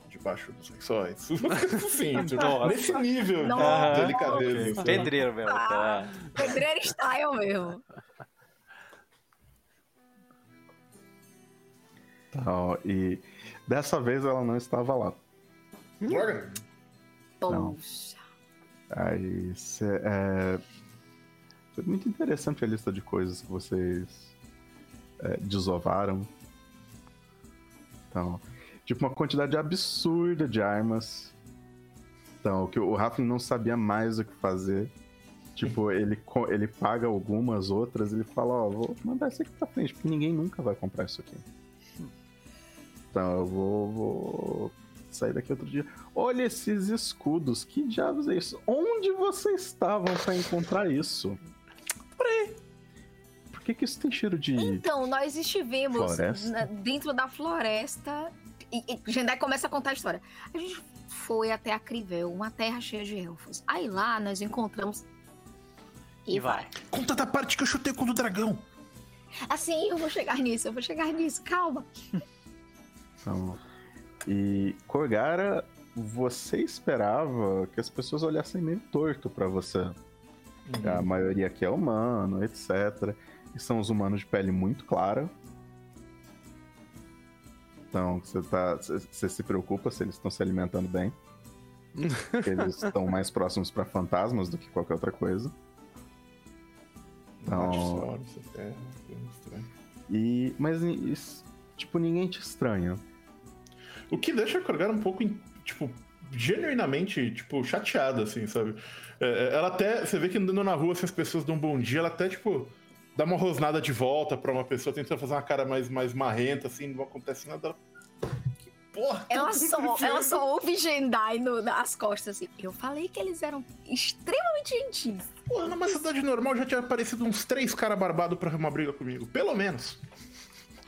debaixo dos lençóis. Sim, tipo, nesse nível de delicadeza. Pedreiro mesmo, tá? Pedreiro style mesmo. Tá, e dessa vez ela não estava lá. Droga! Poxa. Aí, cê, é... Foi muito interessante a lista de coisas que vocês é, desovaram. Então, tipo, uma quantidade absurda de armas. Então, que o Rafa não sabia mais o que fazer. Tipo, ele, ele paga algumas outras, ele fala, ó, oh, vou mandar isso aqui pra frente, porque ninguém nunca vai comprar isso aqui. Então eu vou, vou sair daqui outro dia. Olha esses escudos, que diabos é isso? Onde vocês estavam para encontrar isso? Por aí. Por que, que isso tem cheiro de. Então, nós estivemos na, dentro da floresta e, e Jendai começa a contar a história. A gente foi até a Crivel, uma terra cheia de elfos. Aí lá nós encontramos. E, e vai. Conta da parte que eu chutei com o do dragão. Assim, eu vou chegar nisso, eu vou chegar nisso, calma. Então, e Kogara, você esperava que as pessoas olhassem meio torto para você. Uhum. A maioria aqui é humano, etc. E são os humanos de pele muito clara. Então, você, tá, você se preocupa se eles estão se alimentando bem. eles estão mais próximos para fantasmas do que qualquer outra coisa. Então, e, mas, tipo, ninguém te estranha. O que deixa a Krogar um pouco, tipo, genuinamente, tipo, chateada, assim, sabe? É, é, ela até, você vê que andando na rua, se as pessoas dão um bom dia, ela até, tipo, dá uma rosnada de volta pra uma pessoa, tentando fazer uma cara mais, mais marrenta, assim, não acontece nada. Que porra! Ela só, ela só ouve Jendai no, nas costas, assim. Eu falei que eles eram extremamente gentis. Pô, numa cidade normal já tinha aparecido uns três caras barbados pra uma briga comigo, pelo menos.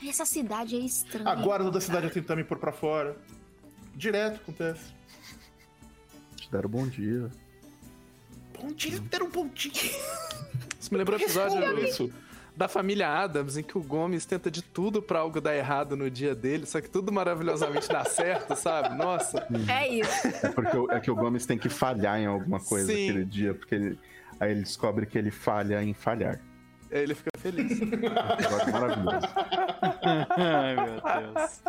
Essa cidade é estranha. A guarda da cidade a tentar me pôr pra fora. Direto acontece. Te deram bom dia. Bom dia, deram bom dia. Isso me lembrou o episódio isso, da família Adams, em que o Gomes tenta de tudo pra algo dar errado no dia dele, só que tudo maravilhosamente dá certo, sabe? Nossa. É isso. É porque é que o Gomes tem que falhar em alguma coisa Sim. aquele dia, porque ele, aí ele descobre que ele falha em falhar. Aí ele fica feliz. Maravilhoso. Ai, meu Deus.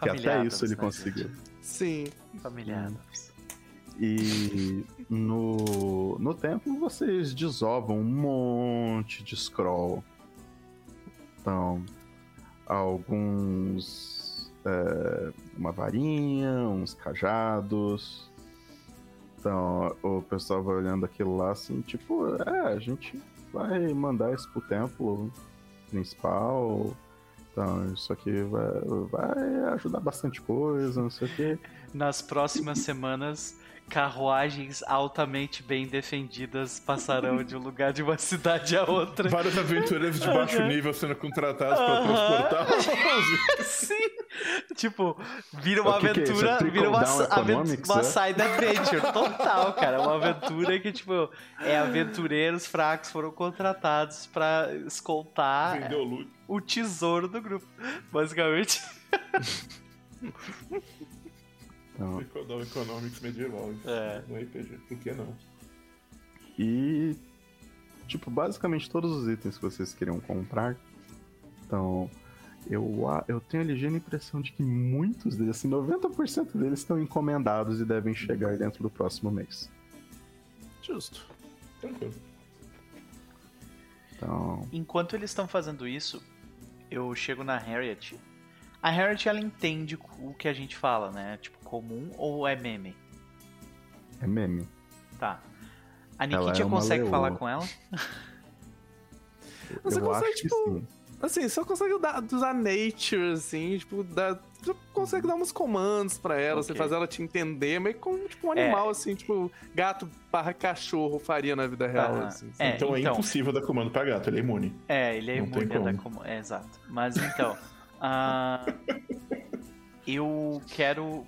Que até isso ele né, conseguiu. Sim. Familiados. E no, no templo vocês desovam um monte de scroll. Então, alguns. É, uma varinha, uns cajados. Então, o pessoal vai olhando aquilo lá assim, tipo, é, a gente vai mandar isso pro templo principal. Então, isso aqui vai, vai ajudar bastante coisa, não sei o quê. Nas próximas semanas, carruagens altamente bem defendidas passarão de um lugar de uma cidade a outra. Vários aventureiros de baixo uhum. nível sendo contratados para transportar. Sim. Tipo, vira uma que aventura, que é vira uma, uma side adventure total, cara. Uma aventura que, tipo, é aventureiros fracos foram contratados para escoltar o tesouro do grupo. Basicamente. Não. Economics medieval é. no RPG. Por que não? E. Tipo, basicamente todos os itens que vocês queriam comprar. Então. Eu, eu tenho a ligeira impressão de que muitos deles, assim, 90% deles estão encomendados e devem chegar dentro do próximo mês. Justo. Tranquilo. Então, Enquanto eles estão fazendo isso, eu chego na Harriet. A Harriet, ela entende o que a gente fala, né? Tipo, comum ou é meme? é meme. Tá. A Nikitia é consegue leoa. falar com ela? Você eu consegue, acho tipo, que sim. Assim, só consegue dar, usar nature, assim, tipo, você consegue dar uns comandos pra ela, você Ok. fazer ela te entender, meio como tipo, um É. animal, assim, tipo, gato barra cachorro faria na vida real, Aham. assim. É, então, é então. impossível dar comando pra gato, ele é imune. É, ele é Não imune a dar como. como. É, exato. Mas então. ah, eu quero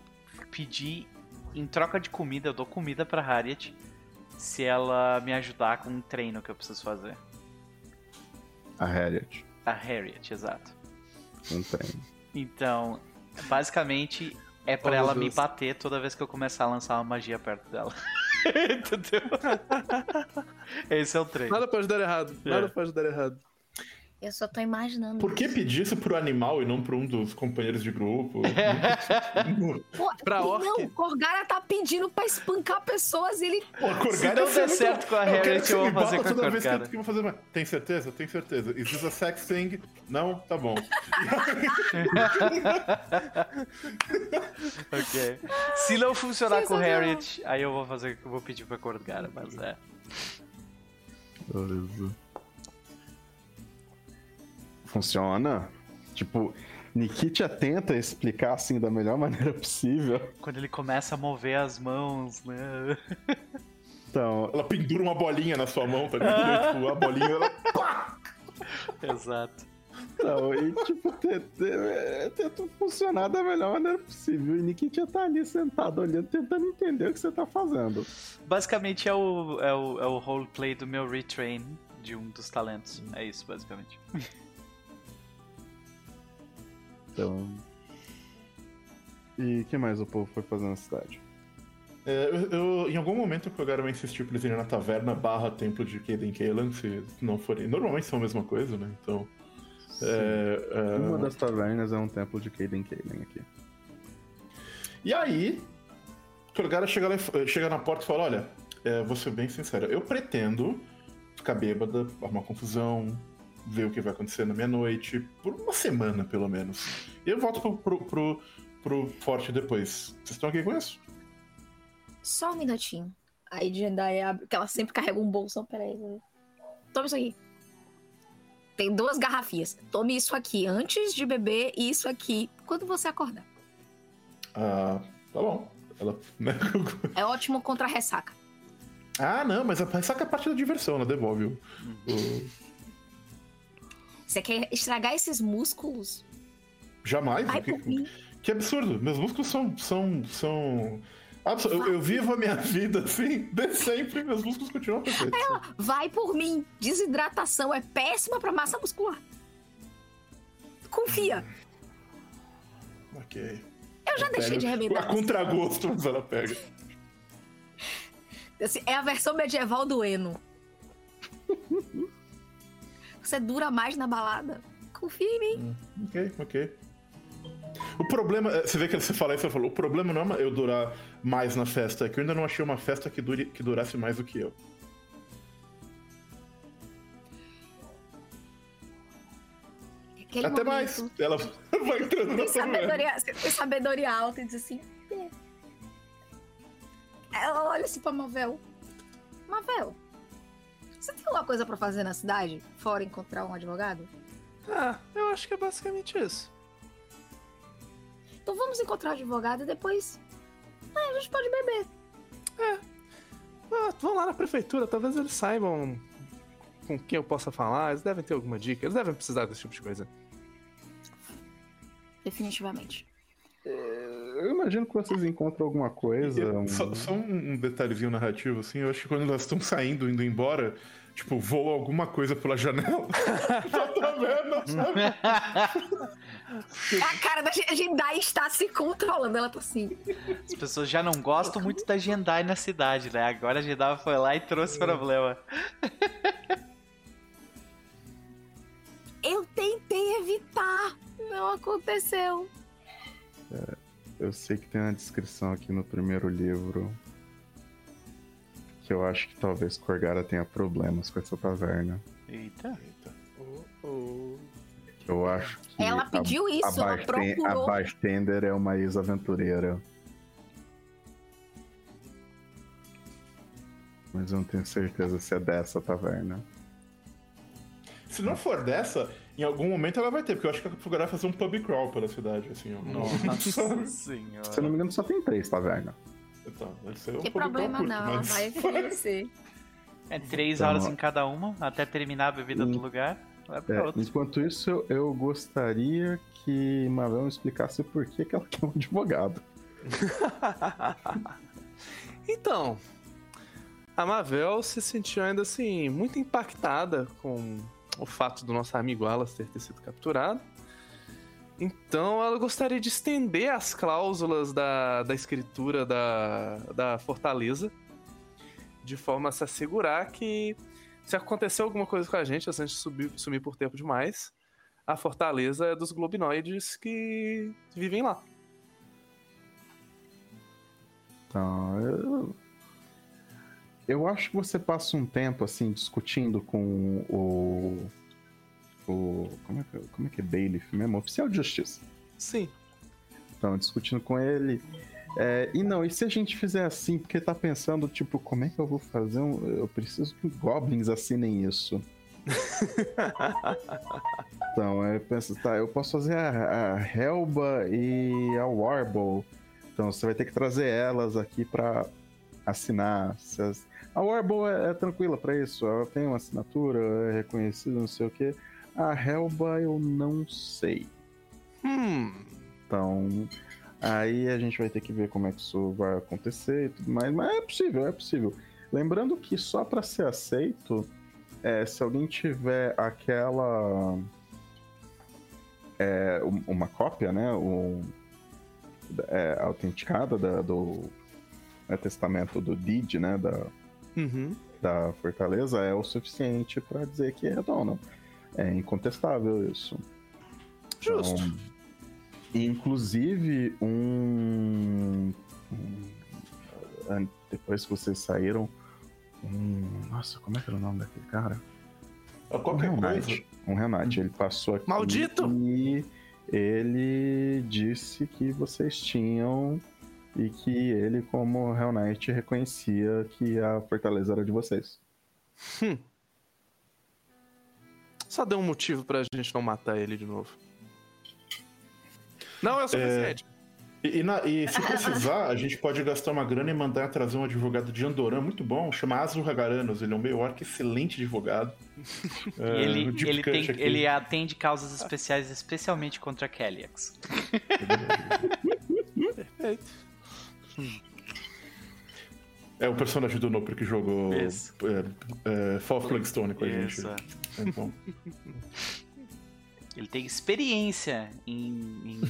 pedir. Em troca de comida, eu dou comida pra Harriet. Se ela me ajudar com um treino que eu preciso fazer. A Harriet. A Harriet, exato. Treino. Então, basicamente, é pra Oh, ela me bater toda vez que eu começar a lançar uma magia perto dela. Entendeu? Esse é o treino. Nada pode dar errado, É. nada pode dar errado. Eu só tô imaginando. Por que isso. pedir isso pro animal e não pra um dos companheiros de grupo? Pô, Pra orc? Não, o Corgara tá pedindo pra espancar pessoas e ele. Pô, a Corgara Se não der muito- certo com a Harriet, que eu vou fazer com a toda vez que eu- Corgara. que eu vou fazer uma- Tem certeza? Tem certeza. Is this a sex thing? Não? Tá bom. Ok. Se não funcionar com o. Harriet, aí eu vou fazer, eu vou pedir pra Corgara, mas é. Beleza. Funciona? Tipo, Nikitia tenta explicar assim da melhor maneira possível. Quando ele começa a mover as mãos, né? Então, Ela pendura uma bolinha na sua mão, tá ligado? tipo, a bolinha, ela... Exato. então e tipo, é, tenta funcionar da melhor maneira possível. E Nikitia tá ali sentado olhando, tentando entender o que você tá fazendo. Basicamente é o, é o, é o roleplay do meu retrain de um dos talentos. É isso, basicamente. Então. E o que mais o povo foi fazer na cidade? É, eu, eu- em algum momento o Kogara insistiu pra eles irem na taverna barra templo de Kaden Kaelan, se não forem. Normalmente são a mesma coisa, né? Então. É, é, Uma das tavernas é um templo de Kaden Kaelen aqui. E aí, Kogara chega, lá e- chega na porta e fala: Olha, é, vou ser bem sincero, eu pretendo ficar bêbada, arrumar confusão, ver o que vai acontecer na minha noite, por uma semana pelo menos. E eu volto pro, pro, pro, pro forte depois. Vocês estão aqui com isso? Só um minutinho. Aí Jendai abre, que ela sempre carrega um bolsão. Peraí. peraí. Toma isso aqui. Tem duas garrafinhas. Tome isso aqui antes de beber e isso aqui quando você acordar. Ah, tá bom. Ela. né? É ótimo contra a ressaca. ah, não, mas a ressaca é parte da diversão, ela devolve o. Você quer estragar esses músculos? Jamais. Vai que, que absurdo. Meus músculos são. são, são... abso- Eu, eu vivo a minha vida assim, de sempre, meus músculos continuam perfeitos. Vai por mim. Desidratação é péssima pra massa muscular. Confia. Ok. Eu já deixei de A arrebentar. contragosto, mas ela pega. Assim, É a versão medieval do Eno. Você dura mais na balada. Confia em mim. Ok, ok. O problema, é, você vê que você fala isso, você falou, o problema não é eu durar mais na festa, é que eu ainda não achei uma festa que, dure, que durasse mais do que eu. Aquele Até momento, mais. Ela vai entrando na sabedoria, você tem sabedoria alta e diz assim. Ela olha assim pra Mavel. Mavel, você tem alguma coisa pra fazer na cidade? Fora encontrar um advogado? Ah, eu acho que é basicamente isso. Então vamos encontrar o advogado e depois. Ah, a gente pode beber. Ah, vão lá na prefeitura, talvez eles saibam com quem eu possa falar, eles devem ter alguma dica, eles devem precisar desse tipo de coisa. Definitivamente. Eu imagino que vocês encontram alguma coisa. Eu- um- Só, só um detalhezinho narrativo, assim, eu acho que quando elas estão saindo, indo embora, tipo, voa alguma coisa pela janela. Já tá vendo, sabe? A cara da Jendai está se controlando. Ela tá assim. As pessoas já não gostam muito da Jendai na cidade, né? Agora a Jendai foi lá e trouxe problema. Eu tentei evitar. Não aconteceu. Eu sei que tem uma descrição aqui no primeiro livro. Que eu acho que talvez Corgara tenha problemas com essa taverna. Eita. Eita. Oh, oh. Eu acho que. Ela pediu a, isso, a, ela barten- a procurou. bartender é uma ex-aventureira. Mas eu não tenho certeza se é dessa taverna. Se não for dessa, em algum momento ela vai ter, porque eu acho que a Fugará vai fazer um pub crawl pela cidade, assim. ó. Nossa Se eu não senhora. me engano, só tem três tavernas. Então, vai ser um Que pub problema curto, não, ela mas- vai conhecer. É três Então, horas em cada uma, até terminar a bebida do Hum. lugar. É, enquanto isso, eu, eu gostaria que Mavel me explicasse por que, que ela quer um advogado. Então, a Mavel se sentiu ainda assim muito impactada com o fato do nosso amigo Alastair ter sido capturado. Então ela gostaria de estender as cláusulas da, da escritura da, da fortaleza, de forma a se assegurar que se acontecer alguma coisa com a gente, se a gente subir, sumir por tempo demais, a fortaleza é dos globinoides que vivem lá. Então, eu, eu acho que você passa um tempo assim discutindo com o. o como, é que, como é que é Bailiff mesmo? Oficial de Justiça. Sim. Então, discutindo com ele. É, e não, e se a gente fizer assim? Porque tá pensando, tipo, como é que eu vou fazer um. Eu preciso que goblins assinem isso. Então, eu penso, tá, eu posso fazer a, a Helba e a Warble. Então, você vai ter que trazer elas aqui pra assinar. As- A Warble é, é tranquila pra isso, ela tem uma assinatura, é reconhecida, não sei o que. A Helba eu não sei. Hum. Então, aí a gente vai ter que ver como é que isso vai acontecer e tudo mais. Mas é possível, é possível. Lembrando que só para ser aceito, é, se alguém tiver aquela. é, um- uma cópia, né? Um, é, autenticada da- do atestamento do DID, né? Da, Uhum. da Fortaleza, é o suficiente para dizer que é dono. É incontestável isso. Justo. Então, inclusive, um, um- Depois que vocês saíram. Um, nossa, como é que era o nome daquele cara? Qualquer um. Renate. Um Renate. Ele passou aqui. Maldito! E ele disse que vocês tinham. E que ele, como Hell Knight, reconhecia que a fortaleza era de vocês. Só deu um motivo pra gente não matar ele de novo. Não é o suficiente. E, e na- e se precisar, a gente pode gastar uma grana e mandar trazer um advogado de Andoran muito bom, chama Azul Hagaranos. Ele é um meio orc excelente advogado. É, ele, ele, tem, ele atende causas especiais, especialmente contra Kelliax. Perfeito. É o personagem do Noper que jogou Isso. é, é, Fall com a gente. Isso. Então, Ele tem experiência em,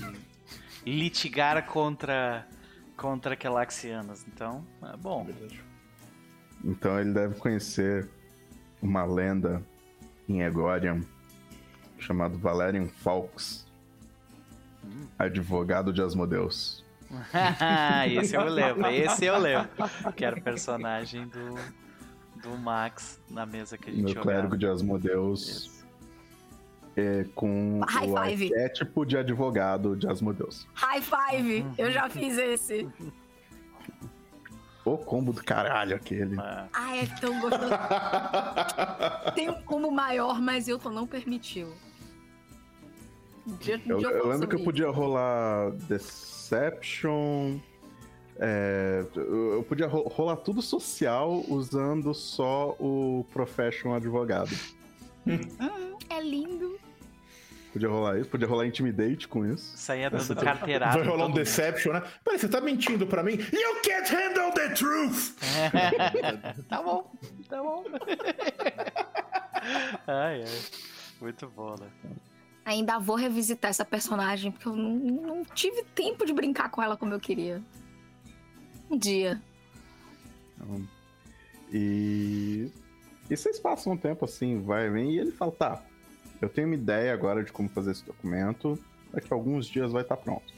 em litigar contra, contra Kelaxianos. Então, é bom. verdade. Então ele deve conhecer uma lenda em Egorian chamado Valerian Falks, advogado de Asmodeus. esse eu lembro, esse eu lembro. Que era o personagem do, do Max na mesa que a gente Meu jogava. clérigo de Asmodeus é, com High o five. arquétipo de advogado de Asmodeus. High five! Eu já fiz esse. O combo do caralho aquele. Ah, Ai, é tão gostoso. Tem um combo maior, mas Hilton não permitiu. Dia- Eu, dia eu falo lembro que eu podia rolar Deception. é, eu eu podia ro- rolar tudo social usando só o Profession Advogado. É lindo. Podia rolar isso, podia rolar Intimidate com isso. saía Nossa, dando carteirada. Vai rolar um. Deception, né? Peraí, você tá mentindo pra mim? You can't handle the truth! tá bom, tá bom. ai, ai. Muito bom, né? Ainda vou revisitar essa personagem, porque eu não, não tive tempo de brincar com ela como eu queria. Um dia. Então, e. E vocês passam um tempo assim, vai, vem, e ele fala: tá, eu tenho uma ideia agora de como fazer esse documento, daqui a alguns dias vai estar pronto.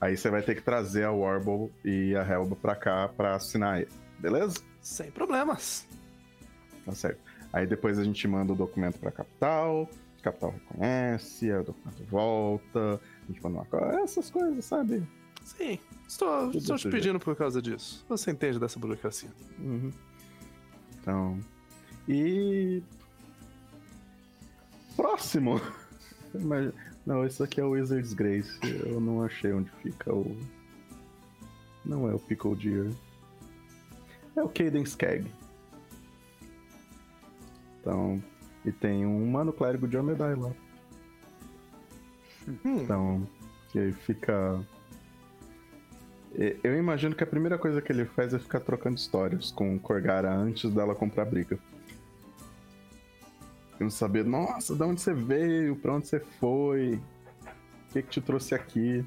Aí você vai ter que trazer a Warble e a Helba pra cá pra assinar ele, beleza? Sem problemas. Tá certo. Aí depois a gente manda o documento pra capital, capital reconhece, o documento volta, a gente manda uma essas coisas, sabe? Sim, estou, Tudo estou te pedindo por causa disso. Você entende dessa burocracia. Uhum. Então. E. Próximo! Mas, não, esse aqui é o Wizard's Grace. Eu não achei onde fica o. Não é o Pickle Deer. É o Cadence Skag. Então. E tem um humano clérigo de Omedai lá. Hum, Então. Que fica. Eu imagino que a primeira coisa que ele faz é ficar trocando histórias com Corgara antes dela comprar briga. Querendo saber, nossa, de onde você veio, pra onde você foi, o que, que te trouxe aqui.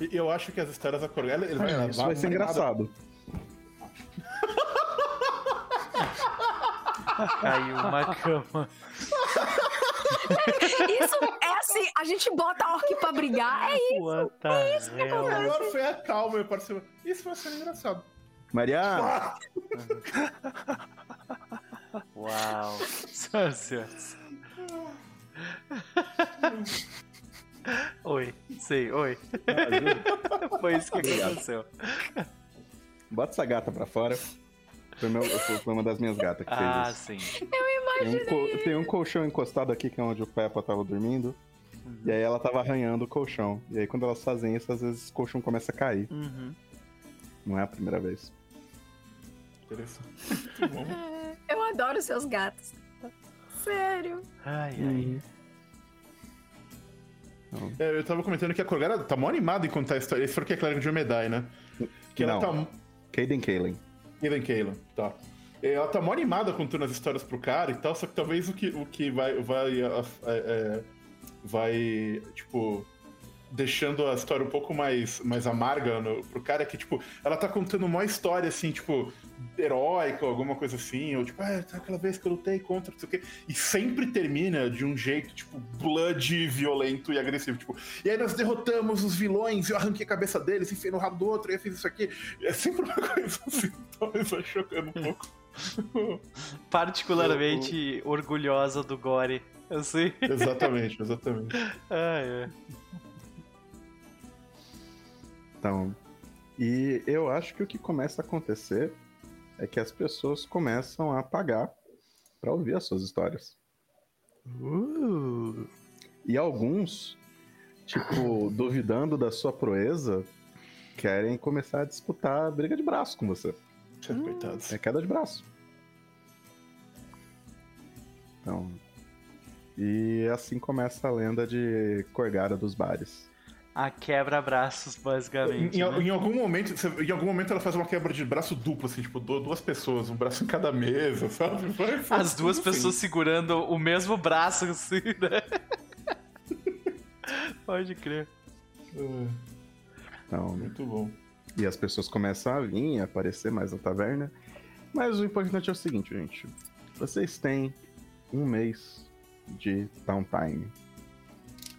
E eu acho que as histórias da Corgella, ele vai Ah, levar isso vai ser engraçado. Caiu uma cama. Isso é assim, a gente bota a orc pra brigar, é isso. What the O hell? melhor foi a calma, meu parceiro. Isso vai ser engraçado. Mariana, Uau. Senhores. Oi, sei, oi. Foi isso que aconteceu. bota essa gata pra fora. Foi, meu- foi uma das minhas gatas que Ah, fez isso. sim. Tem um, tem um colchão encostado aqui, que é onde o Peppa tava dormindo. E aí ela tava arranhando o colchão. E aí quando elas fazem isso, às vezes o colchão começa a cair. Uhum. Não é a primeira vez. Interessante. Bom. Eu adoro seus gatos. Sério. Ai, Uhum. ai. É, eu tava comentando que a Corgella tá mó animada em contar a história. Esse foi que é clérigo de Omedai, né? Que ela Não. tá. Caden Kalen. Eden Kayla, tá. É, Ela tá mó animada contando as histórias pro cara e tal, só que talvez o que, o que vai, vai, é, é, vai, tipo, deixando a história um pouco mais, mais amarga no, pro cara é que, tipo, ela tá contando uma história, assim, tipo, heróica, alguma coisa assim, ou tipo, ah, aquela vez que eu lutei contra, não sei o quê, e sempre termina de um jeito, tipo, blood, violento e agressivo, tipo, e aí nós derrotamos os vilões, eu arranquei a cabeça deles, enfiei no rabo do outro, e eu fiz isso aqui, é sempre uma coisa assim, talvez vai chocando um pouco. Particularmente orgulhosa do Gore. Assim. exatamente, exatamente. Ai, ai. Então, e eu acho que o que começa a acontecer é que as pessoas começam a pagar pra ouvir as suas histórias. Uh, E alguns, tipo, duvidando da sua proeza, querem começar a disputar a briga de braço com você. Coitados. É queda de braço. Então. E assim começa a lenda de Corgara dos Bares. A quebra-braços, basicamente. Em, né? em algum momento, em algum momento ela faz uma quebra de braço duplo, assim, tipo, du- duas pessoas, um braço em cada mesa, sabe? Vai, vai, As duas assim. pessoas segurando o mesmo braço, assim, né? Pode crer. Então, muito bom. e as pessoas começam a vir, a aparecer mais na taverna. Mas o importante é o seguinte, gente. Vocês têm um mês de downtime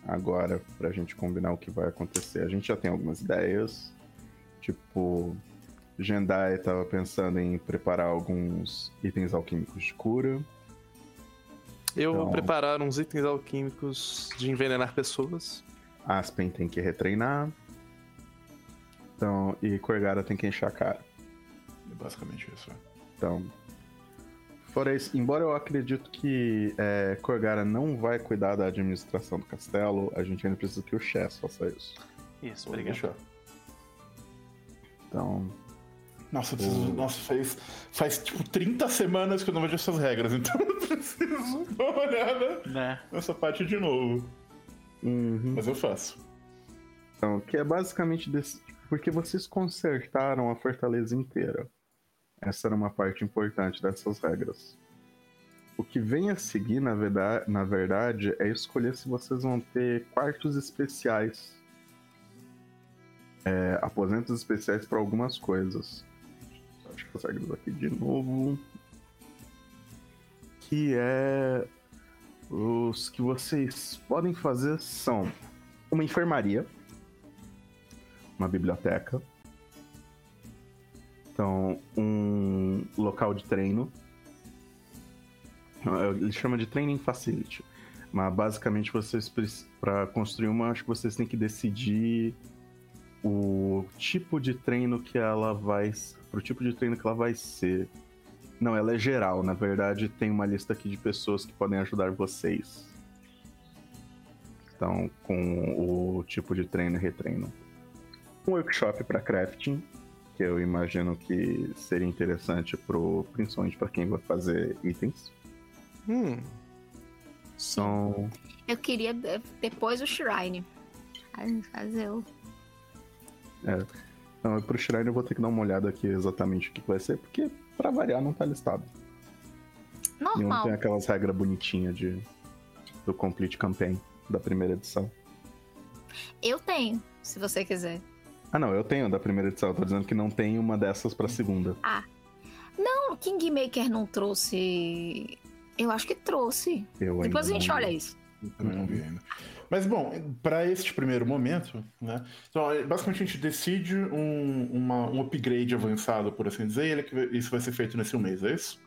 agora pra gente combinar o que vai acontecer. A gente já tem algumas ideias. Tipo, Jendai tava pensando em preparar alguns itens alquímicos de cura. eu vou Então- preparar uns itens alquímicos de envenenar pessoas. Aspen tem que retreinar. Então, e Corgara tem que encher a cara. É basicamente isso. é. Então, fora isso, embora eu acredito que é, Corgara não vai cuidar da administração do castelo, a gente ainda precisa que o Chess faça isso. Isso, Vou obrigado. deixar. Então, Nossa, eu preciso, O- nossa, faz, faz tipo 30 semanas que eu não vejo essas regras, então eu preciso dar uma olhada Né? nessa parte de novo. uhum. Mas eu faço. Então, que é basicamente desse, porque vocês consertaram a fortaleza inteira. Essa era uma parte importante dessas regras. O que vem a seguir, na verdade, na verdade, é escolher se vocês vão ter quartos especiais. É, aposentos especiais para algumas coisas. Acho que as regras aqui de novo. Que é. Os que vocês podem fazer são uma enfermaria uma biblioteca. Então, um local de treino. Ele chama de Training Facility. Mas basicamente vocês para construir uma, acho que vocês têm que decidir o tipo de treino que ela vai, pro tipo de treino que ela vai ser. Não, ela é geral, na verdade tem uma lista aqui de pessoas que podem ajudar vocês. Então, com o tipo de treino e retreino. Um workshop para crafting, que eu imagino que seria interessante pro, principalmente para quem vai fazer itens. Hum. São. Eu queria depois o Shrine. Fazer o. É. Não, pro Shrine eu vou ter que dar uma olhada aqui exatamente o que vai ser, porque pra variar não tá listado. Normal. E não tem aquelas regras bonitinhas de, do Complete Campaign da primeira edição. Eu tenho, se você quiser. Ah, não, eu tenho da primeira edição. Eu tô dizendo que não tem uma dessas pra segunda. Ah. Não, Kingmaker não trouxe. Eu acho que trouxe. Eu Depois a gente não- olha isso. Eu não vi ainda. Mas bom, para este primeiro momento, né? Então, é, basicamente a gente decide um, uma- um upgrade avançado, por assim dizer, e ele que isso vai ser feito nesse mês, é isso?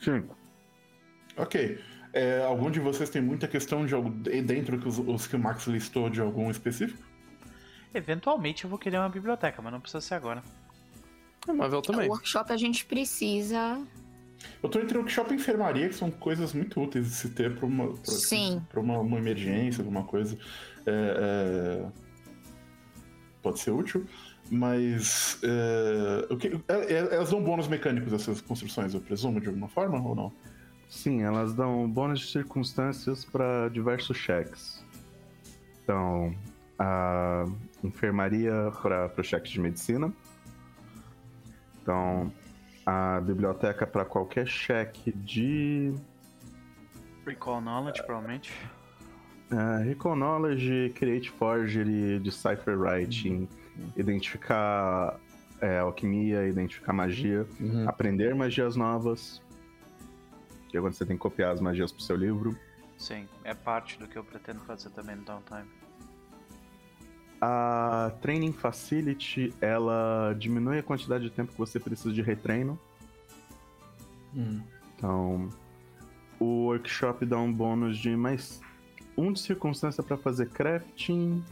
Sim. Ok. É, algum de vocês tem muita questão de algo de- dentro que os, os que o Max listou de algum específico? Eventualmente eu vou querer uma biblioteca, mas não precisa ser agora. A Marvel também. O workshop a gente precisa. Eu tô entre workshop e enfermaria, que são coisas muito úteis de se ter pra uma, pra, Sim. pra uma, uma emergência, alguma coisa. É, é, Pode ser útil, mas. É... o que- é- é- Elas dão bônus mecânicos essas construções, eu presumo, de alguma forma ou não? Sim, elas dão bônus de circunstâncias para diversos cheques. Então, a enfermaria para o cheque de medicina. Então, a biblioteca para qualquer cheque de Recall Knowledge, provavelmente. uh, Recall Knowledge, Create Forgery, Decipher Writing, identificar é, alquimia, identificar magia, aprender magias novas. Que é quando você tem que copiar as magias pro seu livro. Sim, é parte do que eu pretendo fazer também no downtime. A Training Facility, ela diminui a quantidade de tempo que você precisa de retreino. Hum. Então, o workshop dá um bônus de mais um de circunstância para fazer crafting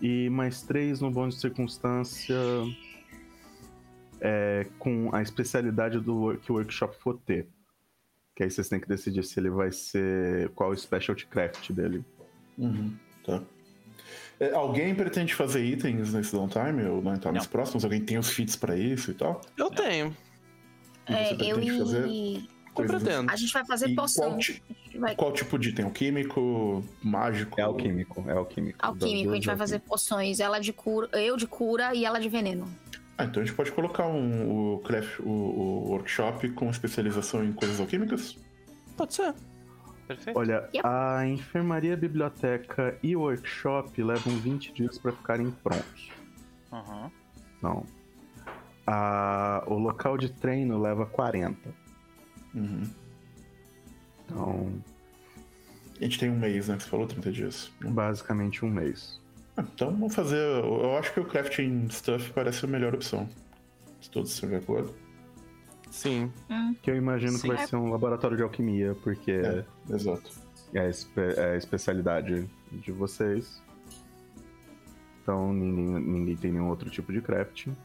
e mais três no bônus de circunstância é, com a especialidade do que o workshop for ter. Que aí vocês têm que decidir se ele vai ser qual o specialty craft dele. Uhum, tá. É, alguém pretende fazer itens nesse downtime ou não nos Não. próximos? Alguém tem os feats pra isso e tal? Eu tenho. E É, você eu pretende fazer e. Eu coisas- pretendo. A gente vai fazer E poção. qual, ti- vai- qual tipo de item? O químico, mágico? É alquímico, é alquímico. Alquímico, a gente vai é fazer poções. Ela de cura, eu de cura e ela de veneno. Ah, então a gente pode colocar um, o, craft, o, o workshop com especialização em coisas alquímicas? Pode ser. Perfeito? Olha, Yep. a enfermaria, biblioteca e o workshop levam 20 dias para ficarem prontos. Aham. Não. A- o local de treino leva 40. Uhum. Então, A gente tem um mês, né? Você falou 30 dias. basicamente um mês. Ah, Então vamos fazer. Eu acho que o crafting stuff parece a melhor opção. Se todos estiverem de acordo. Sim. Que eu imagino Sim. que vai ser um laboratório de alquimia, porque É, exato. é, a, espe- é a especialidade de vocês. Então ninguém, ninguém tem nenhum outro tipo de crafting.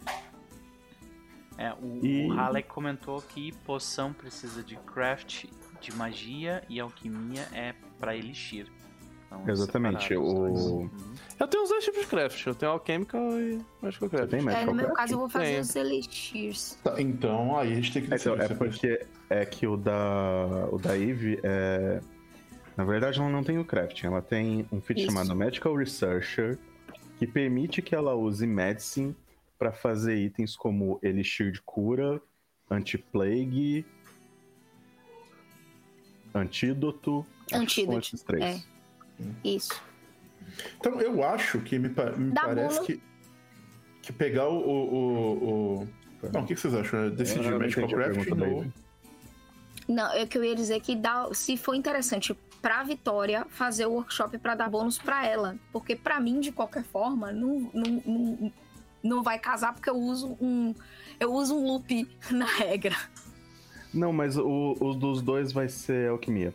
É, o, E- o Halleck comentou que poção precisa de craft, de magia e alquimia é pra elixir. Então, Exatamente, o- Uhum. Eu tenho os dois tipos de craft. Eu tenho Alchemical e Magical Craft. tem É, medical no meu craft? caso, eu vou fazer Tem. os Elixirs. Tá, então aí a gente tem que Então, decidir. é se porque é que o da, o da Eve é. Na verdade, ela não tem o crafting, ela tem um feat Isso. chamado Medical Researcher, que permite que ela use Medicine para fazer itens como Elixir de cura, Anti-Plague, Antídoto. acho que são Antídoto, esses três. é. Isso. Então eu acho que me, pa- me parece que, que pegar o. o, o- o- Não, o que vocês acham? É Decidir Magical da ou. Não, é que eu ia dizer que dá, se for interessante pra Vitória fazer o workshop pra dar bônus pra ela. Porque pra mim, de qualquer forma, não, não, não, não vai casar porque eu uso um. Eu uso um loop na regra. Não, mas o, o dos dois vai ser alquimia.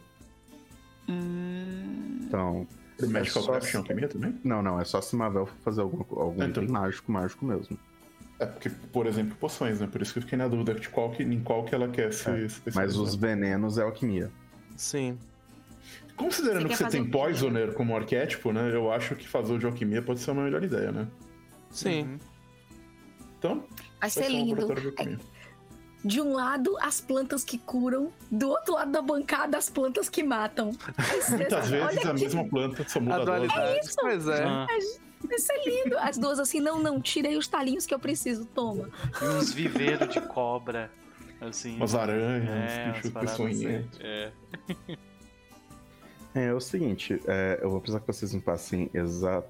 Hum... Então. O Magical é só Craft se- alquimia também? Não, não, é só se Mavel for fazer algum, algum Então. item mágico, mágico mesmo. É porque, por exemplo, poções, né? Por isso que eu fiquei na dúvida de qual que, em qual que ela quer se É, especializar. Mas os venenos é alquimia. Sim. Considerando Você que você tem quê? Poisoner como arquétipo, né? Eu acho que fazer o de alquimia pode ser uma melhor ideia, né? Sim. Então, Vai vai ser um lindo. De um lado, as plantas que curam, do outro lado da bancada, as plantas que matam. Muitas vezes a que mesma planta só muda A dose. dualidade. Pois é. Ah, Vai ser lindo. As duas assim, não, não, tirei os talinhos que eu preciso, toma. e uns viveiros de cobra. Assim. Umas aranhas, é, uns bichos assim. É. É, é o seguinte, é, eu vou precisar que vocês me passem exato.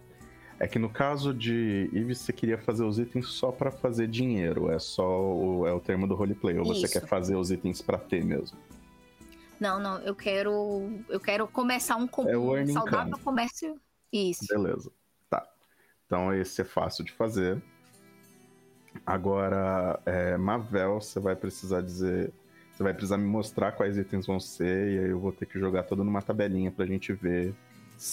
É que no caso de Eve, você queria fazer os itens só pra fazer dinheiro. É só o, é o termo do roleplay. Ou você Isso. quer fazer os itens pra ter mesmo? Não, não, eu quero. Eu quero começar um, com- É o saudável income. comércio. Isso. Beleza. Tá. Então esse é fácil de fazer. Agora, é, Mavel, você vai precisar dizer. Você vai precisar me mostrar quais itens vão ser, e aí eu vou ter que jogar tudo numa tabelinha pra gente ver o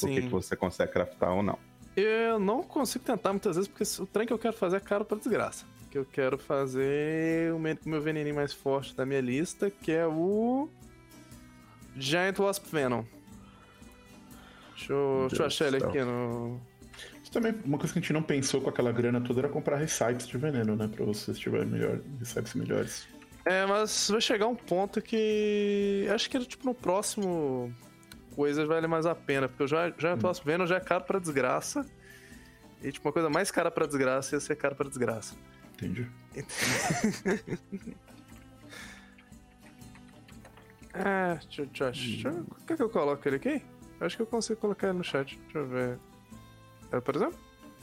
que, que Sim. você consegue craftar ou não. Eu não consigo tentar muitas vezes, porque o trem que eu quero fazer é caro pra desgraça. Que eu quero fazer o me- o meu veneninho mais forte da minha lista, que é o. Giant Wasp Venom. Deixa eu, deixa eu achar ele aqui no. Isso também, uma coisa que a gente não pensou com aquela grana toda era comprar recipes de veneno, né? Pra vocês tiverem melhor, recipes melhores. É, mas vai chegar um ponto que. Acho que tipo no próximo coisa vale mais a pena, porque eu já, já tô vendo, já é caro pra desgraça. E tipo, uma coisa mais cara pra desgraça ia ser caro pra desgraça. Entendi. É, deixa, deixa, deixa, eu- quer que eu coloque ele aqui? Eu acho que eu consigo colocar ele no chat. Deixa eu ver. É, por exemplo?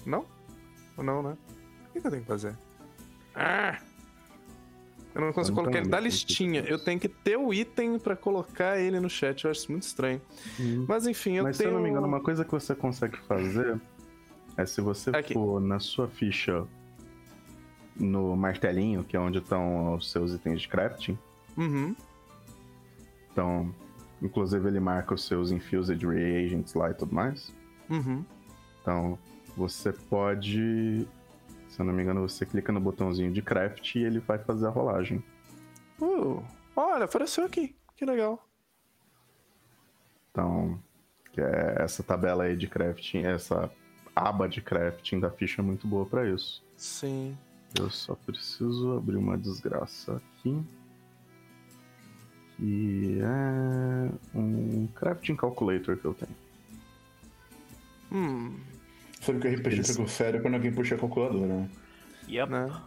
Não? Ou não, né? O que, que eu tenho que fazer? Ah! Eu não consigo Então, colocar ele que listinha. Eu tenho que ter o item pra colocar ele no chat. Eu acho isso muito estranho. Mas enfim, eu Mas tenho. se eu não me engano, uma coisa que você consegue fazer é se você Aqui. for na sua ficha no martelinho, que é onde estão os seus itens de crafting. Uhum. Então, inclusive ele marca os seus infused reagents lá e tudo mais. Uhum. Então, você pode, se eu não me engano, você clica no botãozinho de craft e ele vai fazer a rolagem. Uh, olha, apareceu aqui. Que legal. Então, é essa tabela aí de crafting, essa aba de crafting da ficha é muito boa pra isso. Sim. Eu só preciso abrir uma desgraça aqui. Que é um crafting calculator que eu tenho. Hum, Sabe que o RPG Isso. pegou sério quando alguém puxa a calculadora, né? Yep. né?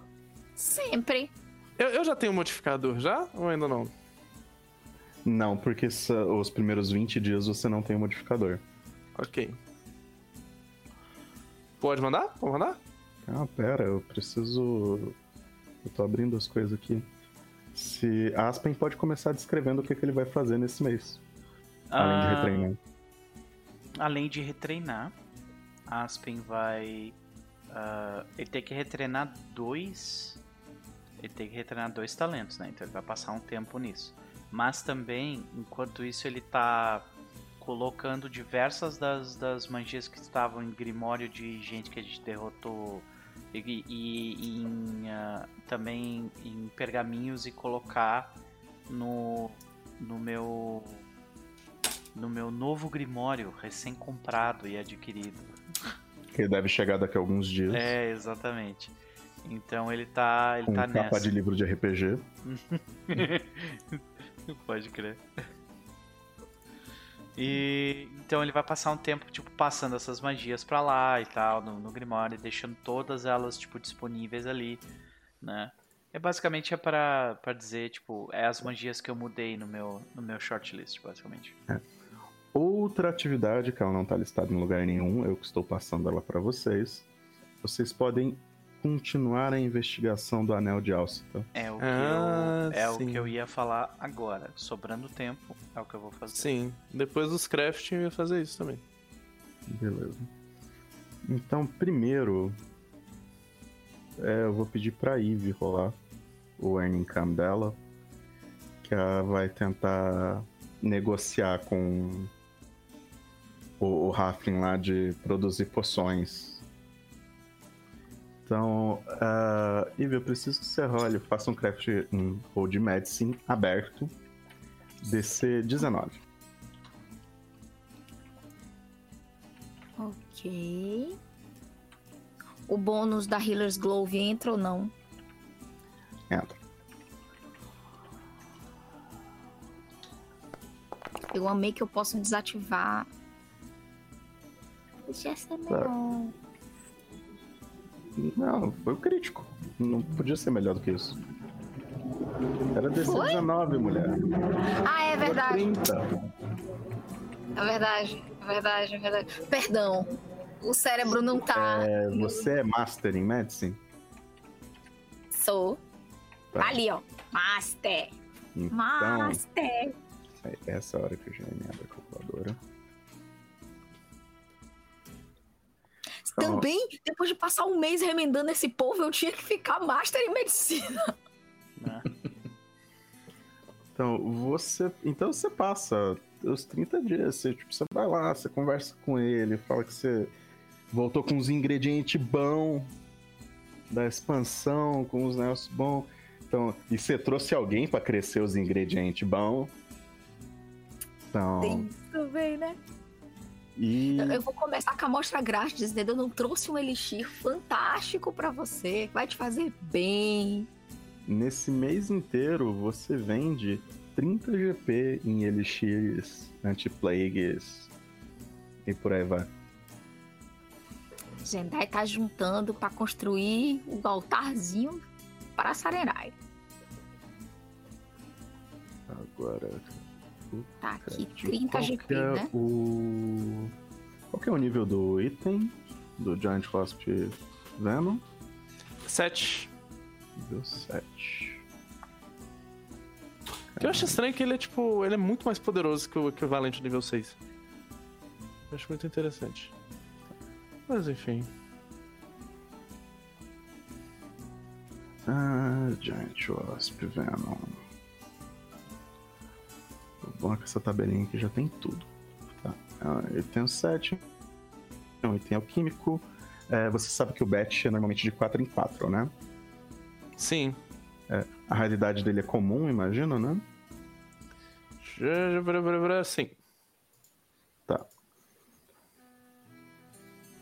Sempre. Eu, eu já tenho um modificador já? Ou ainda não? Não, porque os primeiros 20 dias você não tem o modificador. Ok. Pode mandar? Pode mandar? Ah, pera, eu preciso. Eu tô abrindo as coisas aqui. Se Aspen pode começar descrevendo o que, que ele vai fazer nesse mês. Além de Ah, retreinar. Além de retreinar, Aspen vai. ah, ele tem que retreinar dois. Ele tem que retreinar dois talentos, né? Então ele vai passar um tempo nisso. Mas também, enquanto isso, ele tá colocando diversas das, das magias que estavam em Grimório de gente que a gente derrotou. E, e- e em, ah, também em pergaminhos e colocar no, no meu no meu novo Grimório, recém-comprado e adquirido. Que deve chegar daqui a alguns dias. É, exatamente. Então ele tá, ele com tá capa nessa. de livro de RPG. Pode crer. E então ele vai passar um tempo tipo passando essas magias pra lá e tal no, no Grimório, deixando todas elas tipo disponíveis ali, né? É basicamente é para para dizer tipo é as magias que eu mudei no meu no meu shortlist basicamente. Outra atividade que ela não está listada em lugar nenhum, eu que estou passando ela para vocês. Vocês podem continuar a investigação do Anel de Alcita. É o que Ah, eu é o que eu ia falar agora. Sobrando tempo é o que eu vou fazer. Sim. Depois dos crafting eu ia fazer isso também. Beleza. Então, primeiro, é, eu vou pedir pra Eve rolar o earning cam dela, que ela vai tentar negociar com o, o lá de produzir poções. Então, uh, Ivy, eu preciso que você role, faça um craft um roll de medicine aberto, DC 19. Ok. O bônus da Healer's Glove entra ou não? Entra. Eu amei que eu posso desativar. Podia ser melhor. Não, foi o crítico. Não podia ser melhor do que isso. Era DC Foi? 19, mulher. Ah, é verdade. 30. É verdade. É verdade, é verdade. Perdão. O cérebro não tá. É, você é Master em Medicine? Sou. Tá. Ali, ó. Master. Então, Master. é essa hora que eu já me abro a calculadora. Então, Também, depois de passar um mês remendando esse povo, eu tinha que ficar Master em Medicina. né? Então, você. Então você passa os 30 dias. Você, tipo, você vai lá, você conversa com ele, fala que você voltou com os ingredientes bons da expansão, com os negócios bons. Então, e você trouxe alguém pra crescer os ingredientes bons. Então. Tem também, né? E. Eu- vou começar com a amostra grátis, dizendo: eu não trouxe um elixir fantástico pra você, vai te fazer bem. Nesse mês inteiro, você vende 30 GP em elixirs, anti-plagues e por aí vai. Zendai tá juntando pra construir o altarzinho para Sarenrai. Agora, Tá aqui, Certo. 30 Qual GP, que é né? O... Qual que é o nível do item do Giant Wasp Venom? 7. Nível 7. O que eu acho estranho é que ele é tipo. Ele é muito mais poderoso que o equivalente nível 6. Eu acho muito interessante. Mas enfim. Ah, Giant Wasp Venom. É que essa tabelinha aqui já tem tudo. Tá. Ah, eu tenho 7. É um item alquímico. É, você sabe que o batch é normalmente de 4 em 4, né? Sim. A raridade dele é comum, imagina, né? Sim. Tá.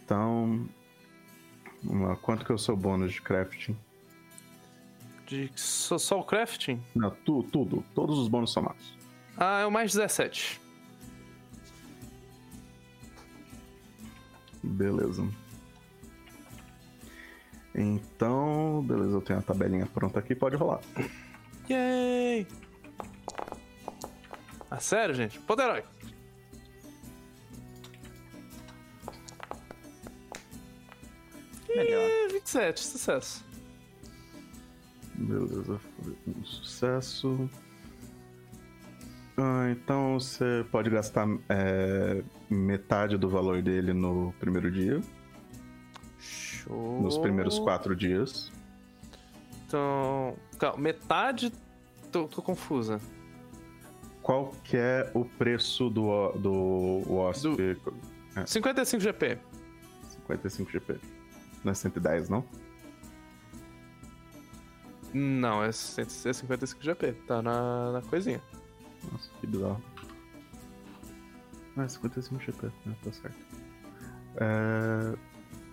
Então. vamos lá, Quanto que é o seu bônus de crafting? De só, só o crafting? Não, tu, tudo. Todos os bônus somados. Ah, é o mais 17. Beleza. Então, beleza, eu tenho a tabelinha pronta aqui, pode rolar. Yay! Ah, sério, gente? Poderói. Melhor. É, 27, sucesso. Beleza, foi um sucesso. Ah, então você pode gastar é, metade do valor dele no primeiro dia, Show. nos primeiros quatro dias. Então. Calma, metade. Tô, tô confusa. Qual que é o preço do, do Wasp? 55 GP. 55 GP. Não é 110, não? Não, é 100 é 55 GP. Tá na, na coisinha. Nossa, que bizarro. Ah, é 55 GP, né? Tá certo. É...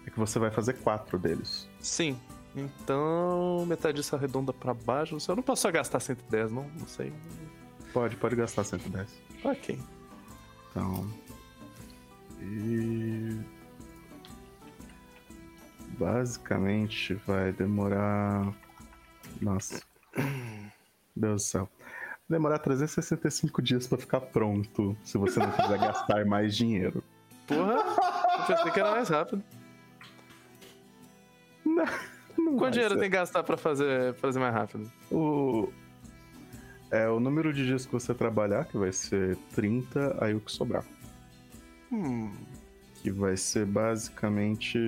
é que você vai fazer quatro deles. Sim. Então, metade disso arredonda pra baixo. Eu não posso só gastar 110, não? Não sei. Pode, pode gastar 110. Ok. Então. E. Basicamente vai demorar. Nossa. Deus do céu. Demorar 365 dias pra ficar pronto. Se você não quiser gastar mais dinheiro. Porra! Eu pensei que era mais rápido. Não Quanto vai dinheiro ser. tem que gastar pra fazer, fazer mais rápido? O... É o número de dias que você trabalhar, que vai ser 30, aí o que sobrar. Hum. Que vai ser basicamente.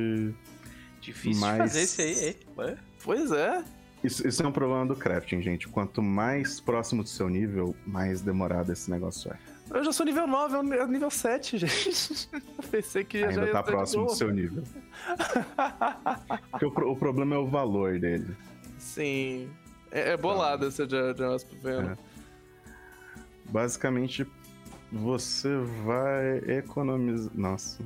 Difícil de fazer esse aí, hein? Pois é. Isso, isso é um problema do crafting, gente. Quanto mais próximo do seu nível, mais demorado esse negócio é. Eu já sou nível 9, é o nível 7, gente. Eu pensei que já Ainda tá próximo do seu nível. Porque o, o problema é o valor dele. Sim. É, é bolada essa de, vendo. É. Basicamente, você vai economizar. Nossa,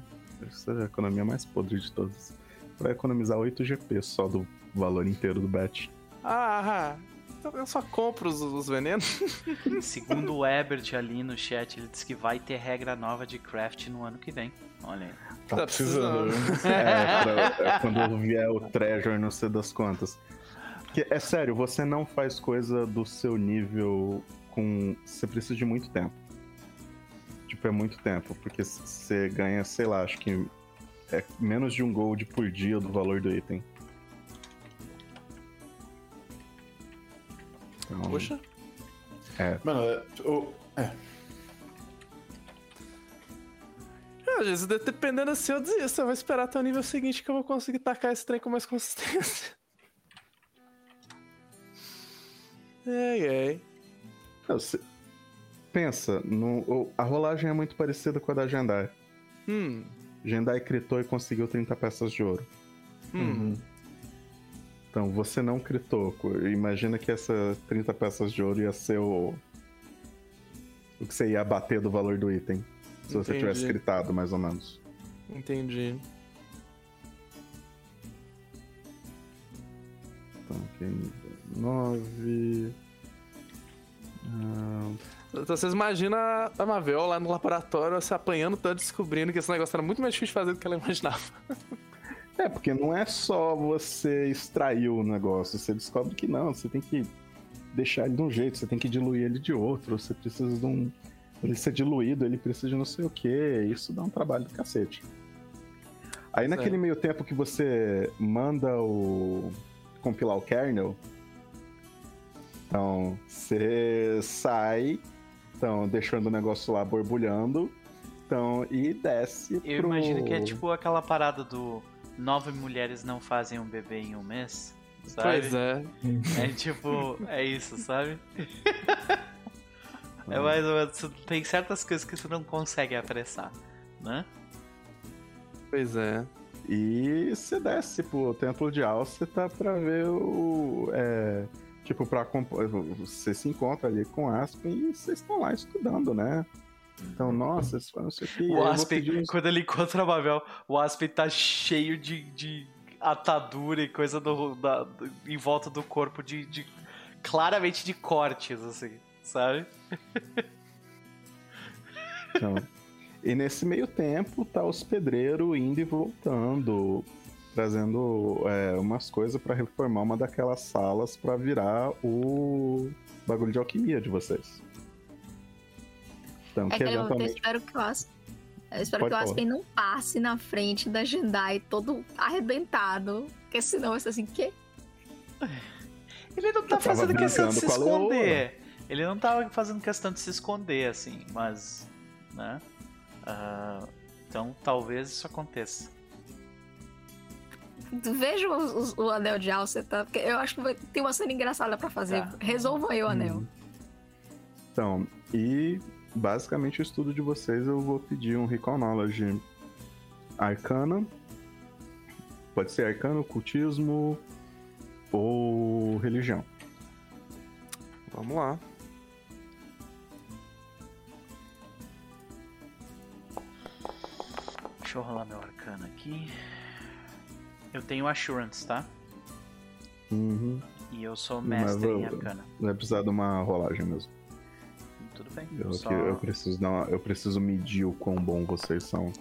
essa é a economia mais podre de todas. Vai economizar 8 GP só do valor inteiro do bet. Ah, então eu só compro os, os venenos. Segundo o Ebert ali no chat, ele disse que vai ter regra nova de craft no ano que vem. Olha aí. Tá, Tá precisando. É, pra- é quando vier o Treasure, não sei das quantas. Porque, é sério, você não faz coisa do seu nível com. Você precisa de muito tempo. Tipo, é muito tempo. Porque você ganha, sei lá, acho que é menos de um gold por dia do valor do item. Então, Poxa. Mano, é, o- Às vezes, de- dependendo assim, eu desisto. Eu vou esperar até o nível seguinte que eu vou conseguir tacar esse trem com mais consistência. Ai, ai. não, você- Pensa, no- a rolagem é muito parecida com a da Jendai. Hum. Jendai critou e conseguiu 30 peças de ouro. Hum. Então, você não critou. Imagina que essas 30 peças de ouro ia ser o. O que você ia bater do valor do item. Se você Entendi. tivesse critado, mais ou menos. Entendi. Então, aqui. 9. Ah, Então vocês imaginam a- a Mavel lá no laboratório se apanhando tanto, descobrindo que esse negócio era muito mais difícil de fazer do que ela imaginava. É, porque não é só você extrair o negócio, você descobre que não, você tem que deixar ele de um jeito, você tem que diluir ele de outro, você precisa de um. Ele ser diluído, ele precisa de não sei o que, isso dá um trabalho do cacete. Aí é. naquele meio tempo que você manda o. compilar o kernel, então você sai, então deixando o negócio lá borbulhando, então, e desce Eu pro... imagino que é tipo aquela parada do nove mulheres não fazem um bebê em um mês. Sabe? Pois é. É tipo, é isso, sabe? É mais ou menos, tem certas coisas que você não consegue apressar, né? Pois é. E você desce pro Templo de Alceta pra ver o. É, tipo, pra. Você se encontra ali com Aspen e vocês estão lá estudando, né? Então, nossa, isso foi não sei o que. O Aspen, quando ele encontra a Mavel, o Aspen tá cheio de, de atadura e coisa do, da- do- em volta do corpo de, de- claramente de cortes, assim, sabe? Então, e nesse meio tempo, tá os pedreiros indo e voltando, trazendo é, umas coisas pra reformar uma daquelas salas pra virar o bagulho de alquimia de vocês. Então, É que que eu eventualmente. espero que o Aspen. Eu espero Pode que o. Aspen não passe na frente da Jendai todo arrebentado. Porque senão vai ser assim, quê? Ele não tá Eu fazendo questão de se esconder. Ele não tava fazendo questão de se esconder, assim, mas. né? Ah, então talvez isso aconteça. Veja o, o- o anel de Alceta, porque eu acho que vai, tem uma cena engraçada pra fazer. Tá. Resolvam aí o anel. Hum. Então, e basicamente o estudo de vocês eu vou pedir um Recall Knowledge Arcana. Pode ser arcano, cultismo ou religião. Vamos lá. Deixa eu rolar meu arcano aqui. Eu tenho Assurance, tá? Uhum. E eu sou Mas mestre em arcana. Vai precisar de uma rolagem mesmo. Tudo bem. Eu, só... eu preciso dar uma- eu preciso medir o quão bom vocês são.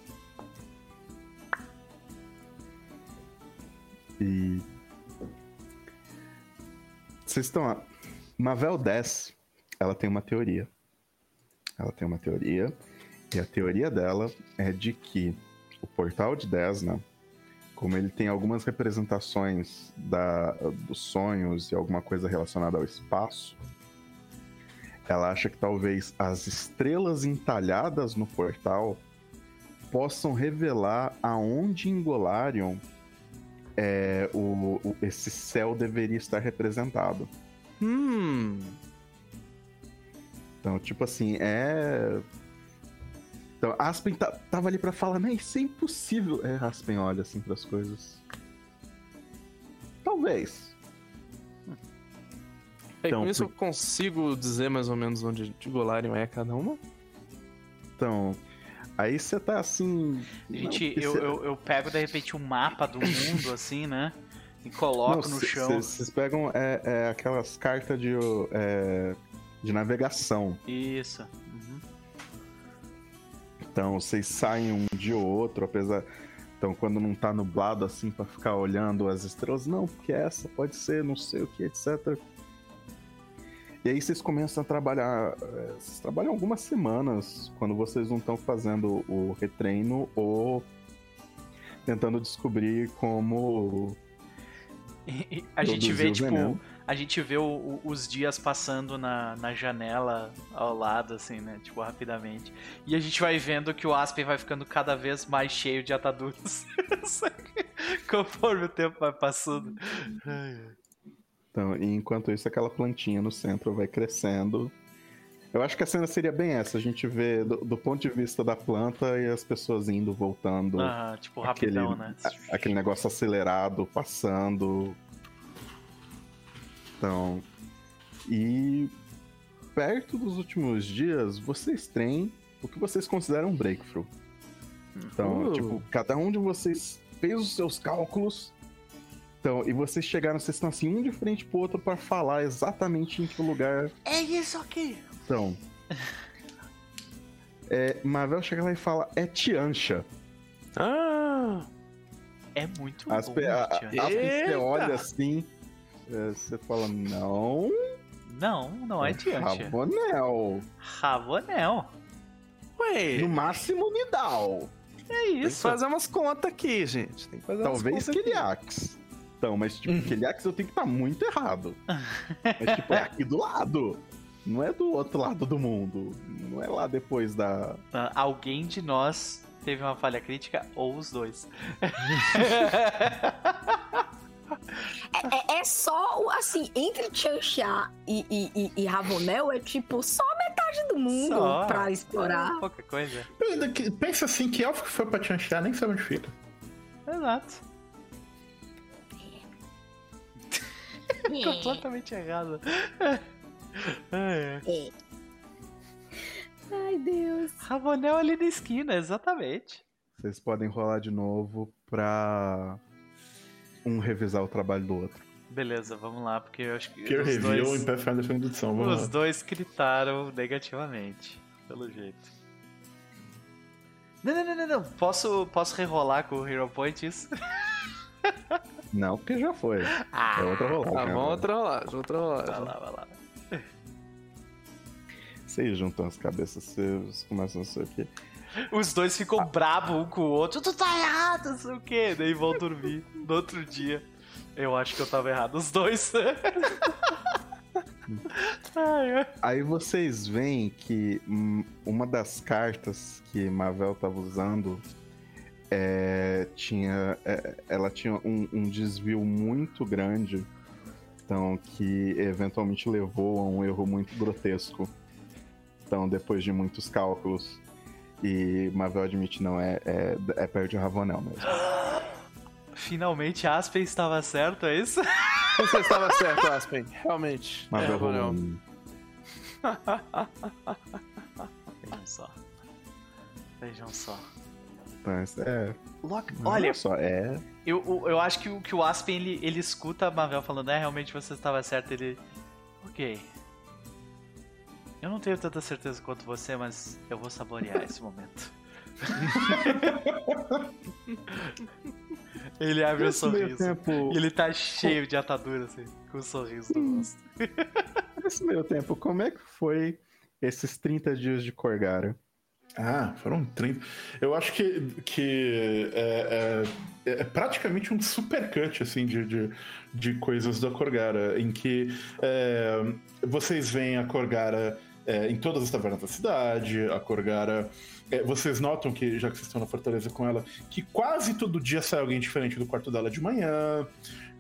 E. Vocês estão. a- Mavel 10, ela tem uma teoria. Ela tem uma teoria. E a teoria dela é de que o portal de Desna, como ele tem algumas representações da, dos sonhos e alguma coisa relacionada ao espaço, ela acha que talvez as estrelas entalhadas no portal possam revelar aonde em Golarion é, o, o- esse céu deveria estar representado. Hum. Então, tipo assim, é. Então, Aspen tá- tava ali pra falar, mas isso é impossível. É, Aspen olha assim pras coisas. Talvez. É, Então, com isso por- eu consigo dizer mais ou menos onde de Golarion é cada uma? Então, aí você tá assim. Gente, não, eu, cê- eu, eu pego de repente um mapa do mundo, assim, né? E coloco não, no cê- chão. cê- Vocês pegam é, é, aquelas cartas de, é, de navegação. Isso. Uhum. Então, vocês saem um dia ou outro, apesar. Então, quando não tá nublado assim pra ficar olhando as estrelas, não, porque essa pode ser, não sei o que, etc. E aí vocês começam a trabalhar. eh, Vocês trabalham algumas semanas quando vocês não estão fazendo o retreino ou tentando descobrir como. A gente vê, tipo, a gente vê o- o- os dias passando na, na janela ao lado, assim, né? Tipo, rapidamente. E a gente vai vendo que o Aspen vai ficando cada vez mais cheio de ataduras. Conforme o tempo vai passando. Então, e enquanto isso, aquela plantinha no centro vai crescendo. Eu acho que a cena seria bem essa: a gente vê do, do ponto de vista da planta e as pessoas indo, voltando. Aham, tipo, aquele, rapidão, né? a- aquele negócio acelerado, passando. Então. E perto dos últimos dias, vocês têm o que vocês consideram um breakthrough. Então, Uh. tipo, cada um de vocês fez os seus cálculos. Então, e vocês chegaram, vocês estão assim, um de frente pro outro para falar exatamente em que lugar É isso aqui! estão. É, Marvel chega lá e fala, é Tiancha. Ah! É muito As, bom, a- a- você olha assim, é, você fala, não, Não, não é Tiantia. Rabonel. Rabonel. Ué, No máximo Nidal. É tem que isso. fazer umas contas aqui, gente. Tem que fazer Talvez umas Então, mas tipo, Keliax eu tenho que estar muito errado. É tipo, é aqui do lado. Não é do outro lado do mundo. Não é lá depois da. Ah, Alguém de nós teve uma falha crítica ou os dois. É, é só, o- assim, entre Chanchá e, e, e, e Ravonel é tipo só metade do mundo Só. pra explorar. Qualquer coisa. Pensa assim, que elfo que foi pra Tianxia nem sabe onde fica. Exato. Completamente errado. É. É. Ai, Deus. Rabonel ali na esquina, exatamente. Vocês podem rolar de novo pra um revisar o trabalho do outro. Beleza, vamos lá, porque eu acho que Peer os review dois, em Pathfinder segunda edição. Vamos os lá. dois gritaram negativamente, pelo jeito. Não, não, não, não, não. Posso, posso rerolar com o Hero Point isso? Não, porque já foi. É outra rolagem. Ah, agora. vamos outra rolagem, outra Vai rolagem. lá, vai lá. Vocês juntam as cabeças, vocês começam a sei o quê. Os dois ficam bravos um com o outro. Tu tá errado, não sei o quê. Daí vão dormir no outro dia. Eu acho que eu tava errado. Os dois. Aí vocês veem que hum, uma das cartas que Mavel tava usando é, tinha, é, ela tinha um, um desvio muito grande, então que eventualmente levou a um erro muito grotesco. Então, depois de muitos cálculos, e Mavel admite não é é, é perto de Ravanel mesmo. Finalmente Aspen estava certo, é isso? Você estava certo, Aspen. Realmente. Mavel é, um- Vejam só. Vejam só. É, Loki, olha só, é eu, eu- acho que, o- que o Aspen ele, ele escuta a Mavel falando, é, realmente você estava certo. Ele. Ok. Eu não tenho tanta certeza quanto você, mas eu vou saborear esse momento. ele abre um Nesse meio sorriso. tempo, ele tá cheio de atadura, assim, com um sorriso no rosto. nesse meio tempo, como é que foi esses 30 dias de Corgara? Ah, foram 30. Eu acho que, que é, é- é praticamente um supercut assim, de, de, de coisas da Corgara, em que é, vocês veem a Corgara é, em todas as tavernas da cidade. A Corgara. É, vocês notam que, já que vocês estão na fortaleza com ela, que quase todo dia sai alguém diferente do quarto dela de manhã.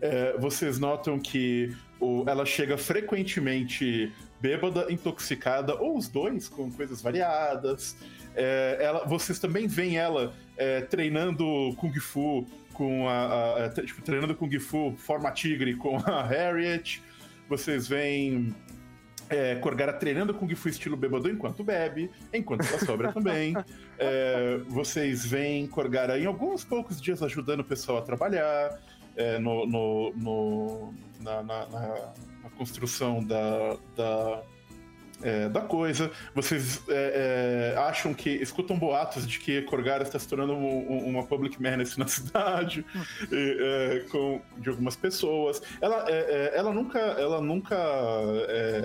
É, vocês notam que o, ela chega frequentemente bêbada, intoxicada, ou os dois, com coisas variadas. É, ela, vocês também veem ela é, treinando Kung Fu com a, a, tipo, treinando Kung Fu forma tigre com a Harriet. Vocês veem é, Corgara treinando Kung Fu estilo bêbado enquanto bebe, enquanto está sobra também. É, vocês veem Corgara em alguns poucos dias ajudando o pessoal a trabalhar é, no, no, no na, na, na, construção da, da é, da coisa. Vocês é, é, acham que. escutam boatos de que Corgara está se tornando um, um, uma public menace na cidade, e, é, com, de algumas pessoas. Ela, é, é, ela nunca, ela nunca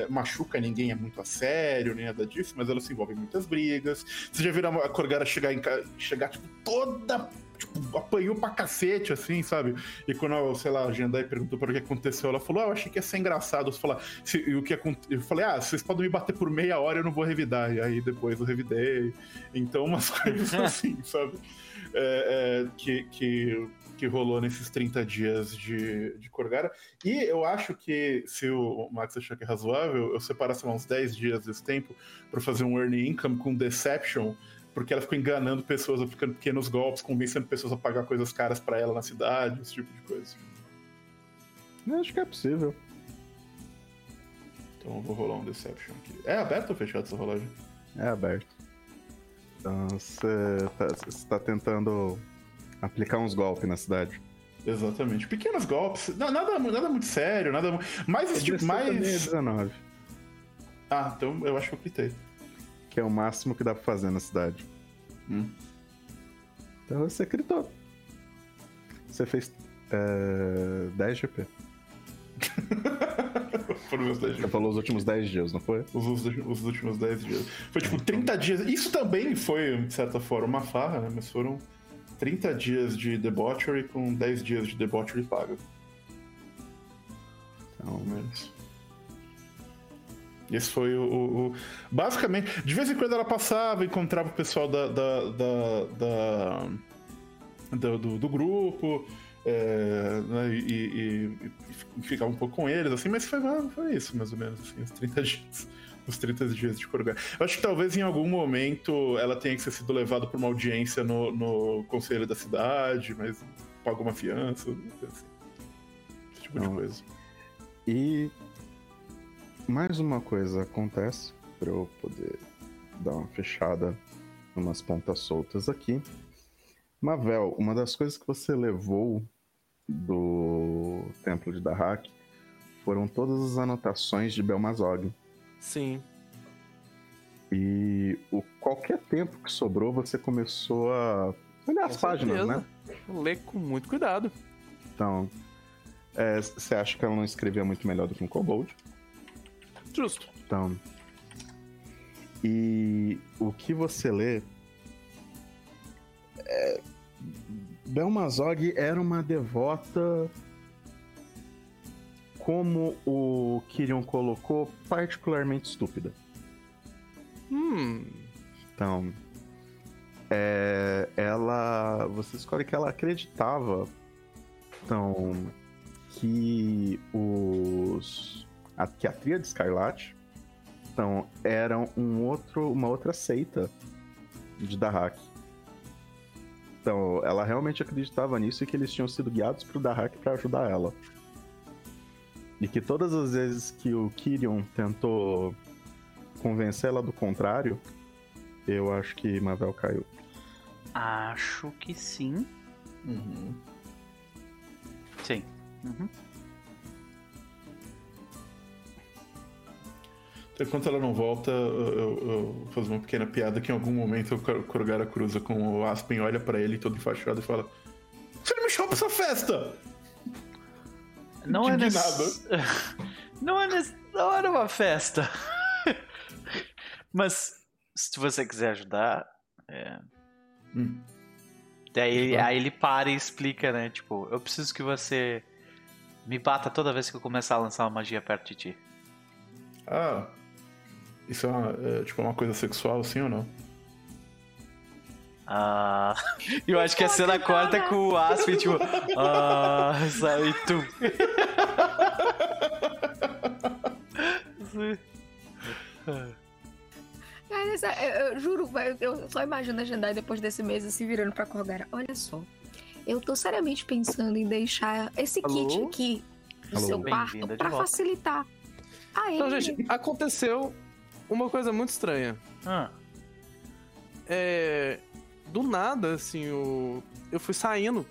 machuca ninguém é muito a sério, nem nada disso, mas ela se envolve em muitas brigas. Vocês já viram a Corgara chegar, em, chegar tipo, toda tipo, apanhou pra cacete, assim, sabe? E quando, sei lá, a Jandai perguntou para o que aconteceu, ela falou, ah, eu achei que ia ser engraçado. Eu, falar, se, o que eu falei, ah, vocês podem me bater por meia hora, eu não vou revidar. E aí depois eu revidei. Então, umas coisas assim, sabe? É, é, que, que, que rolou nesses 30 dias de, de Corgara. E eu acho que, se o Max achar que é razoável, eu separasse uns 10 dias desse tempo para fazer um earning income com Deception porque ela ficou enganando pessoas, aplicando pequenos golpes, convencendo pessoas a pagar coisas caras para ela na cidade, esse tipo de coisa. Eu acho que é possível. Então eu vou rolar um Deception aqui. É aberto ou fechado essa rolagem? É aberto. Então você tá, tá, tentando aplicar uns golpes na cidade. Exatamente. Pequenos golpes. Não, nada, nada muito sério, nada. Mais esse tipo. Mais. 19. Ah, então eu acho que eu gritei que é o máximo que dá pra fazer na cidade. Hum. Então você gritou. Você fez é, 10 GP. Foram meus 10 dias. Você falou os últimos 10 dias, não foi? Os, os, os, últimos 10 dias. Foi tipo 30 dias. Isso também foi, de certa forma, uma farra, né? Mas foram 30 dias de debauchery com 10 dias de debauchery pago. Então, menos. Esse foi o, o, o, Basicamente, de vez em quando ela passava, encontrava o pessoal da, da, da, da do, do, do, grupo. É, né, e, e, e, ficava um pouco com eles, assim, mas foi, foi isso, mais ou menos, assim, os 30 dias. Os 30 dias de Corugá. Eu acho que talvez em algum momento ela tenha que ter sido levada para uma audiência no, no conselho da cidade, mas pagou uma fiança, assim. Esse tipo Não. de coisa. E mais uma coisa acontece para eu poder dar uma fechada umas pontas soltas aqui. Mavel, uma das coisas que você levou do Templo de Dahak foram todas as anotações de Belmazog. Sim. E o qualquer tempo que sobrou, você começou a olhar as páginas, certeza. né? Ler com muito cuidado. Então, é, você acha que ela não escrevia muito melhor do que um Kobold? Justo. Então. E o que você lê. É... Belmazog era uma devota. Como o Kirion colocou, particularmente estúpida. Hum. Então. É, ela. Você escolhe que ela acreditava. Então. Que os a, que a Tríade Escarlate então, eram um outro, uma outra seita de Dahak. Então, ela realmente acreditava nisso e que eles tinham sido guiados pro Dahak para ajudar ela. E que todas as vezes que o Kirion tentou convencer ela do contrário, eu acho que Mavel caiu. Acho que sim. Uhum. Sim. Uhum. Enquanto ela não volta, eu, eu, uma pequena piada que em algum momento o Korgara cruza com o Aspen, olha para ele todo enfaixado e fala: Você não me chama pra essa festa! Não é nesse... Não é. Não era uma festa. Mas se você quiser ajudar. É... Hum. Daí aí ele para e explica, né? Tipo, eu preciso que você me bata toda vez que eu começar a lançar uma magia perto de ti. Ah, Isso é, uma, é, tipo uma coisa sexual, assim ou não? Ah, eu acho que a cena corta com o Aspen, tipo, ah, sai tu. Cara, eu, eu juro, eu só imagino a Jandai depois desse mês se virando pra Corgara. Olha só, eu tô seriamente pensando em deixar esse Alô? kit aqui no Alô? seu quarto pra facilitar. Ah, então, gente, aconteceu uma coisa muito estranha. Ah. É, do nada, assim, o... eu fui saindo.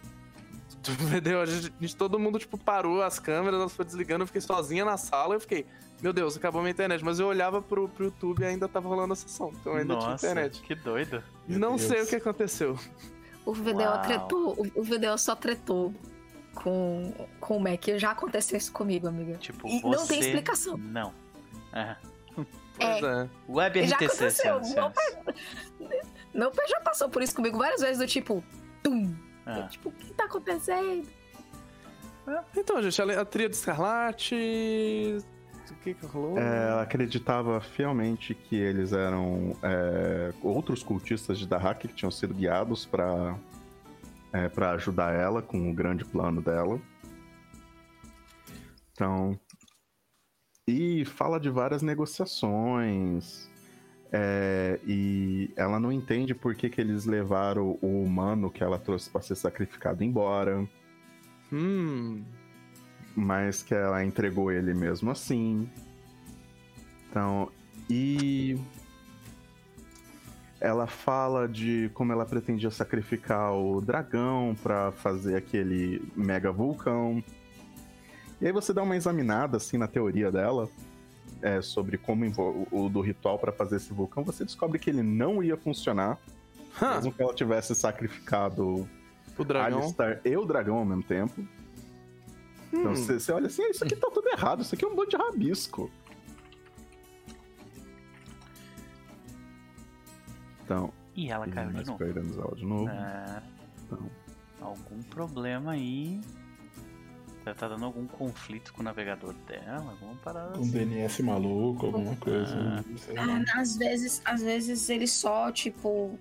Entendeu? A gente, todo mundo, tipo, parou as câmeras, elas foram desligando, eu fiquei sozinha na sala, eu fiquei, meu Deus, acabou minha internet. Mas eu olhava pro, pro YouTube e ainda tava rolando a sessão, então ainda Nossa, tinha internet. que doido. Meu Não Deus. sei o que aconteceu. O VDO tretou, o, o VDO só tretou com, com o Mac. Já aconteceu isso comigo, amiga. Tipo, e não tem explicação. Não. É. Pois é. Web RTC, já aconteceu. Meu pai já passou por isso comigo várias vezes, do tipo, tum. É. tipo, o que tá acontecendo? É, então, gente, a, a tria de Escarlate. O que que rolou? É, ela acreditava fielmente que eles eram é, outros cultistas de Dahak que tinham sido guiados para é, para ajudar ela com o grande plano dela. Então. E fala de várias negociações. É, e ela não entende por que, que eles levaram o humano que ela trouxe para ser sacrificado embora. Hum. Mas que ela entregou ele mesmo assim. Então, e. Ela fala de como ela pretendia sacrificar o dragão para fazer aquele mega vulcão. E aí você dá uma examinada assim na teoria dela é, sobre como o do ritual para fazer esse vulcão, você descobre que ele não ia funcionar. Huh. Mesmo que ela tivesse sacrificado o dragão. Alistar e o dragão ao mesmo tempo. Então, hum. Então você, olha assim, isso aqui tá tudo errado, isso aqui é um bando de rabisco. Então. E ela caiu de novo. de novo. É... Então. Algum problema aí ela tá dando algum conflito com o navegador dela, alguma parada Um assim. DNS maluco, alguma coisa. Ah. ah, às vezes, às vezes ele só, tipo,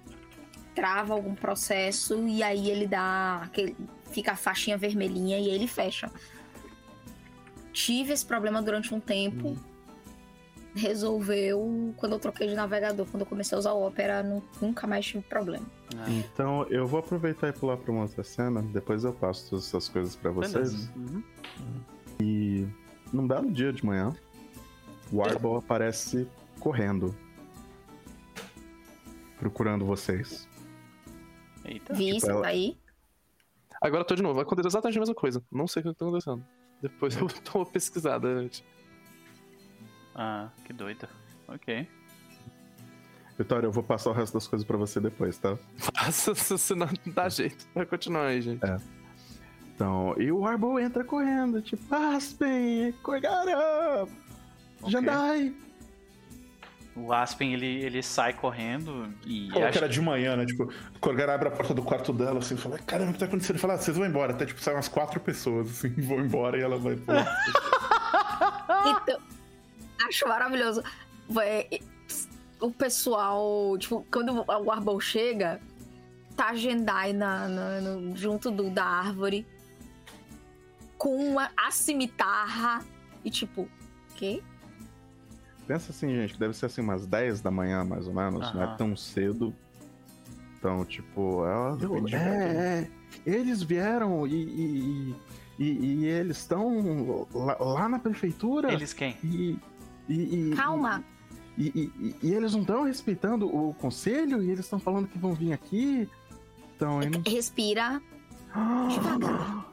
trava algum processo e aí ele dá. Aquele, fica a faixinha vermelhinha e ele fecha. Tive esse problema durante um tempo. Hum resolveu quando eu troquei de navegador. Quando eu comecei a usar o Opera, nunca mais tive problema. Ah. Então eu vou aproveitar e pular pra uma outra cena, depois eu passo todas essas coisas para vocês. Uhum. E num belo dia de manhã, o Arbol aparece correndo. Procurando vocês. Eita. Vi, tipo, ela... tá aí? Agora eu tô de novo, vai acontecer exatamente a mesma coisa. Não sei o que tá acontecendo. Depois eu dou uma pesquisada antes. Ah, que doido. Ok. Vitória, eu vou passar o resto das coisas pra você depois, tá? Passa, senão não dá jeito. Vai continuar aí, gente. É. Então, e o Arbol entra correndo, tipo, Aspen, Corgara, okay. Jandai. O Aspen, ele, ele sai correndo e. Pô, acha... que era de manhã, né? Tipo, Corgara abre a porta do quarto dela, assim, fala, caramba, o que tá acontecendo? Ele fala, ah, vocês vão embora. Até, tipo, saem umas quatro pessoas, assim, vão embora e ela vai. então, acho maravilhoso. O pessoal, tipo, quando o Arbol chega, tá a Jendai na, na, no, junto do, da árvore com uma, a cimitarra e tipo, quê? Pensa assim, gente, que deve ser assim umas 10 da manhã, mais ou menos, não é tão cedo. Então, tipo, ela. é, é, eles vieram e, e, e, e eles estão lá, lá, na prefeitura. Eles quem? E, e, e, Calma. E, e, e, eles não estão respeitando o conselho e eles estão falando que vão vir aqui. Então, não... Respira. devagar.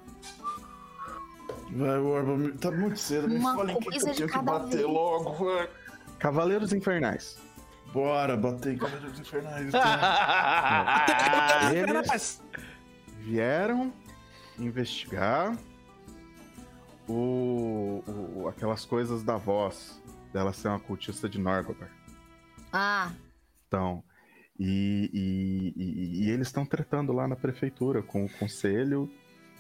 Vai, Orba, tá muito cedo. Me Uma falem que eu tenho que bater vez. logo. Cavaleiros Infernais. Bora, bater em Cavaleiros Infernais. Então. eles vieram investigar o, o, aquelas coisas da voz dela ser uma cultista de Norgother. Ah. Então, e, e, e, e eles estão tratando lá na prefeitura com o conselho.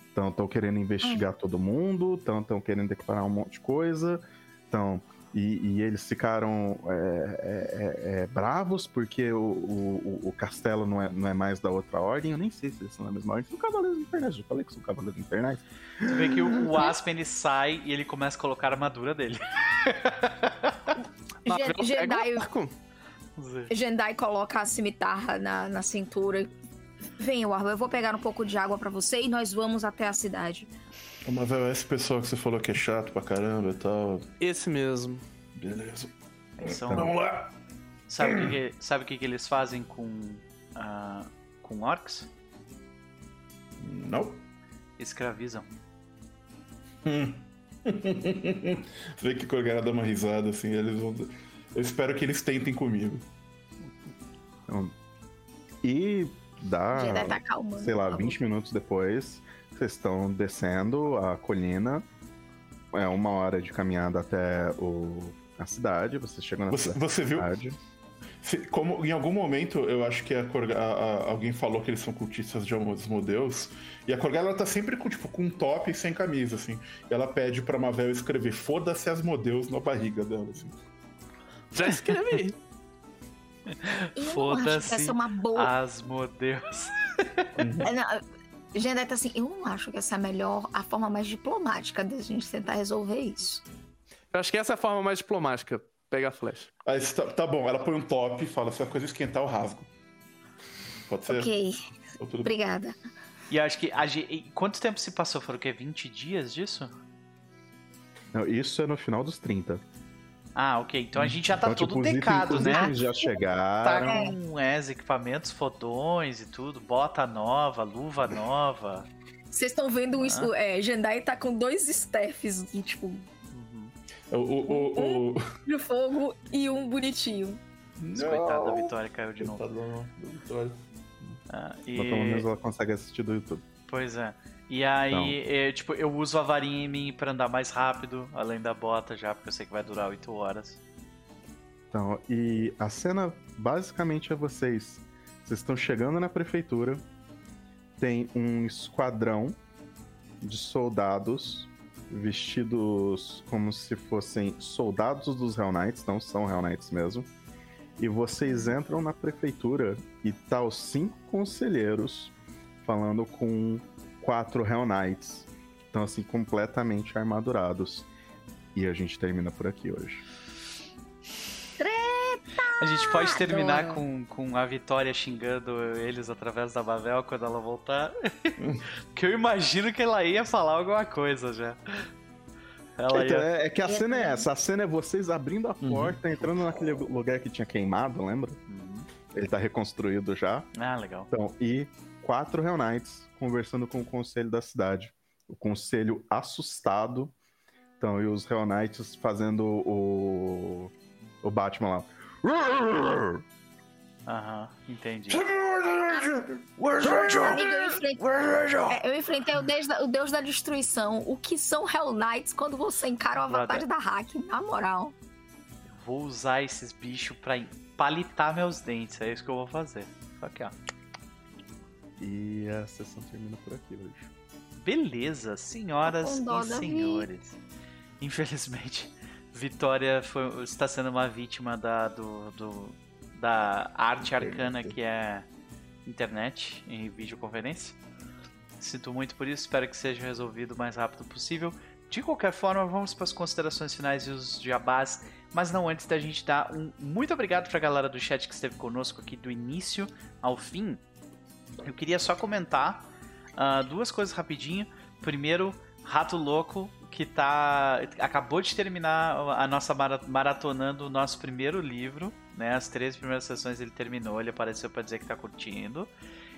Estão querendo investigar hum. todo mundo, estão querendo declarar um monte de coisa. Então, E, e eles ficaram é, é, é, bravos porque o, o, o, castelo não é, não é mais da outra ordem. Eu nem sei se eles são da mesma ordem. São cavaleiros infernais. Eu falei que são cavaleiros infernais. Você vê que o, o Aspen ele sai e ele começa a colocar a armadura dele. Jedi, Jedi coloca a cimitarra na, na cintura. Vem, Warbo, eu vou pegar um pouco de água para você e nós vamos até a cidade. Mas, velho, esse pessoal que você falou que é chato pra caramba e tal. Esse mesmo. Beleza. São... Vamos lá. Sabe o que, sabe que, que eles fazem com. Uh, com orcs? Não. Escravizam. Hum. Vê que Corgara dá uma risada assim, eles vão. Eu espero que eles tentem comigo. Então, e dá. Tá sei lá, 20 minutos depois, vocês estão descendo a colina. É uma hora de caminhada até o, a cidade. Vocês chegam na você, cidade. Você viu? Como em algum momento eu acho que a Corga, a, a, alguém falou que eles são cultistas de Asmodeus, e a Corgala ela tá sempre com, tipo, com um top e sem camisa, assim. E ela pede pra Mavel escrever Foda-se Asmodeus na barriga dela, assim. Já escrevi! Foda-se Asmodeus. Uhum. Geneta, tá assim, eu não acho que essa é a melhor, a forma mais diplomática da gente tentar resolver isso. Eu acho que essa é a forma mais diplomática. Pega a flecha. Aí, tá, tá, bom, ela põe um top e fala: se a coisa esquentar, eu rasgo. Pode ser? Ok. Obrigada. E acho que. A, quanto tempo se passou? Foram o quê? 20 dias disso? Não, isso é no final dos 30. Ah, ok. Então a gente já tá então, todo tipo, decado, né? Já chegaram. Tá com é, equipamentos, fodões e tudo, bota nova, luva nova. Vocês estão vendo isso? Ah. É, Jendai tá com dois staffs, tipo. Uhum. O, o, o, um de fogo e um bonitinho. Coitado da Vitória caiu de novo. da Vitória. Ah, e... Pelo menos ela consegue assistir do YouTube. Pois é. E aí, é, tipo, eu uso a varinha em mim pra andar mais rápido, além da bota já, porque eu sei que vai durar 8 horas. Então, e a cena basicamente é vocês. Vocês estão chegando na prefeitura, tem um esquadrão de soldados vestidos como se fossem soldados dos Hell Knights, não são Hell Knights mesmo. E vocês entram na prefeitura e tá os cinco conselheiros falando com quatro Hell Knights. Estão assim, completamente armadurados. E a gente termina por aqui hoje. Treta! A gente pode terminar com, com a Vitória xingando eles através da Bavel quando ela voltar. Porque eu imagino que ela ia falar alguma coisa já. Ela então, ia... é, que a cena é essa: a cena é vocês abrindo a uhum. porta, uhum. entrando naquele lugar que tinha queimado, lembra? Uhum. Ele tá reconstruído já. Ah, legal. Então, e quatro Hell Knights conversando com o conselho da cidade. O conselho assustado. Então, e os Hell Knights fazendo o, o Batman lá. Aham, entendi. eu enfrentei, o, deus da, o deus da destruição. O que são Hell Knights quando você encara o avatar da hack, na moral? vou usar esses bichos pra palitar meus dentes. É isso que eu vou fazer. Só que, ó. E a sessão termina por aqui hoje. Beleza, senhoras e senhores. Infelizmente, Vitória foi, está sendo uma vítima da, do, do, da arte arcana que é internet em videoconferência. Sinto muito por isso, espero que seja resolvido o mais rápido possível. De qualquer forma, vamos para as considerações finais e os jabás, mas não antes da gente dar um muito obrigado para a galera do chat que esteve conosco aqui do início ao fim. Eu queria só comentar uh, duas coisas rapidinho. Primeiro, Rato Louco, que tá acabou de terminar a nossa maratonando o nosso primeiro livro, né? As três primeiras sessões ele terminou, ele apareceu para dizer que tá curtindo.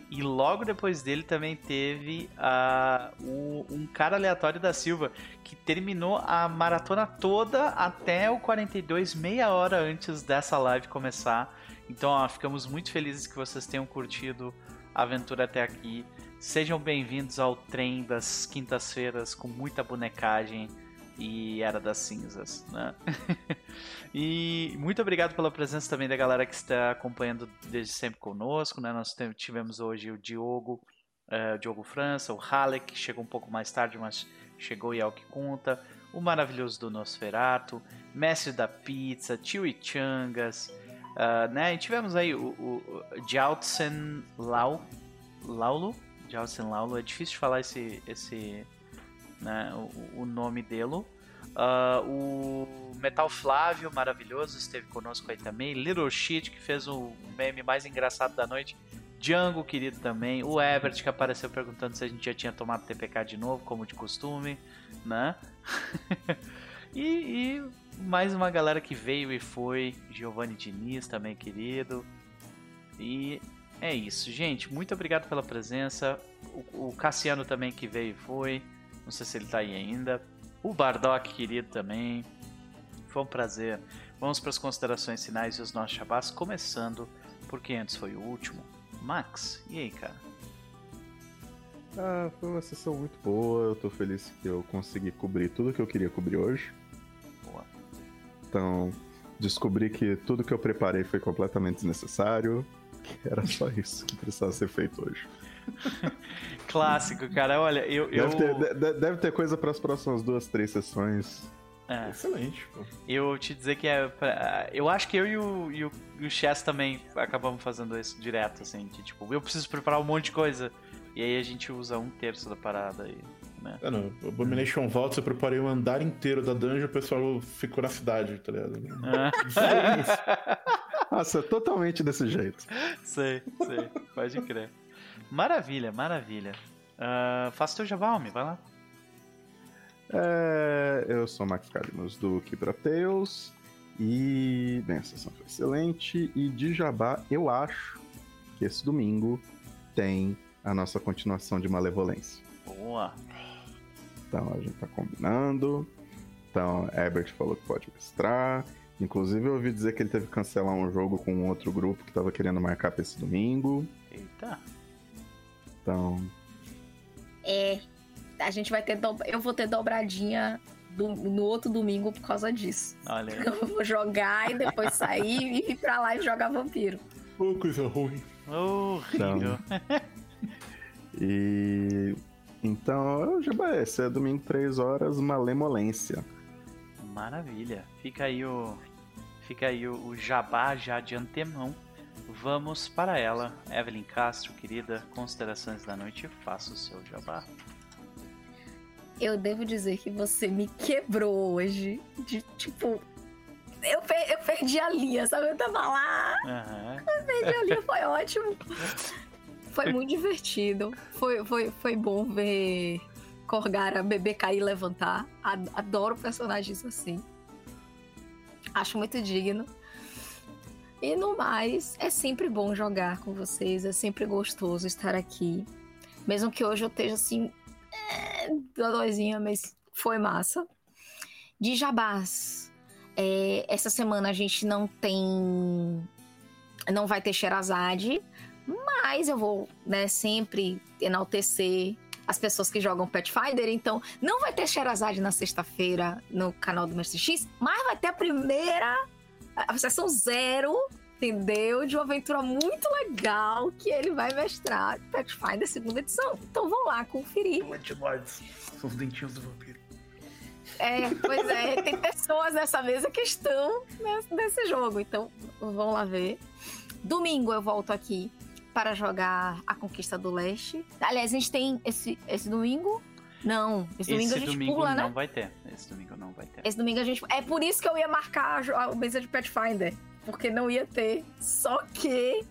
E logo depois dele também teve uh, o, um cara aleatório da Silva que terminou a maratona toda até o 42, meia hora antes dessa live começar. Então, ó, ficamos muito felizes que vocês tenham curtido aventura até aqui. Sejam bem-vindos ao trem das quintas-feiras com muita bonecagem e Era das Cinzas, né? e muito obrigado pela presença também da galera que está acompanhando desde sempre conosco, né? Nós tivemos hoje o Diogo, uh, Diogo França, o Halek, que chegou um pouco mais tarde, mas chegou e é o que conta. o maravilhoso do Nosferato, mestre da pizza, Tio Changas, uh, né? E tivemos aí o, o Jiaotsen Lau, Laulo, Jiaotsen Laulo, é difícil de falar esse, esse né, o, o nome dele. Uh, o Metal Flávio, maravilhoso, esteve conosco aí também. Little Shit, que fez o meme mais engraçado da noite. Django, querido também. O Ebert, que apareceu perguntando se a gente já tinha tomado TPK de novo, como de costume, né? e, e, mais uma galera que veio e foi. Giovanni Diniz também, querido. E é isso, gente. Muito obrigado pela presença. O, o Cassiano também que veio e foi. Não sei se ele tá aí ainda. O Bardock, querido também. Foi um prazer. Vamos para as considerações finais e os nossos chabás, começando porque antes foi o último. Max, e aí, cara? Ah, foi uma sessão muito boa. Eu tô feliz que eu consegui cobrir tudo que eu queria cobrir hoje. Então, descobri que tudo que eu preparei foi completamente desnecessário. Que era só isso que precisava ser feito hoje. Clássico, cara. Olha, eu. eu... Deve, ter, deve ter coisa para as próximas duas, três sessões. É. Excelente, pô. Eu te dizer que é. Pra... Eu acho que eu e o, e o, e o Chess também acabamos fazendo isso direto, assim. Que, tipo, eu preciso preparar um monte de coisa. E aí a gente usa um terço da parada aí. Né? É, não. Abomination Vault, eu preparei o um andar inteiro da dungeon, o pessoal ficou na cidade, tá ligado? É. Nossa, é totalmente desse jeito. Sei, sei. Pode crer. Maravilha, maravilha. Uh, faça teu jabá, homem, vai lá. É, eu sou o Max Cadmus do Kibra Tales. E, bem, a sessão foi excelente. E de jabá, eu acho que esse domingo tem a nossa continuação de Malevolência. Boa! Então a gente tá combinando. Então, Herbert falou que pode mestrar. Inclusive, eu ouvi dizer que ele teve que cancelar um jogo com um outro grupo que tava querendo marcar pra esse domingo. Eita! Então. É. A gente vai ter. Do... Eu vou ter dobradinha do... no outro domingo por causa disso. Olha aí. Eu vou jogar e depois sair e ir pra lá e jogar vampiro. Ô, oh, coisa ruim. Horrível. Então... e. Então, já esse é domingo 3 horas, Malemolência. Maravilha. Fica aí o. Fica aí o, o jabá já de antemão. Vamos para ela. Evelyn Castro, querida, considerações da noite, faça o seu jabá. Eu devo dizer que você me quebrou hoje. De tipo. Eu, per eu perdi a linha, sabe? Eu tava lá. Uhum. Eu perdi a linha, foi ótimo. Foi muito divertido. Foi, foi, foi bom ver Corgara beber cair e levantar. Adoro personagens assim. Acho muito digno. E no mais, é sempre bom jogar com vocês, é sempre gostoso estar aqui. Mesmo que hoje eu esteja assim, é, dodóizinha, mas foi massa. De jabás, é, essa semana a gente não tem. Não vai ter Sherazade, mas eu vou né, sempre enaltecer as pessoas que jogam Pathfinder. Então, não vai ter Sherazade na sexta-feira no canal do Mestre X, mas vai ter a primeira a sessão zero, entendeu? De uma aventura muito legal que ele vai mestrar Pathfinder segunda edição. Então vão lá conferir. São os dentinhos do vampiro. É, pois é, tem pessoas nessa mesa que estão nesse jogo, então vão lá ver. Domingo eu volto aqui para jogar A Conquista do Leste. Aliás, a gente tem esse, esse domingo não, esse domingo esse a gente domingo pula, não né? vai ter. Esse domingo não vai ter. Esse domingo a gente. É por isso que eu ia marcar a mesa de Pathfinder. Porque não ia ter. Só que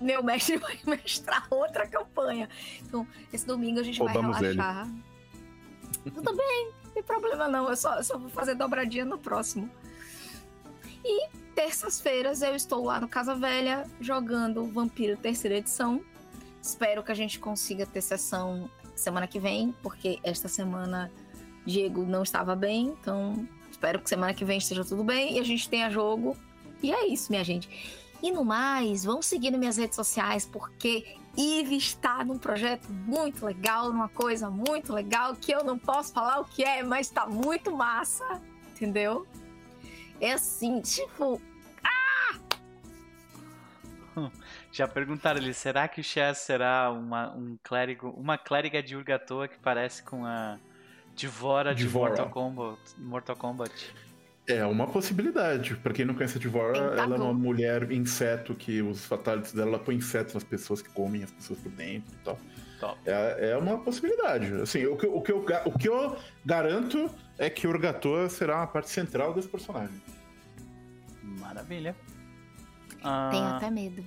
meu mestre vai mestrar outra campanha. Então, esse domingo a gente Roubamos vai relaxar. Ele. Tudo bem, não tem problema não. Eu só, eu só vou fazer dobradinha no próximo. E terças-feiras eu estou lá no Casa Velha jogando Vampiro terceira edição. Espero que a gente consiga ter sessão semana que vem, porque esta semana Diego não estava bem, então espero que semana que vem esteja tudo bem e a gente tenha jogo. E é isso, minha gente. E no mais, vão seguir nas minhas redes sociais, porque Eve está num projeto muito legal, numa coisa muito legal, que eu não posso falar o que é, mas tá muito massa, entendeu? É assim, tipo, Já perguntaram ali, será que o Chess será uma, um clérigo, uma clériga de Urgatoa que parece com a Devora de Devora. Mortal Kombat. Mortal Kombat. É uma possibilidade. Pra quem não conhece a Devora, Tentador. ela é uma mulher inseto que os fatalities dela, ela põe insetos nas pessoas que comem as pessoas por dentro e tal. Top. É, é uma possibilidade. Assim, o que, o, que eu, o que eu garanto é que Urgatua será uma parte central desse personagem. Maravilha. Tenho Ah, até medo.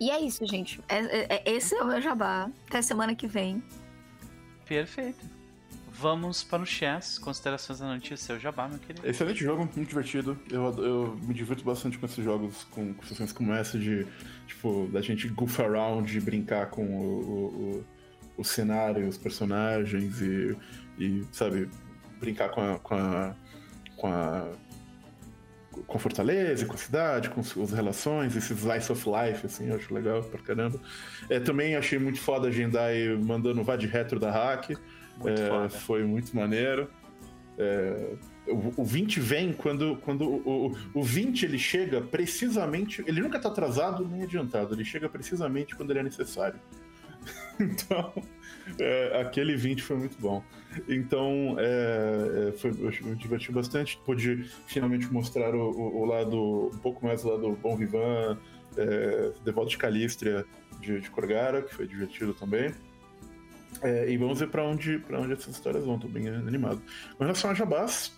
e é isso, gente. É- é- é- esse é o meu jabá. Até semana que vem. Perfeito. Vamos para o chess. Considerações da notícia, seu jabá, meu querido. Excelente jogo, muito divertido. Eu, eu me divirto bastante com esses jogos, com, com sessões como essa, de tipo, da gente goof around, de brincar com o, o, o, o cenário, os personagens e, e, sabe, brincar com a, com a, com a com a fortaleza, com a cidade, com as relações, esse slice of life, assim, eu acho legal pra caramba. É, também achei muito foda a Jendai mandando vá de retro da hack. É, foi muito maneiro. É, o, o 20 vem quando, quando o, o, o 20 ele chega precisamente. Ele nunca tá atrasado nem adiantado, ele chega precisamente quando ele é necessário. então, é, aquele 20 foi muito bom. Então, é, é, foi, eu me diverti bastante. Pude finalmente mostrar o, o- o lado, um pouco mais do lado Bom Vivan, é, Devoto de Calistria de, de Corgara, que foi divertido também. É, e vamos ver pra onde, onde essas histórias vão, tô bem animado. Com relação a Jabás,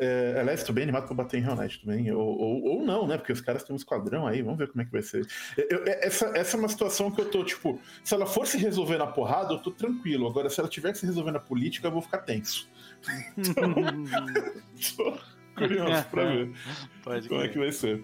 é, aliás, tô bem animado pra bater em Real Knight também, ou, ou, ou não, né? Porque os caras têm um esquadrão aí, vamos ver como é que vai ser. Eu- eu- essa, essa é uma situação que eu tô, tipo, se ela for se resolver na porrada, eu tô tranquilo. Agora, se ela tiver que se resolver na política, eu vou ficar tenso. Tô curioso pra ver Pode como é que vai ser.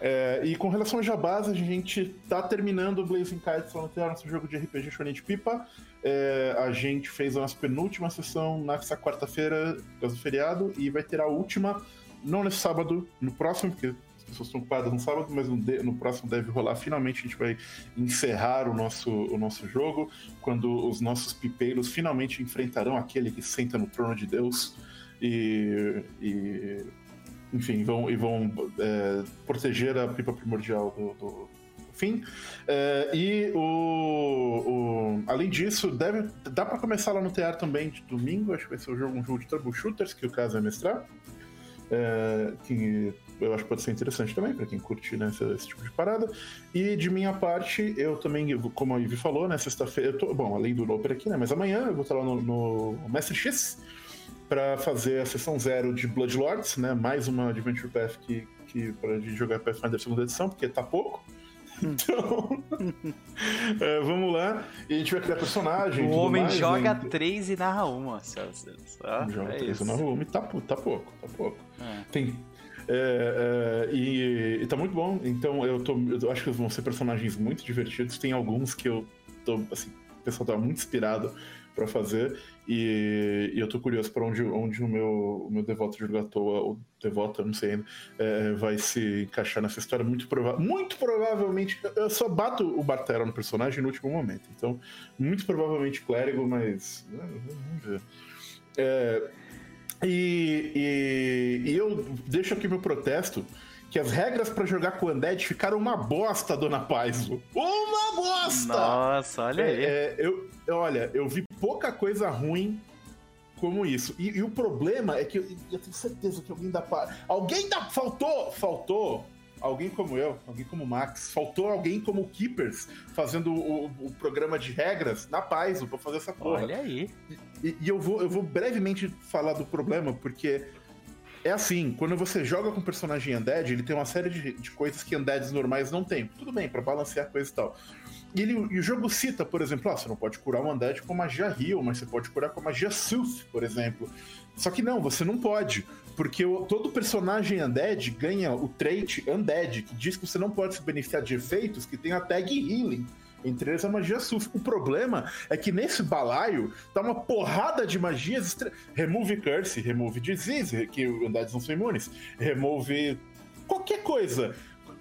É, e com relação a Jabás, a gente tá terminando o Blazing Kites Frontier, nosso jogo de RPG Shonen de Pipa. É, a gente fez a nossa penúltima sessão nessa quarta-feira, causa do feriado, e vai ter a última, não nesse sábado, no próximo, porque as pessoas estão ocupadas no sábado, mas no, de- no próximo deve rolar. Finalmente a gente vai encerrar o nosso, o nosso jogo, quando os nossos pipeiros finalmente enfrentarão aquele que senta no trono de Deus. E, e enfim, vão, e vão é, proteger a pipa primordial do, do fim. É, e o, o- além disso, deve, dá pra começar lá no TR também de domingo, acho que vai ser um jogo, um jogo de troubleshooters que o caso vai mestrar. É, que eu acho que pode ser interessante também para quem curte né, esse, esse tipo de parada. E de minha parte, eu também, como a Ivy falou, né, sexta-feira, bom, além do Loper aqui, né, mas amanhã eu vou estar lá no, no Mestre X para fazer a sessão zero de Bloodlords, né, mais uma Adventure Path que, que gente jogar Pathfinder segunda edição, porque tá pouco. Então, é, vamos lá. E a gente vai criar personagem. O homem mais, joga né? três e narra uma. Só, só, Joga é três isso. na rua, e tá, tá pouco, tá pouco. É. Tem. é, é, e, e tá muito bom. Então eu, tô, eu acho que vão ser personagens muito divertidos. Tem alguns que eu tô, assim, o pessoal tá muito inspirado pra fazer. E, e eu tô curioso pra onde, onde o, meu, o meu devoto de Urgatoa, ou devoto, eu não sei ainda, é, vai se encaixar nessa história. Muito, prova muito provavelmente. Eu só bato o Bartera no personagem no último momento. Então, muito provavelmente clérigo, mas. né, Vamos ver. É, e, e- e eu deixo aqui meu protesto que as regras pra jogar com o Undead ficaram uma bosta, dona Paiso. Uma bosta! Nossa, olha aí. É, é, eu, eu- olha, eu vi pouca coisa ruim como isso. E, e o problema é que eu, eu tenho certeza que alguém da alguém da faltou, faltou alguém como eu, alguém como o Max, faltou alguém como o Keepers fazendo o, o programa de regras na Paiso pra fazer essa porra. Olha aí. E, e eu, vou, eu vou brevemente falar do problema, porque é assim, quando você joga com personagem Undead, ele tem uma série de, de coisas que Undeads normais não tem. Tudo bem, pra balancear coisa e tal. E, ele, e o jogo cita, por exemplo, ah, você não pode curar um Undead com magia Heal, mas você pode curar com magia Sooth, por exemplo. Só que não, você não pode. Porque o- todo personagem Undead ganha o trait Undead, que diz que você não pode se beneficiar de efeitos que tem a tag Healing. Entre eles a magia Suf. O problema é que nesse balaio tá uma porrada de magias. Remove Curse, remove Disease, que undeads não são imunes. Remove qualquer coisa.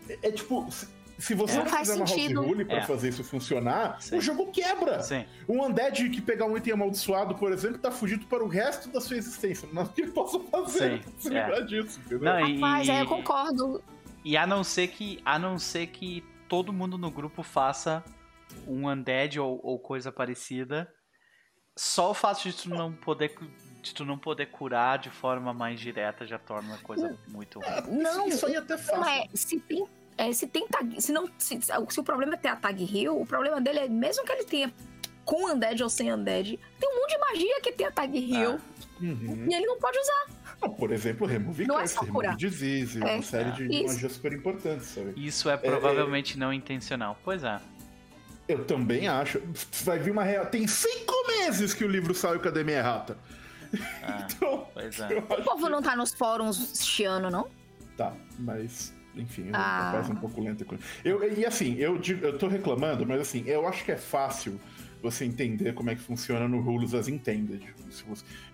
É, é tipo, se, você Não não faz fizer uma house rule pra É. fazer isso funcionar, Sim. o jogo quebra. Sim. Um undead que pegar um item amaldiçoado, por exemplo, tá fugido para o resto da sua existência. Não que ele possa fazer. Se é. lembrar disso, entendeu? Não, e, Rapaz, é, eu concordo. e a não ser que a não ser que todo mundo no grupo faça um undead ou, ou coisa parecida Só o fato de tu não poder de tu não poder curar de forma mais direta já torna a coisa muito ruim. Não, Isso aí é até fácil. não é. Se tem, é, se tem tag. Se, não, se, se o problema é ter a tag heal, o problema dele é mesmo que ele tenha com undead ou sem undead, tem um monte de magia que tem a tag heal Uhum. e ele não pode usar. Ah, por exemplo, Remove Não é Curse, só Remove. Disease, É. uma série de Isso. magias super importantes, sabe? Isso é provavelmente não intencional. Pois é. Eu também acho. Vai vir uma real. Tem cinco meses que o livro saiu com a Demi Errata. Ah, Então, pois é. O povo não tá nos fóruns chiano, não? Tá, mas enfim, Ah. eu passo um pouco lento. com- Eu, e assim, eu, digo- eu tô reclamando, mas assim, eu acho que é fácil você entender como é que funciona no Rules as Intended.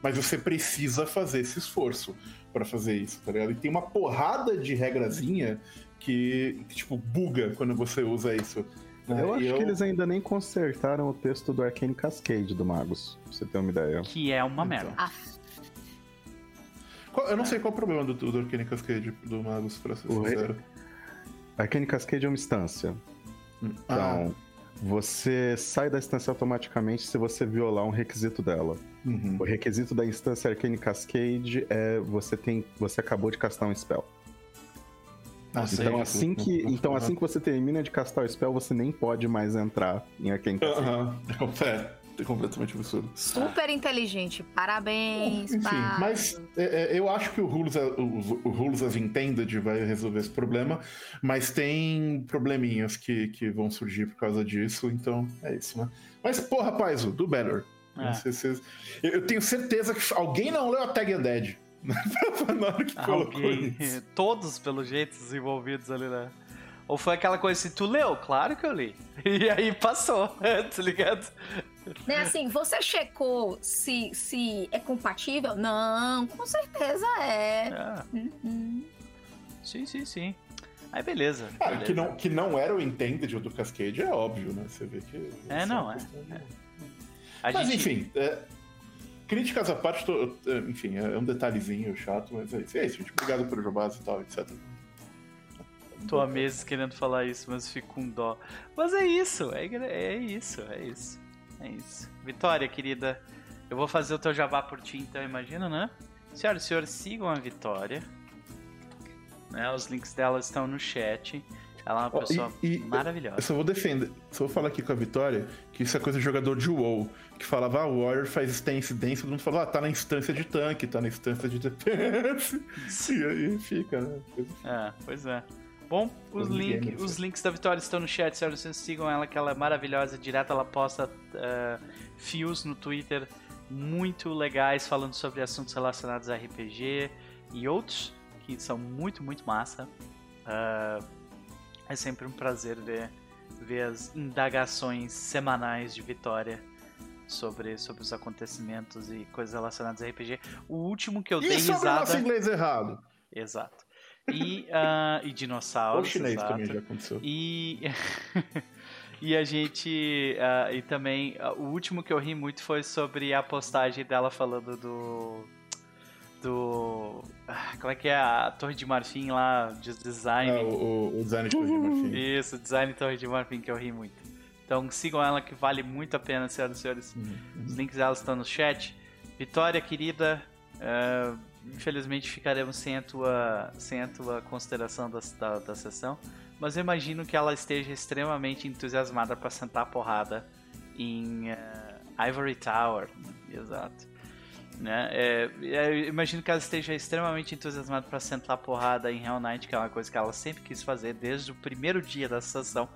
Mas você precisa fazer esse esforço pra fazer isso, tá ligado? E tem uma porrada de regrazinha que, que, tipo, buga quando você usa isso. né? Eu acho E que eles ainda nem consertaram o texto do Arcane Cascade do Magus, pra você ter uma ideia. Que é uma Então. merda. Ah, Qual- eu não sei qual é o problema do, do Arcane Cascade do Magus, pra ser O sincero. Arcane Cascade é uma instância. Ah, Então, você sai da instância automaticamente se você violar um requisito dela. uhum. O requisito da instância Arcane Cascade é você tem, você acabou de castar um spell. Ah, Então assim que, uhum. então assim que você termina de castar o spell, você nem pode mais entrar em Arcane Cascade. Aham. É, é completamente absurdo. super inteligente. Parabéns, Enfim, mas é, é, eu acho que o Rules, o, o Rules as Intended vai resolver esse problema, mas tem probleminhas que, que vão surgir por causa disso, então é isso, né? Mas, porra, rapaz, do Better. É. Eu eu tenho certeza que alguém não leu a Tag Undead. Na hora que colocou Alguém, isso. todos pelo jeito os envolvidos ali, né? Ou foi aquela coisa assim, tu leu? Claro que eu li. E aí passou, tá ligado? Né, assim, você checou se, se é compatível? Não, com certeza é. Ah, Uhum. sim, sim, sim. Aí beleza. Ah, beleza. que, não, que não era o Intended do Cascade é óbvio, né? Você vê que. É, só não, é. de- A Mas gente- enfim, é, críticas à parte, tô- é, enfim, é um detalhezinho chato, mas é isso. É isso, gente. Obrigado pelo Jobás e tal, etc. Tô há meses querendo falar isso, mas fico com dó. Mas é isso, é, é isso, é isso. É isso. Vitória, querida, eu vou fazer o teu jabá por ti, então, imagina, né? Senhoras e senhores, sigam a Vitória. Né, os links dela estão no chat. Ela é uma Ó, pessoa e- e- maravilhosa. Eu só vou defender, só vou falar aqui com a Vitória que isso é coisa de jogador de WoW, que falava, ah, o Warrior faz tem incidência, todo mundo falou, ah, tá na instância de tanque, tá na instância de DPS. e aí fica, né? É, pois é. Bom, os, link, os links da Vitória estão no chat, senhoras e senhores, sigam ela, que ela é maravilhosa. Direto ela posta eh, fios no Twitter muito legais falando sobre assuntos relacionados a RPG e outros que são muito, muito massa. Ah, é sempre um prazer ver, ver as indagações semanais de Vitória sobre, sobre os acontecimentos e coisas relacionadas a RPG. O último que eu dei E sobre o risada. nosso inglês errado? Exato. E, ah, e dinossauros. chinês exato. também já aconteceu. E. e a gente. ah, e também. ah, o último que eu ri muito foi sobre a postagem dela falando do. Do. Como é que é? A Torre de Marfim lá, de design. Ah, o, o- o design de Torre de Marfim. Isso, design Torre de Marfim, que eu ri muito. Então sigam ela que vale muito a pena, senhoras e senhores. Uhum. Os links dela estão no chat. Vitória, querida, eh, infelizmente ficaremos sem a tua, sem a tua consideração da, da, da sessão. Mas eu imagino que ela esteja extremamente entusiasmada para sentar a porrada em eh, Ivory Tower. Exato. Né? É, é, eu imagino que ela esteja extremamente entusiasmada para sentar a porrada em Hell Knight, que é uma coisa que ela sempre quis fazer desde o primeiro dia da sessão,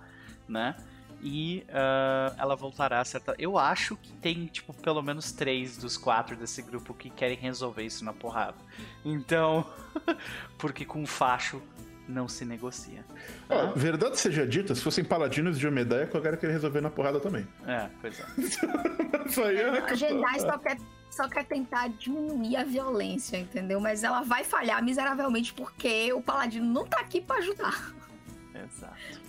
né? E ah, ela voltará a acertar. Eu acho que tem, tipo, pelo menos três dos quatro desse grupo que querem resolver isso na porrada. Então, porque com facho não se negocia. Ó, verdade seja dita, se fossem paladinos de Omedeia, eu quero que ele resolver na porrada também. É, pois é. Isso aí é A Jedi só quer, só quer tentar diminuir a violência, entendeu? Mas ela vai falhar miseravelmente porque o Paladino não tá aqui pra ajudar. Exato.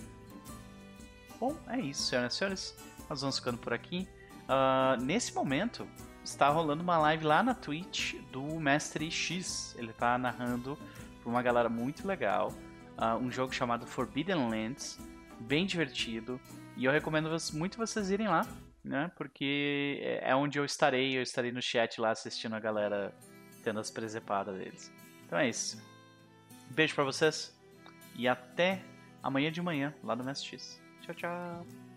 Bom, é isso, senhoras e senhores. Nós vamos ficando por aqui. Ah, nesse momento, está rolando uma live lá na Twitch do Mestre X. Ele está narrando para uma galera muito legal ah, um jogo chamado Forbidden Lands, bem divertido. E eu recomendo muito vocês irem lá, né? Porque é onde eu estarei, eu estarei no chat lá assistindo a galera tendo as presepadas deles. Então é isso. Beijo para vocês e até amanhã de manhã lá no MSX. Tchau, tchau.